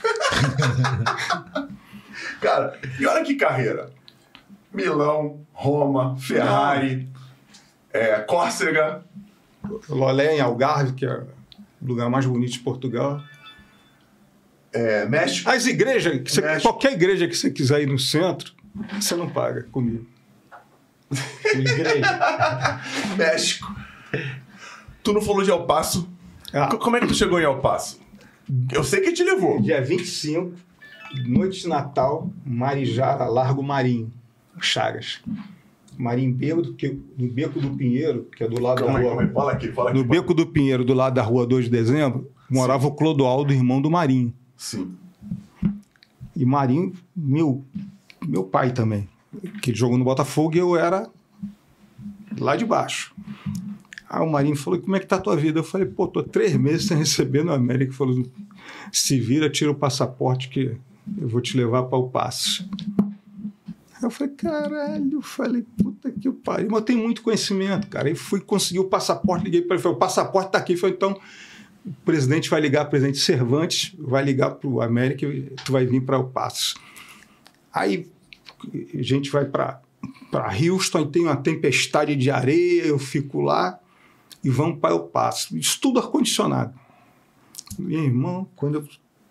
Cara, e olha que carreira. Milão, Roma, Ferrari, é, Córcega. Lolé em Algarve, que é o lugar mais bonito de Portugal. É, México. As igrejas, você- México. qualquer igreja que você quiser ir no centro, você não paga comigo. Igreja. México. Tu não falou de El Paso. Ah. Co- Como é que tu chegou em El Paso? Eu sei que te levou. Dia 25, noite de Natal, Marijara, Largo Marinho, Chagas. Marinho Bêbado, que, no Beco do Pinheiro, que é do lado Calma da rua. aí. Fala aqui, fala aqui. No Beco do Pinheiro, do lado da rua 2 de dezembro, morava o Clodoaldo, irmão do Marinho. Sim. E Marinho, meu, meu pai também. Que jogou no Botafogo e eu era lá de baixo. Aí o Marinho falou: Como é que tá a tua vida? Eu falei: Pô, tô três meses sem receber no América. Ele falou: Se vira, tira o passaporte que eu vou te levar para o passe. Eu falei, caralho, eu falei, puta que pariu. Mas eu tenho muito conhecimento, cara. E fui conseguir o passaporte, liguei para ele, falei, o passaporte tá aqui. Falou, então, o presidente vai ligar, o presidente Cervantes vai ligar para o América e tu vai vir para o Passos. Aí a gente vai para Houston, aí tem uma tempestade de areia, eu fico lá e vamos para o Passo. Isso tudo ar-condicionado. Meu irmão, quando eu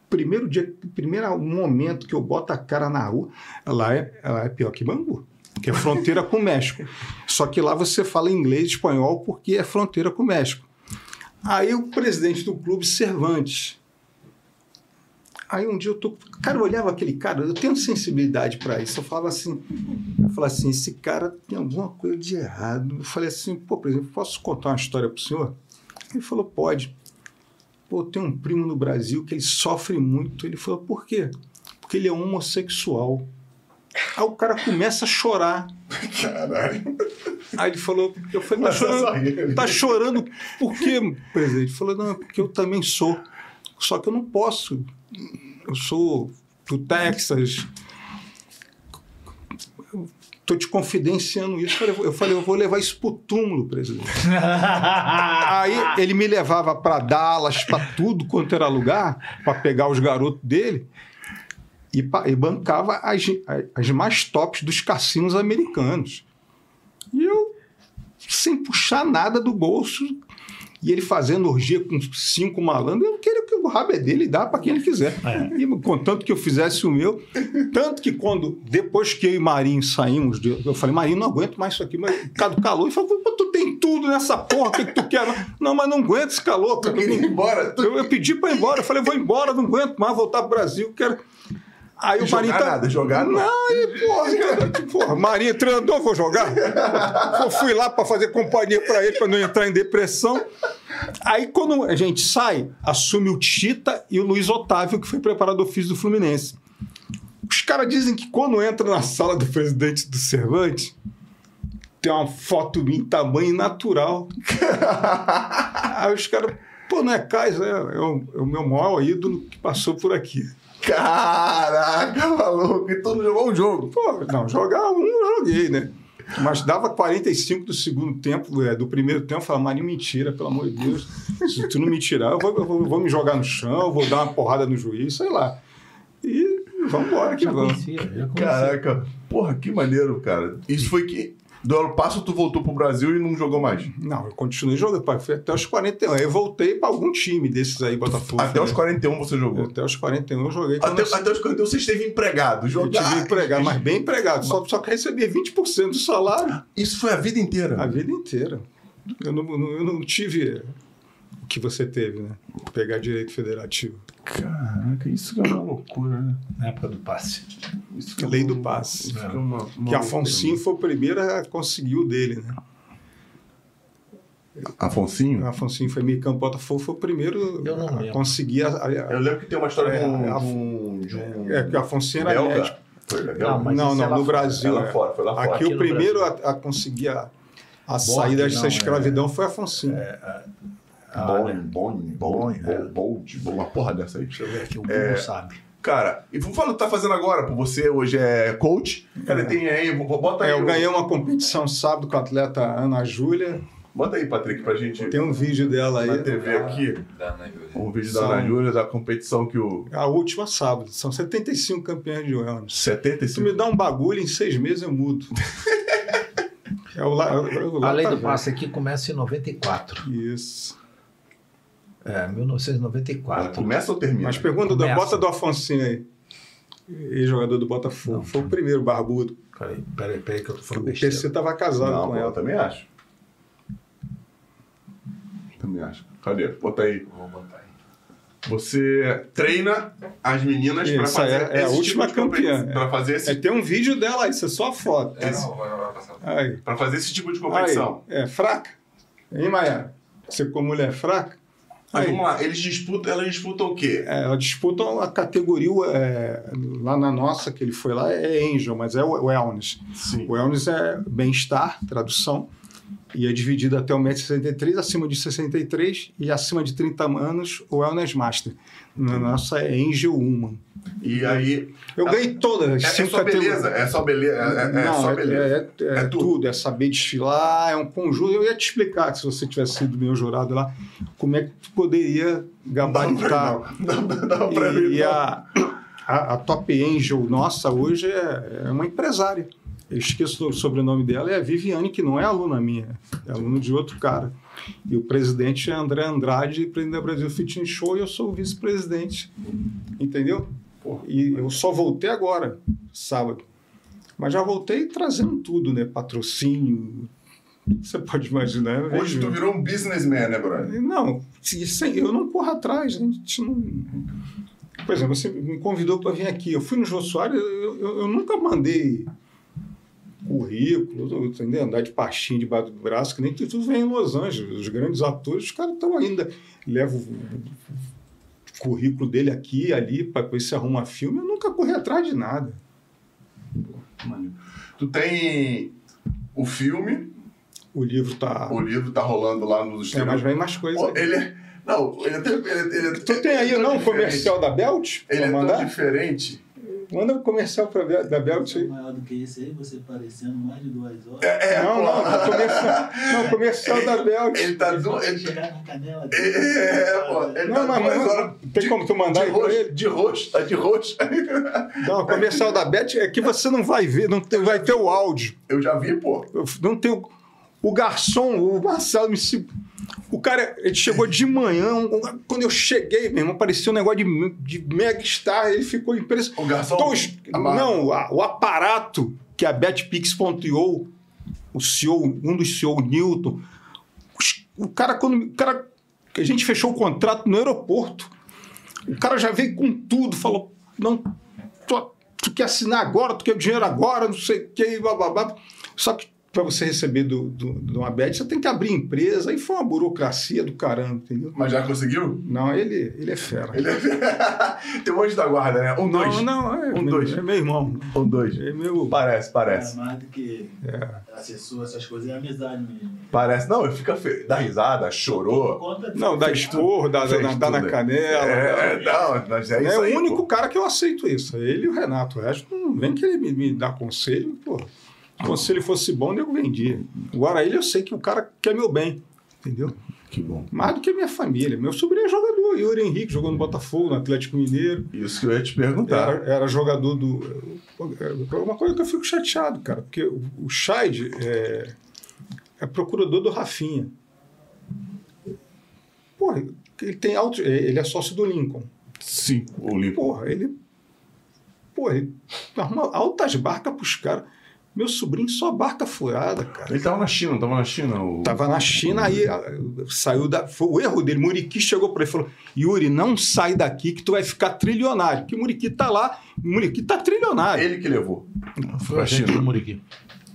primeiro dia, primeiro momento que eu boto a cara na rua, ela é, ela é pior que Bangu, que é fronteira com o México. Só que lá você fala inglês e espanhol porque é fronteira com o México. Aí o presidente do clube, Cervantes. Aí um dia eu tô. Cara, eu olhava aquele cara, eu tenho sensibilidade para isso. Eu falava assim, eu falava assim, esse cara tem alguma coisa de errado. Eu falei assim, pô, por exemplo, posso contar uma história pro senhor? Ele falou, pode. Pô, tem um primo no Brasil que ele sofre muito. Ele falou, por quê? Porque ele é homossexual. Aí o cara começa a chorar. Caralho. Aí ele falou, eu falei, tá chorando, tá chorando por quê, presidente? Ele falou, não, é porque eu também sou. Só que eu não posso. Eu sou do Texas. Estou te confidenciando isso. Eu falei, eu vou levar isso pro túmulo, presidente. Aí ele me levava para Dallas, para tudo quanto era lugar, para pegar os garotos dele e, e bancava as, as mais tops dos cassinos americanos. E eu, sem puxar nada do bolso, e ele fazendo orgia com cinco malandros, eu queria que o rabo é dele e dá para quem ele quiser. E contanto que eu fizesse o meu. Tanto que quando, depois que eu e Marinho saímos, de- eu falei, Marinho, não aguento mais isso aqui, mas por causa do calor. Ele falou, "Pô, tu tem tudo nessa porra, o que, que tu quer? Não, mas não aguento esse calor. Tu queria ir embora? Tu... Eu, eu pedi para ir embora, eu falei, vou embora, não aguento mais voltar pro Brasil, quero. Aí o Jogar Marinho tá... nada, jogar não. Não, porra, cara, porra, Marinho, treinador, vou jogar. Eu fui lá para fazer companhia para ele, para não entrar em depressão. Aí, quando a gente sai, assume o Tita e o Luiz Otávio, que foi preparador físico do Fluminense. Os caras dizem que quando entra na sala do presidente do Cervantes, tem uma foto em tamanho natural. Aí os caras, pô, não é Kaiser, é, é o, é o meu maior ídolo que passou por aqui. Caraca, maluco. E tu não jogou um jogo. Pô, não, jogar um eu joguei, né? Mas dava 45 do segundo tempo, é, do primeiro tempo, eu falava, Marinho, mentira, pelo amor de Deus. Se tu não me tirar, eu vou, eu vou, eu vou me jogar no chão, vou dar uma porrada no juiz, sei lá. E vamos embora que Já vamos. conhecia, já conhecia. Caraca. Porra, que maneiro, cara. Isso foi que. Do ano passo tu voltou pro Brasil e não jogou mais. Não, eu continuei jogando, pai, foi até os 41. Aí eu voltei para algum time desses aí, Botafogo. Até os 41 você jogou. Até os 41 eu joguei. Até, eu- até os 41 você esteve empregado. Eu Jogar. tive empregado, mas bem empregado. Só, só que recebia 20% do salário Isso foi a vida inteira. a vida inteira. Eu não, não- eu não tive o que você teve, né? Pegar direito federativo. Caraca, isso é uma loucura, né? Na época do passe. Isso que é Lei uma- do passe. Que é uma, uma Que Afonsinho foi o primeiro a conseguir o dele, né? Afonsinho? Afonsinho foi meio campo Botafogo, foi o primeiro Eu não a conseguir a, a- Eu lembro que tem uma história É, de um. a- de um, de um é, que o Afonsinho era belga. médico. Foi legal? Não, mas não, é não, lá no fora. Brasil. É lá é. fora, foi lá fora. Aqui, Aqui o primeiro a, a conseguir a, a saída dessa é. escravidão foi Afonsinho. Ah, Bom, né? bom, bom, bold, uma porra dessa aí. Deixa eu ver aqui, o É. Google sabe. Cara, e vamos falar o que tá fazendo agora, pô. Você hoje é coach. Cara, tem aí, bo- bota aí. É, eu o- ganhei uma competição sábado com a atleta Ana Júlia. Bota aí, Patrick, pra gente. Tem um vídeo dela na aí. TV aqui. Da Júlia. Um vídeo da São- Ana Júlia, da competição que o. A última sábado. São 75 campeões de wellness. Se tu 75. me dá um bagulho, em seis meses eu mudo. é o lá, é o lá A lei do passe aqui começa em 94. Isso. É, Ah, 1994. Começa ou termina? Mas pergunta, do, bota do Afonsinho aí. Ex-jogador do Botafogo. Foi o primeiro barbudo. Peraí, peraí, peraí que eu tô O falando PC besteira. tava casado Não, com pô, eu ela. também acho. Também acho. Cadê? Bota aí. Vou botar aí. Você treina as meninas pra Isso, fazer é- é a esse última tipo de competição. campeã. Pra fazer esse, É, tem um vídeo dela aí, isso é só a foto. É, não. Aí. pra fazer esse tipo de aí. competição. É fraca? Hein, Maia? Você como mulher é fraca? Mas vamos lá, eles disputam, elas disputam o quê? É, elas disputam a categoria é, lá na nossa, que ele foi lá, é Angel, mas é o Wellness. Sim. O Wellness é bem-estar, tradução. E é dividido até o 1,63m, acima de 63 e acima de 30 anos o Wellness Master. Na nossa é Angel Woman. E aí. Eu ganhei todas as É, é cinco só beleza. É só beleza. É, é- é Não, só é, beleza. é- é É tudo. tudo. é saber desfilar, é um conjunto. Eu ia te explicar, se você tivesse sido meu jurado lá, como é que tu poderia gabaritar. Não, não, não, E, e a, a, a Top Angel nossa hoje é, é uma empresária. Eu esqueço o sobrenome dela, é a Viviane, que não é aluna minha, é aluna de outro cara. E o presidente é André Andrade, presidente da Brasil Fitness Show, e eu sou o vice-presidente. Entendeu? E eu só voltei agora, sábado. Mas já voltei trazendo tudo, né? Patrocínio, você pode imaginar. né? Hoje tu virou um businessman, né, brother? Não, eu não corro atrás. A gente não... Por exemplo, você me convidou para vir aqui. Eu fui no Jô Soares, eu, eu- eu nunca mandei currículo, entendeu? andar de pastinho debaixo do braço, que nem tu, tu vem em Los Angeles. Os grandes atores, os caras estão ainda. Levo o currículo dele aqui e ali para ver se arruma filme. Eu nunca corri atrás de nada. Tu tem o filme, O livro tá. o livro tá rolando lá nos É, mas vem mais aí. ele é. Não, ele é. Ele, ele, ele, Tu tem aí, é não, o comercial da Belt? Ele é tão diferente. Manda o comercial pra, da Belt aí. maior do que esse aí, você parecendo mais de duas horas. É, é, não, pô. não, o comercial, não, o comercial da Belt. Ele tá do. Vai Ele, chegar na canela é, é, pô. Ele Não, tá mas, duas horas. tem como tu mandar de roxo, ele? de roxo, tá de roxo. Não, o comercial da Bet é que você não vai ver, não tem- vai ter o áudio. Eu já vi, pô. Não tem o, o garçom, o Marcelo me se- O cara, ele chegou de manhã, um- quando eu cheguei, meu irmão, parecia um negócio de, de mega star, ele ficou impressionado. O garçom. Então, não, o aparato que a BetPix.io, o CEO, um dos CEO, o Newton, o cara, quando o cara, que a gente fechou o contrato no aeroporto, o cara já veio com tudo, falou: não, tu, tu quer assinar agora, tu quer o dinheiro agora, não sei o que, blá. Só que para você receber do, do, de uma bet, você tem que abrir empresa, aí foi uma burocracia do caramba, entendeu? Mas já conseguiu? Não, ele, ele é fera. Ele é... Tem um anjo da guarda, né? Um, dois. Não, não, é, Um, meu- dois. é meu irmão. Um, dois. É meu. Parece, parece. mais do que É. assessor, essas coisas, é amizade mesmo. Parece. Não, ele fica fe... dá risada, chorou. Não, dá esporro, dá, dá, dá na canela. É, é, não, mas é É, isso o aí. único pô. cara que eu aceito isso. é Ele e o Renato. O resto não vem que ele me, me dá conselho, pô. Se o conselho fosse bom, eu vendia. Agora ele eu sei que o cara quer meu bem. Entendeu? Que bom. Mais do que a minha família. Meu sobrinho é jogador. Yuri Henrique jogou no Botafogo, no Atlético Mineiro. Isso que eu ia te perguntar. Era, era jogador do. É uma coisa que eu fico chateado, cara, porque o, Scheid é, é procurador do Rafinha. Porra, ele tem alto. Ele é sócio do Lincoln. Sim, o Limpo. Porra, ele. Porra, ele arruma altas barcas pros caras. Meu sobrinho só barca furada, cara. Ele tava na China, não tava na China? O... Tava na China, aí ah, saiu da. Foi o erro dele. Muriqui chegou para ele e falou: Yuri, não sai daqui que tu vai ficar trilionário. Porque Muriqui tá lá, Muriqui tá trilionário. Ele que levou. Foi Pra a gente China. do Muriqui.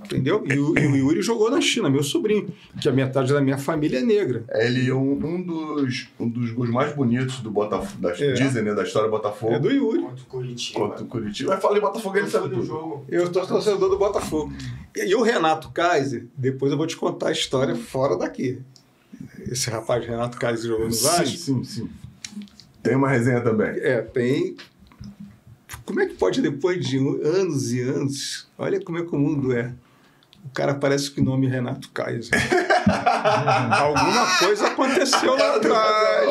Entendeu? E o, e o Yuri jogou na China, meu sobrinho, que a metade da minha família é negra. Ele é um, um dos, um dos gols mais bonitos do Botafogo, da, É. dizem, né, da história do Botafogo. É do Yuri. Contra o Curitiba. Contra o Curitiba. Mas fala em Botafogo, ele sabe do tudo. jogo. Eu tô torcedor do Botafogo. E, e o Renato Kaiser, depois eu vou te contar a história fora daqui. Esse rapaz Renato Kaiser jogou no Sim, Vasco. sim, sim. Tem uma resenha também. É, tem. Como é que pode, depois de anos e anos, olha como é que o mundo é. O cara parece que o nome Renato Kaiser. Alguma coisa aconteceu lá atrás.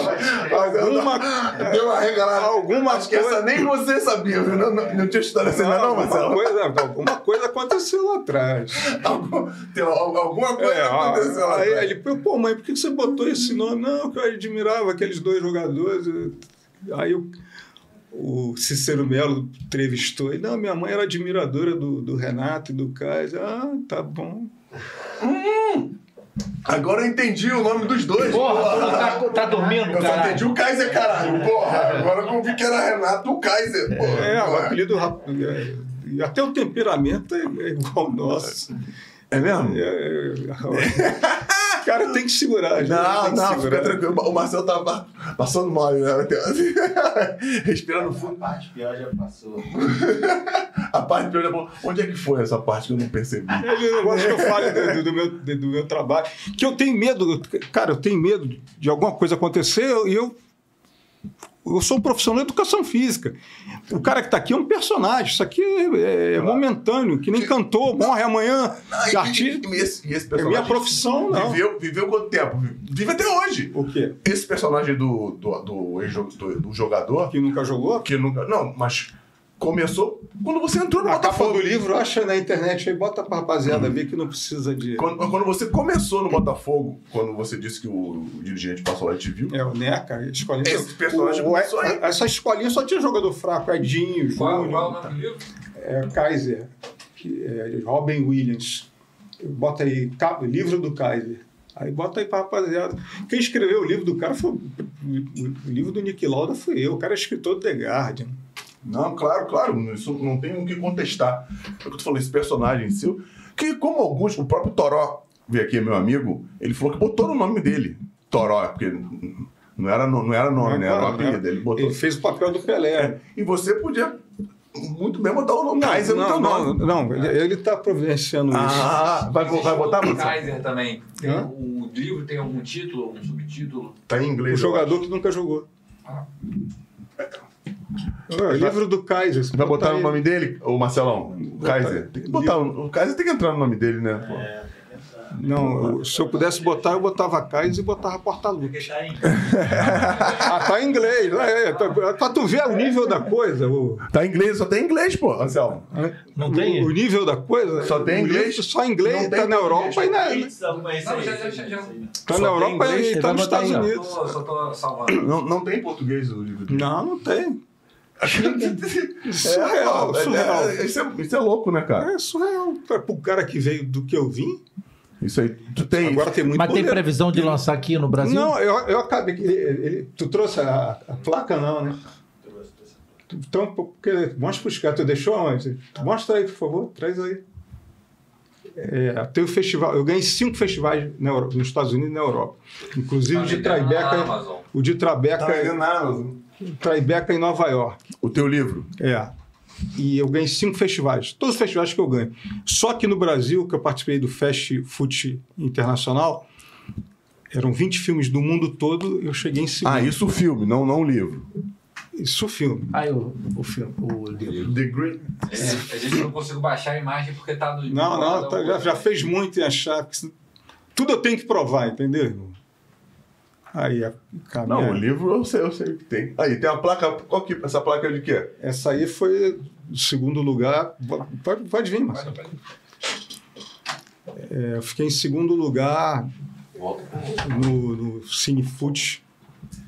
Alguma, Deu uma regalada. alguma Acho coisa. essa nem você sabia, viu? Não, não, não tinha história assim, não, não, alguma, Marcelo? coisa, alguma coisa aconteceu lá atrás. Algum- tem alguma coisa É, aconteceu lá. aí atrás. ele, pô, mãe, por que você botou esse nome? Não, que eu admirava aqueles dois jogadores. Aí o, o Cícero Melo entrevistou ele. Não, minha mãe era admiradora do, do Renato e do Kaiser. Ah, tá bom. Agora eu entendi o nome dos dois. Porra, tá, tá dormindo, Eu só caralho. entendi o Kaiser, caralho. Porra, agora eu vi que era Renato o Kaiser. Porra, É, o porra. apelido. rap- é, e até o temperamento é, é igual ao nosso. É mesmo? É, é, Cara, tem que segurar. gente, Não, tem que não, segurar. fica tranquilo. O Marcelo tava passando mal, né? Respirando A fundo. parte pior já passou. A parte pior, bom. Onde é que foi essa parte que eu não percebi? É o negócio que eu falo do, do- do meu, do meu trabalho. Que eu tenho medo, cara, eu tenho medo de alguma coisa acontecer e eu. Eu sou um profissional de educação física. O cara que está aqui é um personagem. Isso aqui é, é momentâneo, que nem cantor, morre amanhã. De e- artista. e esse, e esse É minha profissão, não. Viveu, viveu quanto tempo? Vive até hoje. O quê? Esse personagem do, do, do, do- do jogador, Que nunca jogou? que nunca. Não, mas começou quando você entrou no A capa Botafogo. do livro, acha na internet aí, bota pra rapaziada ver que não precisa de. Quando, quando você começou no Botafogo, quando você disse que o, o dirigente passou lá e te viu, É, o NECA, a escolinha. Esse personagem o, o, começou aí. Essa escolinha só tinha jogador fraco, Edinho, Qual, qual é o Júnior, nome do livro? é, Kaiser, que é, Robin Williams. Bota aí, livro do Kaiser. Aí bota aí pra rapaziada. Quem escreveu o livro do cara foi. O, livro do Nick Lauda fui eu. O cara é escritor do The Guardian. Não, claro, claro, isso não tem o que contestar. É o que tu falou, esse personagem seu, que como alguns, o próprio Toró veio aqui, meu amigo, ele falou que botou no nome dele, Toró, porque não era, não era nome, né? Era o Não, apelido, ele botou. Ele fez o papel do Pelé. E você podia muito bem botar o nome Kaiser no teu não, nome. não, ele- ele está providenciando isso. Ah, vai, vai botar, o? Kaiser também. Tem- Hã? o livro tem algum título, algum subtítulo? Tá em O inglês. eu jogador acho. que nunca jogou. Ah. É, o livro do Kaiser. você Vai botar aí. o nome dele, ô Marcelão? O Botar. Kaiser. Tem que botar, o Kaiser tem que entrar no nome dele, né? pô? É. Não, se eu pudesse botar, eu botava Kaiser e botava Porta-Lupe. Tá em Ah, tá em inglês. É, tá- pra tu ver o nível da coisa. O, Tá em inglês, só tem inglês, pô, Anselmo. Não tem? O, o nível da coisa. Só tem inglês? livro Só em inglês, Não tá na Europa e na, tá na Europa inglês, e tá nos Estados. Unidos. Tô- só tô salvando. Não, não tem em português o livro dele. Não, não tem. É, Surreal, é, surreal. é, isso, é, isso é louco, né, cara? É surreal. Pra- Pro cara que veio do que eu vim, Isso aí. Tu tem. agora tem muito Mas tem poder. previsão de lançar aqui no Brasil? Não, eu, eu acabei. Ele, ele- tu trouxe a, a placa, não, né? Então, porque, mostra para os caras. Tu deixou onde? Mostra aí, por favor. Traz aí. É, tem o festival. Eu ganhei cinco festivais na Euro- nos Estados Unidos e na Europa. Inclusive Tá o de na Tribeca. O de Tribeca, Tá vendendo na Amazon. Tribeca em Nova York. O teu livro. É. E eu ganhei cinco festivais. Todos os festivais que eu ganho. Só que no Brasil, que eu participei do Fest Foot Internacional, eram 20 filmes do mundo todo, eu cheguei em segundo. Ah, isso o filme, não, não o livro. Isso o filme. Aí o, o filme, o livro. The Great. É, a gente não conseguiu baixar a imagem porque tá no. Não, não, tá- já, já fez muito em achar. Tudo eu tenho que provar, entendeu? irmão? Aí, a, Não, o livro eu sei, eu sei o que tem. Aí, tem uma placa. Qual que, essa placa é de quê? essa aí foi segundo lugar. Pode, pode vir, Marcelo. É, eu fiquei em segundo lugar no, no Cinefoot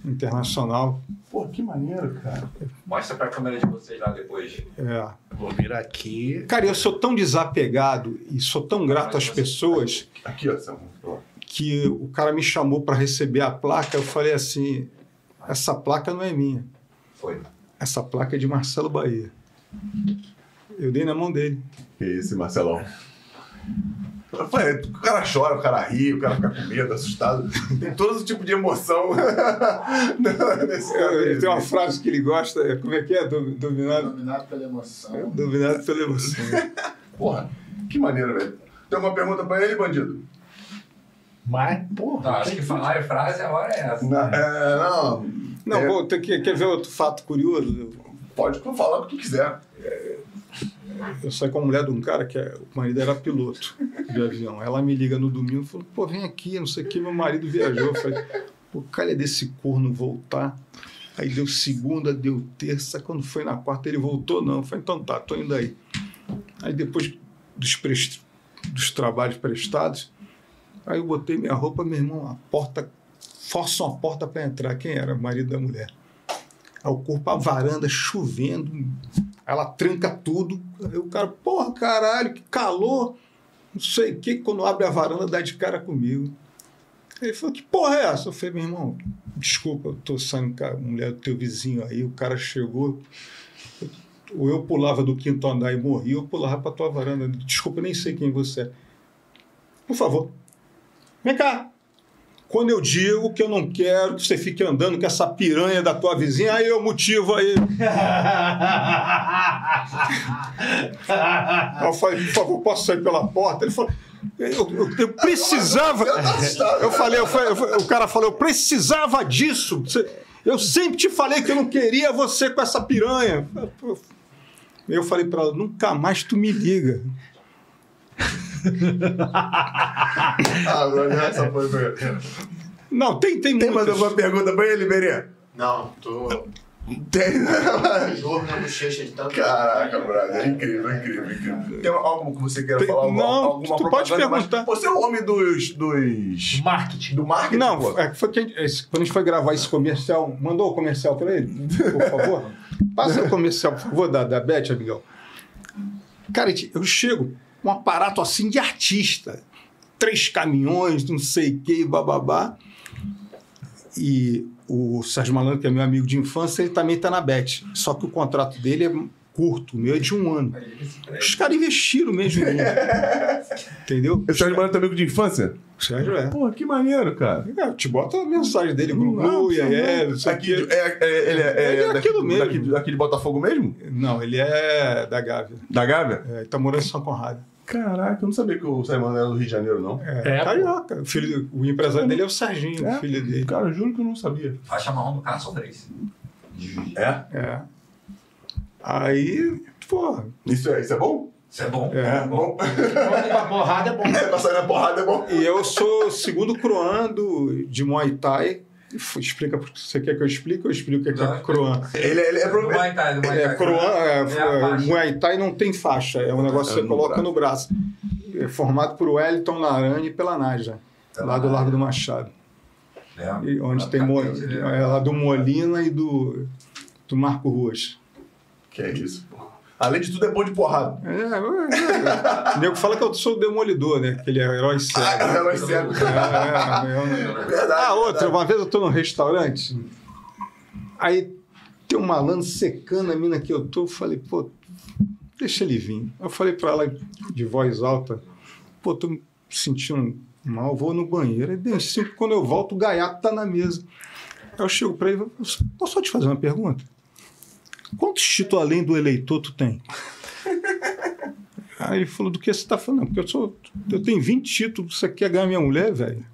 Internacional. Pô, que maneiro, cara. Mostra pra câmera de vocês lá depois. É. Vou vir aqui. Cara, eu sou tão desapegado e sou tão grato às pessoas Aqui, ó. Samu. Que o cara me chamou para receber a placa. Eu falei assim: essa placa não é minha, Foi. essa placa é de Marcelo Bahia. Eu dei na mão dele. Que esse, Marcelão. Rapaz, O cara chora, o cara ri, o cara fica com medo, assustado. Tem todo tipo de emoção. nesse cara Ele dele. tem uma frase que ele gosta, é, como é que é? Do- Dominado, Dominado pela emoção. dominado pela emoção. Porra, que maneiro, velho. Tem alguma pergunta pra ele, bandido? Mas, porra. Não, acho que falar em frase a hora é essa. Não, é, não. Não, É, vou ter que, quer ver outro fato curioso? Pode falar o que tu quiser. Eu saí com a mulher de um cara que é, o marido era piloto de avião. Ela me liga no domingo e falou: pô, vem aqui, não sei o que, meu marido viajou. Eu falei: pô, calha desse corno voltar. Aí deu segunda, deu terça. Quando foi na quarta, ele voltou, não. Eu falei: então tá, tô indo aí. Aí depois dos, pres- dos trabalhos prestados, aí eu botei minha roupa, meu irmão, a porta, força uma porta para entrar. Quem era? O marido da mulher. Aí o corpo, a varanda, chovendo, ela tranca tudo. Aí o cara, porra, caralho, que calor. Não sei o que, quando abre a varanda, dá de cara comigo. Ele falou, que porra é essa? Eu falei, meu irmão, desculpa, eu tô saindo com a mulher do teu vizinho aí, o cara chegou. Ou eu pulava do quinto andar e morria, ou eu pulava pra tua varanda. Desculpa, nem sei quem você é. Por favor, vem cá. Quando eu digo que eu não quero que você fique andando com essa piranha da tua vizinha, aí eu motivo aí. Eu falei, por favor, posso sair pela porta? Ele falou, eu, eu- eu precisava. Eu falei, eu falei- o cara falou, eu precisava disso. Eu sempre te falei que eu não queria você com essa piranha. Eu falei pra ela, nunca mais tu me liga. Agora essa foi. foi- Não, tem, tem, Tem mais alguma pergunta pra ele, Berê? Não, tô. Tem. Dor na bochecha de tanto. Caraca, brother, é incrível, incrível, incrível. Tem algo que você queira Tem- falar? Alguma, não, alguma tu pode perguntar. Você é o homem dos. dos. Marketing. do marketing? Não, pô. é, foi que a gente- esse- quando a gente foi gravar esse comercial, mandou o comercial pra ele, por favor? Passa o comercial, por favor, da, da Beth, amigão. Cara, eu chego um aparato assim de artista. Três caminhões, não sei o que, bababá. E o Sérgio Malandro, que é meu amigo de infância, ele também tá na Bet. Só que o contrato dele é curto, o meu é de um ano. Os caras investiram mesmo em mim. Entendeu? Esse é o teu amigo de infância? O Sérgio é. Pô, que maneiro, cara. É, te bota a mensagem dele, Não, Gugu, e o Aqui, é, é- ele é, é, Ele é aquilo mesmo. Daqui, daqui de Botafogo mesmo? Não, ele é da Gávea. Da Gávea? É, ele tá morando em São Conrado. Caraca, eu não sabia que o Simon era do Rio de Janeiro, não. É, É, carioca. O, filho, o empresário dele é o Serginho, É? o filho dele. Cara, eu juro que eu não sabia. Faixa marrom do cara são três. É? É. Aí, pô, Isso é, isso é bom? Isso é bom. É. bom. Quando uma porrada é bom. É, pra sair na porrada é bom. e eu sou o segundo croan do, de Muay Thai. Explica, você quer que eu explique ou eu explico o que é, é croan? Ele, ele é Do pro... Muay Thai, Muay É, Thai. croan, é, É. Muay Thai não tem faixa, é um negócio que É você no coloca braço. no braço. É formado por Wellington Narani e pela Nádia, lá do Largo do Machado. É. E onde tem Mo- né? é, lá do Molina e do, do Marco Ruas. Que é isso. Além de tudo, é bom de porrada. É, é, é. O nego fala que eu sou o demolidor, né? Que ele é herói cego. Ah, herói cego. É, é, é. Verdade. Ah, outra, verdade. uma vez eu tô num restaurante, aí tem um malandro secando a mina que eu tô, eu falei, pô, deixa ele vir. Eu falei pra ela de voz alta, pô, tô me sentindo mal, vou no banheiro. Aí deu cinco, quando eu volto, o gaiato tá na mesa. Aí eu chego pra ele, posso só te fazer uma pergunta? Quantos títulos além do eleitor tu tem? Aí ele falou, do que você tá falando? Porque eu sou. Eu tenho 20 títulos, você quer ganhar minha mulher, velho?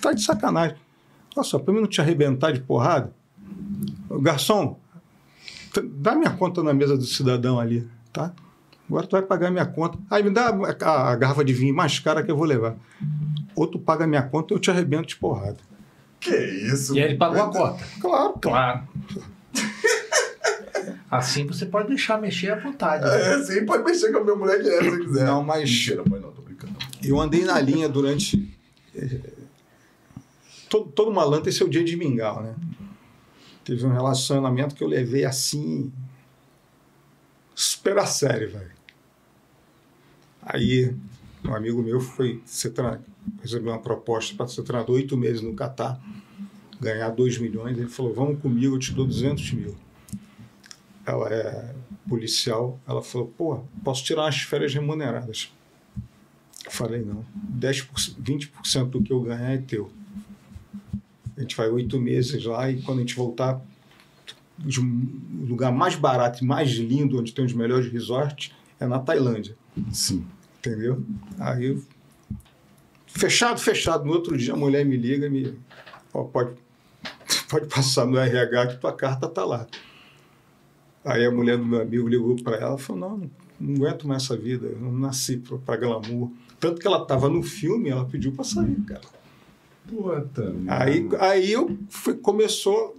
Tá de sacanagem. Olha só, pra mim não te arrebentar de porrada. Garçom, dá minha conta na mesa do cidadão ali, tá? Agora tu vai pagar minha conta. Aí me dá a, a garrafa de vinho mais cara que eu vou levar. Ou tu paga minha conta eu te arrebento de porrada. Que isso? E aí ele pagou a cota. Claro, Claro. Assim você pode deixar mexer à vontade. né? É, sim, pode mexer com a minha mulher direto se quiser. Não, mas- Mentira, pode não, tô brincando. Eu andei na linha durante. eh, Todo, todo malandro tem seu dia de mingau, né? Teve um relacionamento que eu levei assim. super a sério, velho. Aí, um amigo meu foi ser treinador, recebeu uma proposta para ser treinador oito meses no Catar, ganhar 2 milhões. Ele falou: Vamos comigo, eu te dou 200 mil. Ela é policial. Ela falou: Pô, posso tirar umas férias remuneradas. Eu falei, não. 10%, 20% do que eu ganhar é teu. A gente vai oito meses lá e quando a gente voltar, de um lugar mais barato e mais lindo, onde tem os melhores resorts, é na Tailândia. Sim. Entendeu? Aí, eu- fechado, fechado. No outro dia a mulher me liga e me. Ó, pode, pode passar no RH que tua carta tá lá. Aí a mulher do meu amigo ligou para ela e falou: não, não, aguento mais essa vida, eu não nasci para glamour. Tanto que ela estava no filme, ela pediu para sair, cara. Puta. Aí, merda. aí eu fui- começou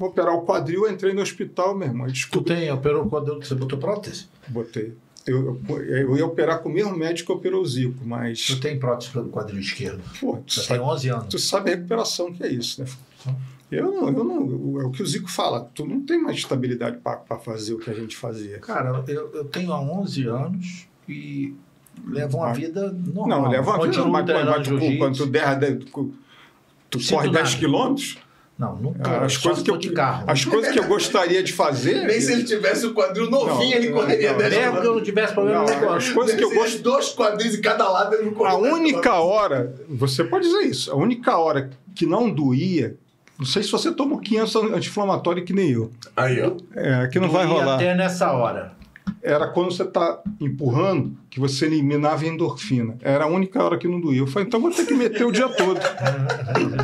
a operar o quadril, eu entrei no hospital, meu irmão. Tu Desculpa, tem, operou quando você botou prótese? botei. Eu, eu, eu ia operar com o mesmo médico que operou o Zico, mas. Tu tem prótese pelo quadril esquerdo. Pô, tu sabe, tem 11 anos. tu sabe a recuperação que é isso, né? Eu não, eu não. É o que o Zico fala, tu não tem mais estabilidade para fazer o que a gente fazia. Cara, eu, eu tenho há 11 anos e levo uma vida normal. Não, leva uma vida, Continuo mas, mas, mas quando tu, der, der- tu, tu corre 10 nada. quilômetros, Não, nunca. As só coisas, que eu, de carro. as coisas que eu gostaria de fazer. Nem se ele tivesse o quadril novinho, Não, ele correria não, 10 Mesmo que eu não tivesse problema, Não, as coisas que eu Se gosto. tivesse dois quadris em cada lado, ele não corria A 10 única hora, você pode dizer isso, a única hora que não doía, não sei se você toma 500 anti-inflamatório que nem eu, Aí, ó. é, que não vai rolar. até nessa hora. Era quando você está empurrando, que você eliminava a endorfina. Era a única hora que não doía. Eu falei, então vou ter que meter o dia todo.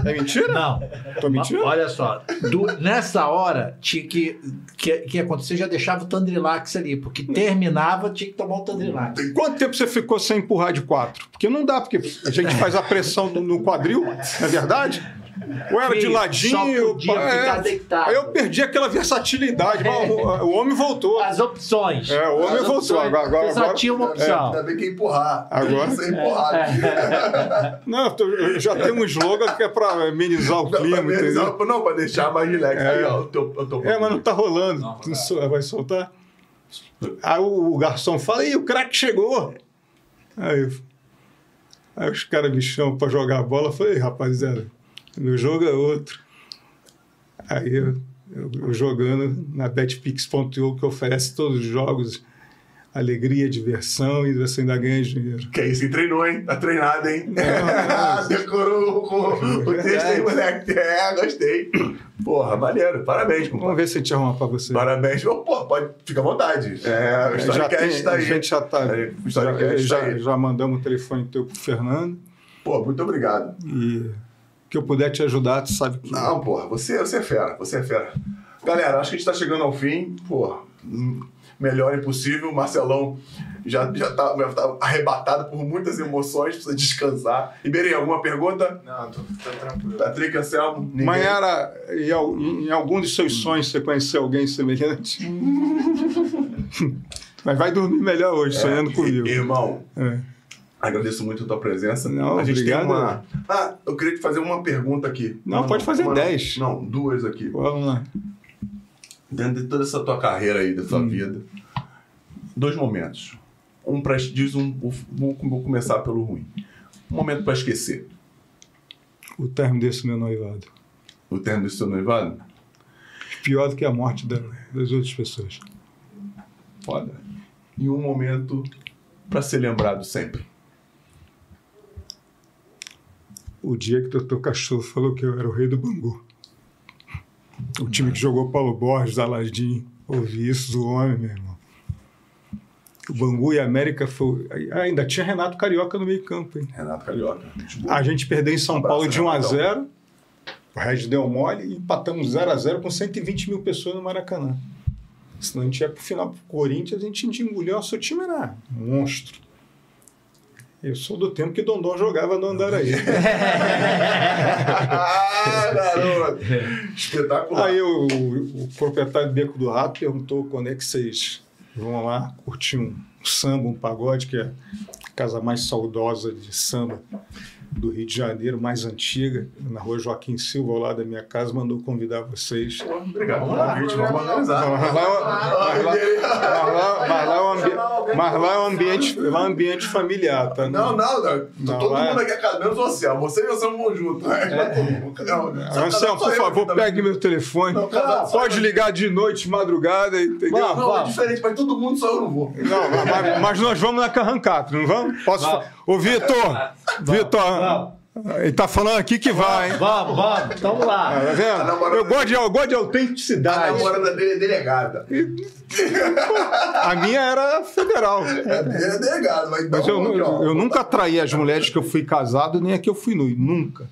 É mentira? Não. Tô mentindo? Olha só, do- nessa hora tinha que, que, que acontecer, já deixava o Tandrilax ali, porque terminava, tinha que tomar o Tandrilax. Quanto tempo você ficou sem empurrar de quatro? Porque não dá, porque a gente faz a pressão no, no quadril, não é verdade? Ou era de ladinho. só podia pá, ficar é. deitado. Aí eu perdi aquela versatilidade. mas o, o homem voltou. As opções. É, o homem As voltou. opções. Agora- agora- Você só agora- tinha uma opção. Ainda bem que empurrar. Agora- Sem empurrar. Não, eu tô- eu já tenho um slogan que é para amenizar o Não, pra clima, entendeu? não, não, pra deixar mais relax. Aí, ó, o teu, o teu É, mas não tá rolando. Não, Tu sol- vai soltar? Aí o garçom fala, Ih, o craque chegou. Aí, eu- aí os caras me chamam pra jogar a bola. Eu falei, "Ei, rapaziada, meu jogo é outro. Aí eu, eu- jogando na betpix.io, que oferece todos os jogos, alegria, diversão e você ainda ganha dinheiro. Que isso, treinou, hein? Tá treinado, hein? Decorou com o texto aí, moleque. É, gostei. Porra, maneiro. Parabéns, Vamos compadre. ver se a gente arruma pra você. Parabéns. Ô, Pô, pode, fica à vontade. É, o já Storycast tá a aí. gente já tá. Aí, o Já, Storycast já, tá aí. já mandamos o telefone teu pro Fernando. Pô, muito obrigado. E que eu puder te ajudar, tu sabe que. Não, porra, você, você é fera, você é fera. Galera, acho que a gente tá chegando ao fim. Porra, hum, melhor impossível. O Marcelão já, já, tá, já tá arrebatado por muitas emoções, precisa descansar. Iberê, alguma pergunta? Não, tô, tô tranquilo. Patrick Anselmo? Ninguém? Mayara, em, em algum dos seus sonhos você conheceu alguém semelhante? Mas vai dormir melhor hoje, sonhando comigo. Irmão, É. agradeço muito a tua presença. Não, a gente obrigado. tem uma. Ah, eu queria te fazer uma pergunta aqui. Não, pode fazer uma dez. Não, duas aqui. Vamos lá. Dentro de toda essa tua carreira aí, da tua Hum. vida, dois momentos. Um pra. Diz um. Vou, vou começar pelo ruim. Um momento pra esquecer. O término desse meu noivado. O termo do seu noivado? Pior do que a morte da- das outras pessoas. Foda. E um momento pra ser lembrado sempre. O dia que o doutor Cachorro falou que eu era o rei do Bangu. O time que jogou Paulo Borges, Aladim. Ouvi isso do homem, meu irmão. O Bangu e a América foi. Ah, Ainda tinha Renato Carioca no meio-campo, hein? Renato Carioca. A gente perdeu em São Abraço, Paulo de 1 a Renatão. 0 O Red deu mole e empatamos 0 a 0 com 120 mil pessoas no Maracanã. Senão a gente ia pro final pro Corinthians, a gente engoliu. Nosso time era monstro. Eu sou do tempo que Dondon jogava no Andaraí. ah, garoto! Espetacular. Aí o, o proprietário do Beco do Rato perguntou quando é que vocês vão lá curtir um samba, um pagode, que é a casa mais saudosa de samba do Rio de Janeiro, mais antiga, na rua Joaquim Silva, ao lado da minha casa, mandou convidar vocês. Obrigado Vamos pelo lá. convite, vamos organizar. Mas lá, lá- lá- lá é um lá é um ambiente, lá é um ambiente familiar, tá? Não, não, não. Não, Todo vai. mundo aqui é casa, menos você. Você e você vão junto. Não, Anselmo, por favor, pegue meu telefone. Não, casado só Pode ligar de noite, de madrugada, entendeu? Não, é diferente, mas todo mundo só eu não vou. Não, mas, mas nós vamos na Carrancatro, não vamos? Posso Ô, Vitor! Vitor, ele tá falando aqui que vai, hein? Vamos, vamos, tamo lá. Tá vendo? Eu gosto de, eu gosto de A autenticidade. namorada dele é delegada. A minha era federal. É, ele é delegado, mas, Mas eu, não, eu, eu nunca traí as mulheres que eu fui casado, nem a que eu fui noivo. Nunca.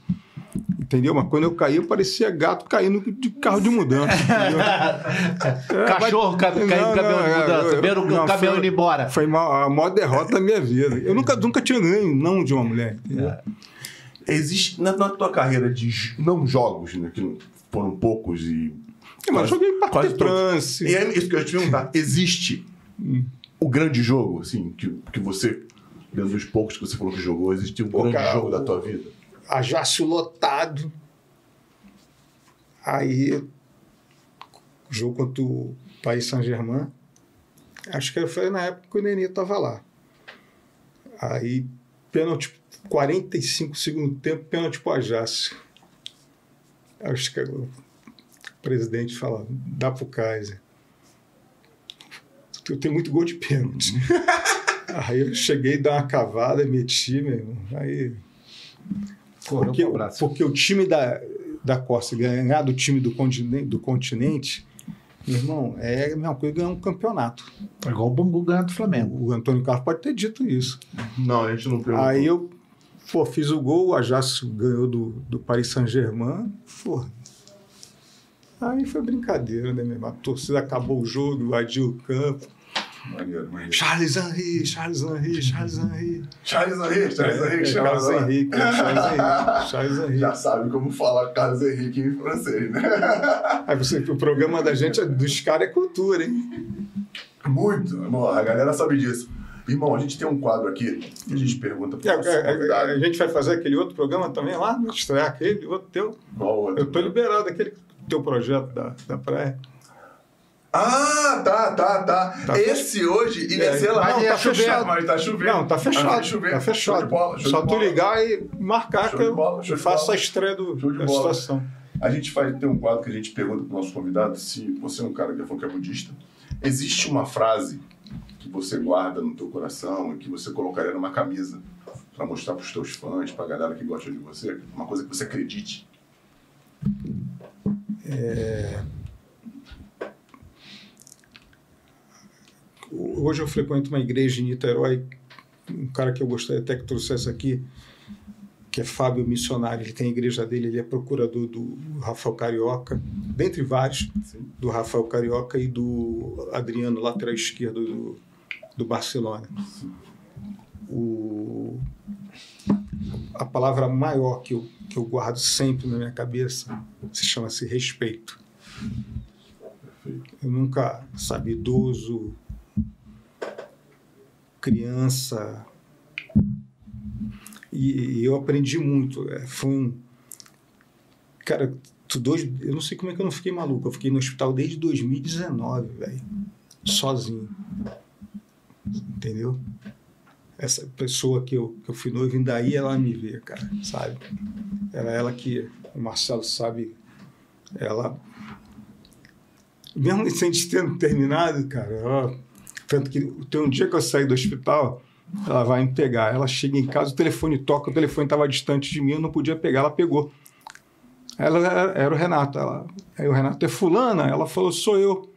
Entendeu? Mas quando eu caí, eu parecia gato caindo de carro de mudança. É, Cachorro ca- caindo Não, caminhão não, de é, mudança, eu- vendo o caminhão foi- indo embora. Foi a maior derrota da minha vida. Eu nunca, nunca tinha ganho não de uma mulher. Entendeu? Existe na, na tua carreira de não jogos, né, que foram poucos e. É, mas eu joguei Parque quase. Trance. E é isso que eu ia te perguntar. Existe o grande jogo, assim, que, que você, dentro dos poucos que você falou que jogou, existe um grande cara, jogo da tua vida? Ajácio lotado. Aí, jogo contra o Paris Saint-Germain. Acho que foi na época que o Nenê estava lá. Aí, pênalti, 45 segundo tempo, pênalti pro. Aí os ca- o presidente fala, dá pro Kaiser. Eu tenho muito gol de pênalti. Aí eu cheguei, dei uma cavada, meti, meu irmão. Aí porque, porque o time da, da Costa ganhar do time do continente, do continente, meu irmão, é a mesma coisa ganhar um campeonato. É igual o Bangu ganhar do Flamengo. O Antônio Carlos pode ter dito isso. Não, a gente não perguntou. Aí eu pô, fiz o gol, o Ajax ganhou do, do Paris Saint-Germain. Pô. Aí foi brincadeira, né, meu irmão? A torcida acabou o jogo, invadiu o campo. Maneiro, maneiro. Charles Henry, Charles Henry, Charles Henry. Charles Henrique, Charles Henrique, É, Charles. Henrique, é, Charles Henry, Charles Henry. Já sabe como falar Carlos Henrique em francês, né? Aí você, o programa da gente, é- dos caras, é cultura, hein? Muito. Bom, a galera sabe disso. Irmão, a gente tem um quadro aqui que a gente pergunta pro nosso a- a gente vai fazer aquele outro programa também lá, estrear aquele outro teu. Qual outro? Eu tô liberado, aquele teu projeto da, da praia. Ah, tá, tá, tá. Tá Esse hoje ia É, ser lá. não, tá chovendo, fechado. Mas tá chovendo. Não, tá fechado. Mas chover. Tá fechado. de bola, Só tu ligar e marcar Show que eu, bola, eu faço a estreia do, da situação. A gente vai ter um quadro que a gente pergunta pro nosso convidado se você é um cara que falou que é budista. Existe uma frase que você guarda no teu coração e que você colocaria numa camisa pra mostrar pros teus fãs, pra galera que gosta de você, uma coisa que você acredite. Hoje eu frequento uma igreja em Niterói, um cara que eu gostaria até que trouxesse aqui, que é Fábio Missionário. Ele tem a igreja dele, ele é procurador do Rafael Carioca, dentre vários, do Rafael Carioca e do Adriano, lateral esquerdo do, do Barcelona. O, a palavra maior que eu, que eu guardo sempre na minha cabeça se chama-se respeito. Eu nunca, sabe, idoso, criança. E, e eu aprendi muito. É, foi um. Cara, tu dois, eu não sei como é que eu não fiquei maluco. Eu fiquei no hospital desde 2019, velho. Sozinho. Entendeu? Essa pessoa que eu, que eu fui noivo, ainda aí ela me vê, cara, sabe? Era ela que, o Marcelo sabe, ela. Mesmo sem tendo terminado, cara, ó, tanto que tem um dia que eu saí do hospital, ela vai me pegar. Ela chega em casa, o telefone toca, o telefone estava distante de mim, eu não podia pegar, ela pegou. Ela era, era o Renato. Ela, aí o Renato é fulana, ela falou, sou eu.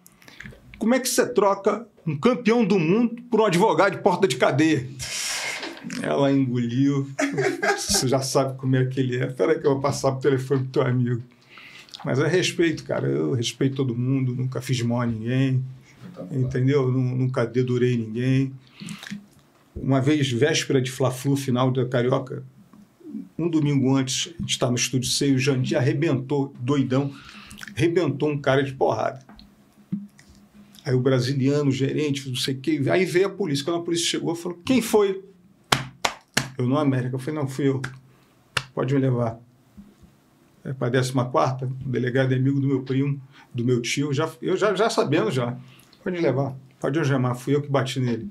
Como é que você troca um campeão do mundo por um advogado de porta de cadeia? Ela engoliu. Você já sabe como é que ele é. Espera que eu vou passar pro telefone pro teu amigo. Mas é respeito, cara. Eu respeito todo mundo, nunca fiz mal a ninguém. Entendeu? Nu- Nunca dedurei ninguém. Uma vez, véspera de Fla-Flu, final da Carioca, um domingo antes, a gente estava no estúdio C o Jandir arrebentou, doidão, arrebentou um cara de porrada. Aí o brasiliano, o gerente, não sei o quê, aí veio a polícia. Quando a polícia chegou, falou: quem foi? Eu no América. Eu falei: não, fui eu. Pode me levar. É para a 14, o delegado é amigo do meu primo, do meu tio, já, eu já, já sabendo já. Pode me levar, pode algemar, fui eu que bati nele.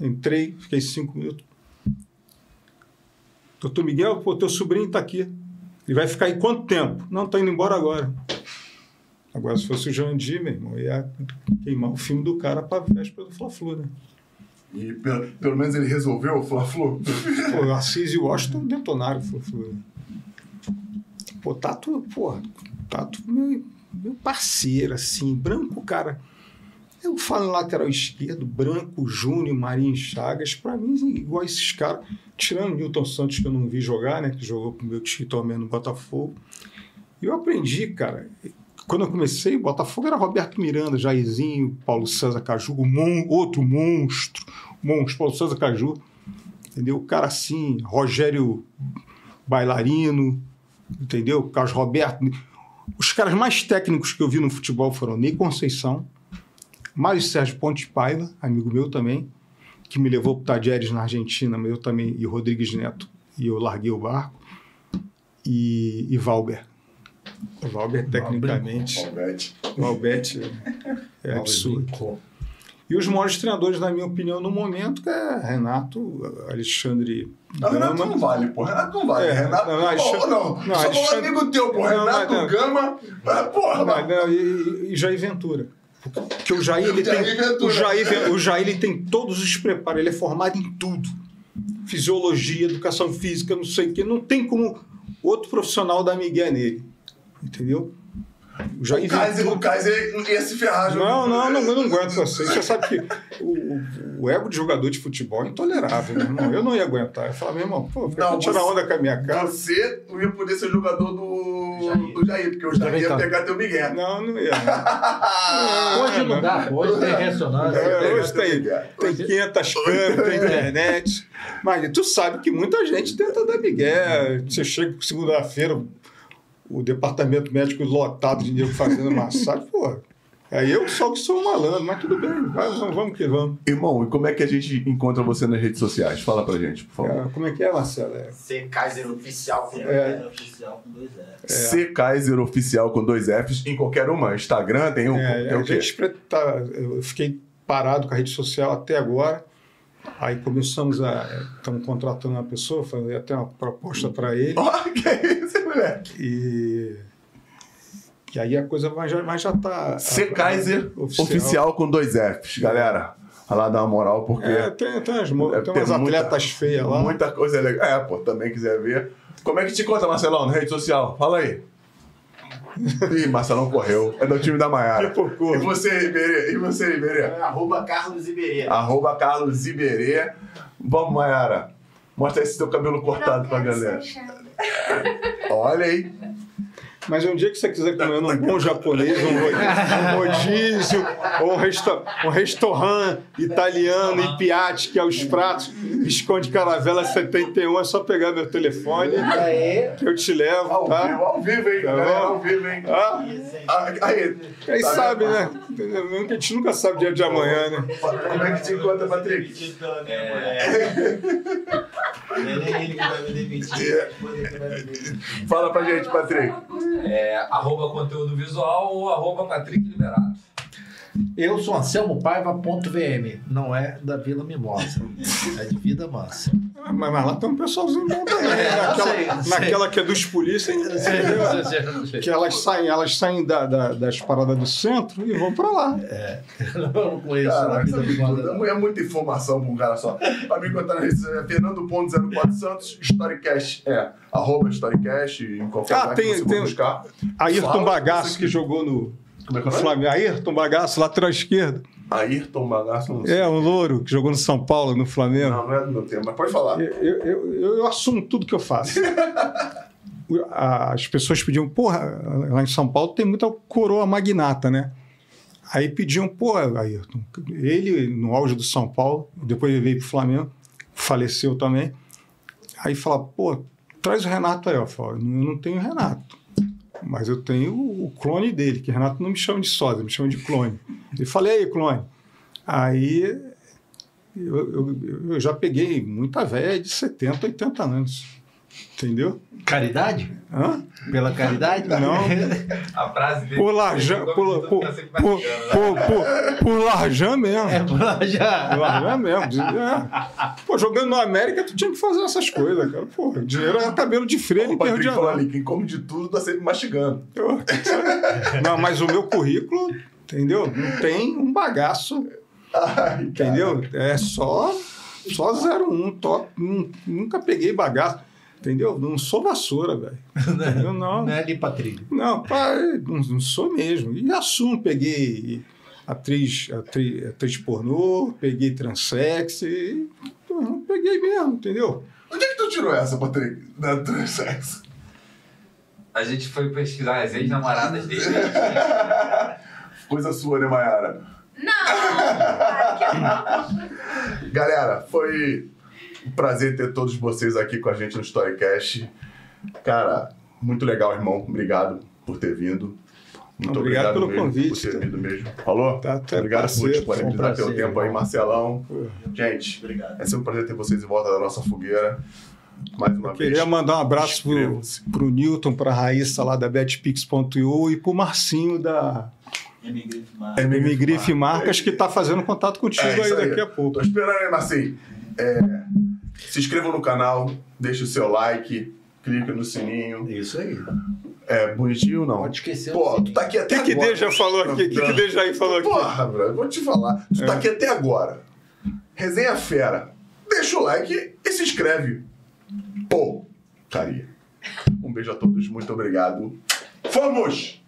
Entrei, fiquei cinco minutos. Doutor Miguel, pô, teu sobrinho está aqui. Ele vai ficar aí quanto tempo? Não, está indo embora agora. Agora, se fosse o Jandir, meu irmão, ia queimar o filme do cara para véspera do Fla-Flu, né? E pelo, pelo menos ele resolveu o Fla-Flu. Pô, Assis e Washington detonaram o Fla-Flu. né? Pô, Tato, pô, Tato meu, meu parceiro, assim, branco, cara. Eu falo lateral esquerdo, branco, Júnior, Marinho Chagas, pra mim, igual esses caras. Tirando o Newton Santos, que eu não vi jogar, né? Que jogou com o meu tio também no Botafogo. Eu aprendi, cara. Quando eu comecei, o Botafogo era Roberto Miranda, Jairzinho, Paulo César Caju, mon- outro monstro, monstro, Paulo César Caju. Entendeu? O cara assim, Rogério Bailarino, entendeu? Carlos Roberto. Os caras mais técnicos que eu vi no futebol foram Ney Conceição, Mário Sérgio Ponte Paiva, amigo meu também, que me levou para o Tadieres na Argentina, mas eu também, e Rodrigues Neto, e eu larguei o barco, e, e Valber. Valber, tecnicamente, Alberto. o Valbete é absurdo. E os maiores treinadores, na minha opinião, no momento, que é Renato, Alexandre Não, Renato Gama. não vale, pô. Renato não vale. É, Renato. não, não, Alexandre- não. não, um Alexandre- amigo teu, pô. Renato não. Gama. Ah, Porra, Não, não, e, e Jair Ventura. Porque o Jair, ele tem, o Jair, o Jair ele tem todos os preparos, ele é formado em tudo. Fisiologia, educação física, não sei o quê. Não tem como outro profissional dar migué nele. Entendeu? O Jair O Kaiser, o Kaiser ia se ferrar. Não, não, não, eu não aguento você. Você sabe que o, o- ego de jogador de futebol é intolerável, meu irmão. Eu não ia aguentar. Eu falava, meu irmão, pô, Não, não, tirar você- onda com a minha cara. Você não ia poder ser jogador do Jair. do Jair, porque o Jair ia pegar teu Miguel. Não, não ia. Hoje não dá, pô. hoje tem ressonância. É, hoje tem, tem 500 câmeras, tem internet. Mas tu sabe que muita gente tenta dar migué. Você chega segunda-feira, o departamento médico lotado de nego fazendo massagem, pô. Aí eu só que sou um malandro, mas tudo bem, vamos, vamos que vamos. Irmão, e como é que a gente encontra você nas redes sociais? Fala pra gente, por favor. É, como é que é, Marcelo? É, Ser Kaiser oficial com É. oficial com dois F. C Kaiser Oficial com dois Fs em qualquer uma. Instagram tem um. É, tem a o quê? tá, eu fiquei parado com a rede social até agora. Aí começamos a. Estamos contratando uma pessoa, fazer até uma proposta para ele. Ó, que é isso, moleque? E, e aí a coisa vai já, tá. C Kaiser Oficial. oficial. com dois Fs, galera. Vai lá dar uma moral, porque. É, tem, tem umas, mo- Deve tem ter umas muita- atletas feias lá. Muita coisa legal. É, pô, também quiser ver. Como é que te conta, Marcelão, na rede social? Fala aí. Ih, Marcelão correu. É do time da Maiara. Que. E você, Iberê? E você, Iberê? É, arroba Carlos Iberê. Arroba Carlos Iberê. Vamos, Maiara. Mostra esse teu cabelo cortado pra galera. Olha aí. Mas um dia que você quiser comer um bom japonês, um ro- um rodízio, ou um, resta um restaurante italiano e piatti, que é os pratos, Visconde Caravela 71, é só pegar meu telefone que eu te levo, Ao tá? vivo, ao vivo, hein? Tá bom? ao vivo, hein? Ah, Ah, Aí, aí Tá sabe, né? A gente nunca sabe o dia de amanhã, né? Como é que te encontra, Patrick? É nem ele que vai me demitir, é a esposa que vai me demitir. Fala pra gente, Patrick. É, arroba conteúdo visual ou arroba Patrick Liberato. Eu sou Anselmo Paiva.vm, não é da Vila Mimosa, é de Vida Mansa. Ah, Mas, mas lá tem um pessoalzinho bom também. né? É, Naquela, sei, eu sei. naquela que é dos polícias, que elas saem, elas saem da, da- das paradas do centro e vão pra lá. Eu não conheço a Caraca, Vida essa Mimosa. bicuda é muita informação pra um cara só. Pra me encontrar na rede é Fernando.04 Santos, Storycast. É, arroba Storycast, em qualquer Ah, lugar tem- que você tem- for buscar. Ayrton Bagaço, que jogou no Como é que é o? Flamengo. Ayrton Bagaço, lateral esquerdo. Ayrton Bagaço, não sei. É, um louro que jogou no São Paulo, no Flamengo. Não, não é do meu tema, mas pode falar. Eu, eu, eu, eu assumo tudo que eu faço. As pessoas pediam, porra, lá em São Paulo tem muita coroa magnata, né? Aí pediam, pô, Ayrton, ele no auge do São Paulo, depois ele veio pro Flamengo, faleceu também. Aí fala, pô, traz o Renato aí. Eu falo, eu não tenho Renato, mas eu tenho o clone dele, que Renato não me chama de sósia, me chama de clone. Ele falei, aí, clone. Aí eu, eu, eu já peguei muita velha de 70, 80 anos. Entendeu? Caridade? Hã? Pela caridade? Não. A frase dele. Por Larjan, por, por, por, por, por, mesmo. É, por lá Por já. Larjan mesmo. É. Pô, jogando no América, tu tinha que fazer essas coisas, cara. Pô, o dinheiro era cabelo de freio e perro de ali, quem come de tudo tá sempre mastigando. Eu- Não, mas o meu currículo, entendeu? Não tem um bagaço, Ai, entendeu? É só, só 01, top. Nun- Nunca peguei bagaço, entendeu? Não sou vassoura, velho. Não. Não é de patrilha. Não, pai, não, não sou mesmo. E assumo, peguei atriz, atriz, atriz pornô, peguei transex, e, não peguei mesmo, entendeu? Onde é que tu tirou essa, Patrick? Da transexo? A gente foi pesquisar as ex-namoradas dele. Coisa sua, né, Mayara? Não! Ai, que horror. Galera, foi prazer ter todos vocês aqui com a gente no Storycast. Cara, muito legal, irmão. Obrigado por ter vindo. Muito Obrigado obrigado, pelo mesmo convite, Por ter tá? vindo mesmo. Falou? Tá, tá obrigado por disponibilizar um teu prazer, tempo aí. Marcelão. Gente, Obrigado. é sempre um prazer ter vocês em volta da nossa fogueira. Mais uma vez. Queria mandar um abraço pro, pro Newton, pra Raíssa lá da betpix.io e pro Marcinho da, Emigrife Marca. Emigrife Marcas, que está fazendo contato contigo É aí isso aí. daqui a pouco. Tô esperando aí, Marcinho. É, se inscreva no canal, deixe o seu like, clique no sininho. Isso aí. É bonitinho ou não? Pode esquecer. Pô, tu tá aqui até O que que agora. Deja falou aqui? O que que Deja aí falou aqui? Porra, bro, vou te falar. Tu É. tá aqui até agora. Resenha fera. Deixa o like e se inscreve. Pô, caria. Um beijo a todos, muito obrigado. Fomos!